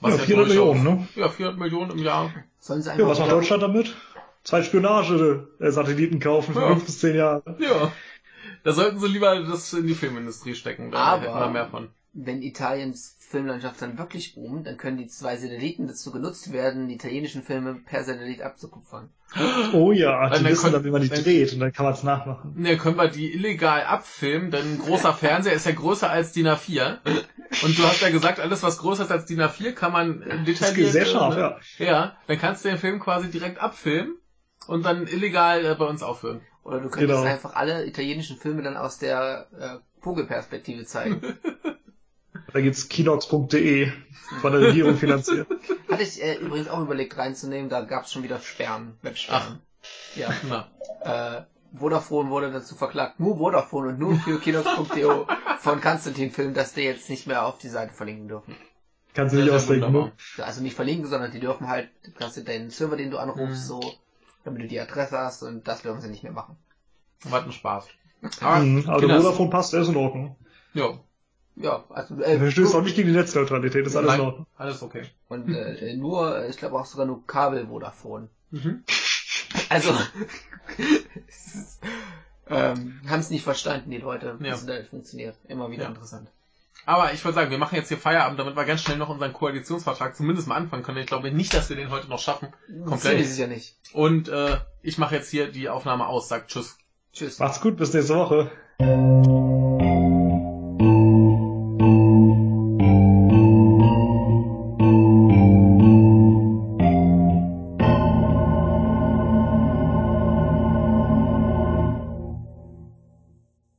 Ja, 400 durchaus- Millionen, ne? Ja, 400 Millionen im Jahr. sollen sie einfach Ja, was macht Deutschland damit? Zwei Spionage-Satelliten kaufen für Ja. fünf bis zehn Jahre. Ja. Da sollten sie lieber das in die Filmindustrie stecken. Da Aber- hätten wir mehr von. wenn Italiens Filmlandschaft dann wirklich boomt, dann können die zwei Satelliten dazu genutzt werden, die italienischen Filme per Satellit abzukupfern. Oh ja, die dann wissen dann, wie man die wenn- dreht und dann kann man es nachmachen. Ne, können wir die illegal abfilmen, denn ein großer Fernseher ist ja größer als DIN A4. Und du hast ja gesagt, alles was größer ist als DIN A4 kann man äh, Das detailliert... ist sehr scharf, äh, ja. Ja, dann kannst du den Film quasi direkt abfilmen und dann illegal äh, bei uns aufführen. Oder du könntest Genau. einfach alle italienischen Filme dann aus der äh, Vogelperspektive zeigen. Da gibt's kinox.de von der Regierung finanziert. Hatte ich äh, übrigens auch überlegt reinzunehmen, da gab es schon wieder Sperren, Websperren. Ja. Na. Äh, Vodafone wurde dazu verklagt, nur Vodafone und nur für kinox.de von Konstantin Film, dass die jetzt nicht mehr auf die Seite verlinken dürfen. Kannst du nicht ausdenken, ne? Also nicht verlinken, sondern die dürfen halt, du kannst dir deinen Server, den du anrufst, Mhm. so, damit du die Adresse hast und das dürfen sie nicht mehr machen. War ein Spaß. Aber, Mhm, aber der Kinders- Vodafone passt, der ist in Ordnung. Ja, Ja, also äh, verstößt auch nicht gegen die Netzneutralität, ist alles in Nein. Ordnung. alles okay. und äh, nur, ich glaube auch sogar nur Kabel Vodafone. Mhm. Also ähm, haben es nicht verstanden, die Leute, wie Ja. es da funktioniert. Immer wieder Ja. interessant. Aber ich würde sagen, wir machen jetzt hier Feierabend, damit wir ganz schnell noch unseren Koalitionsvertrag zumindest mal anfangen können. Ich glaube nicht, dass wir den heute noch schaffen. Komplett ist es ja nicht. Und äh, ich mache jetzt hier die Aufnahme aus. Sagt Tschüss. Tschüss. Macht's gut, bis nächste Woche.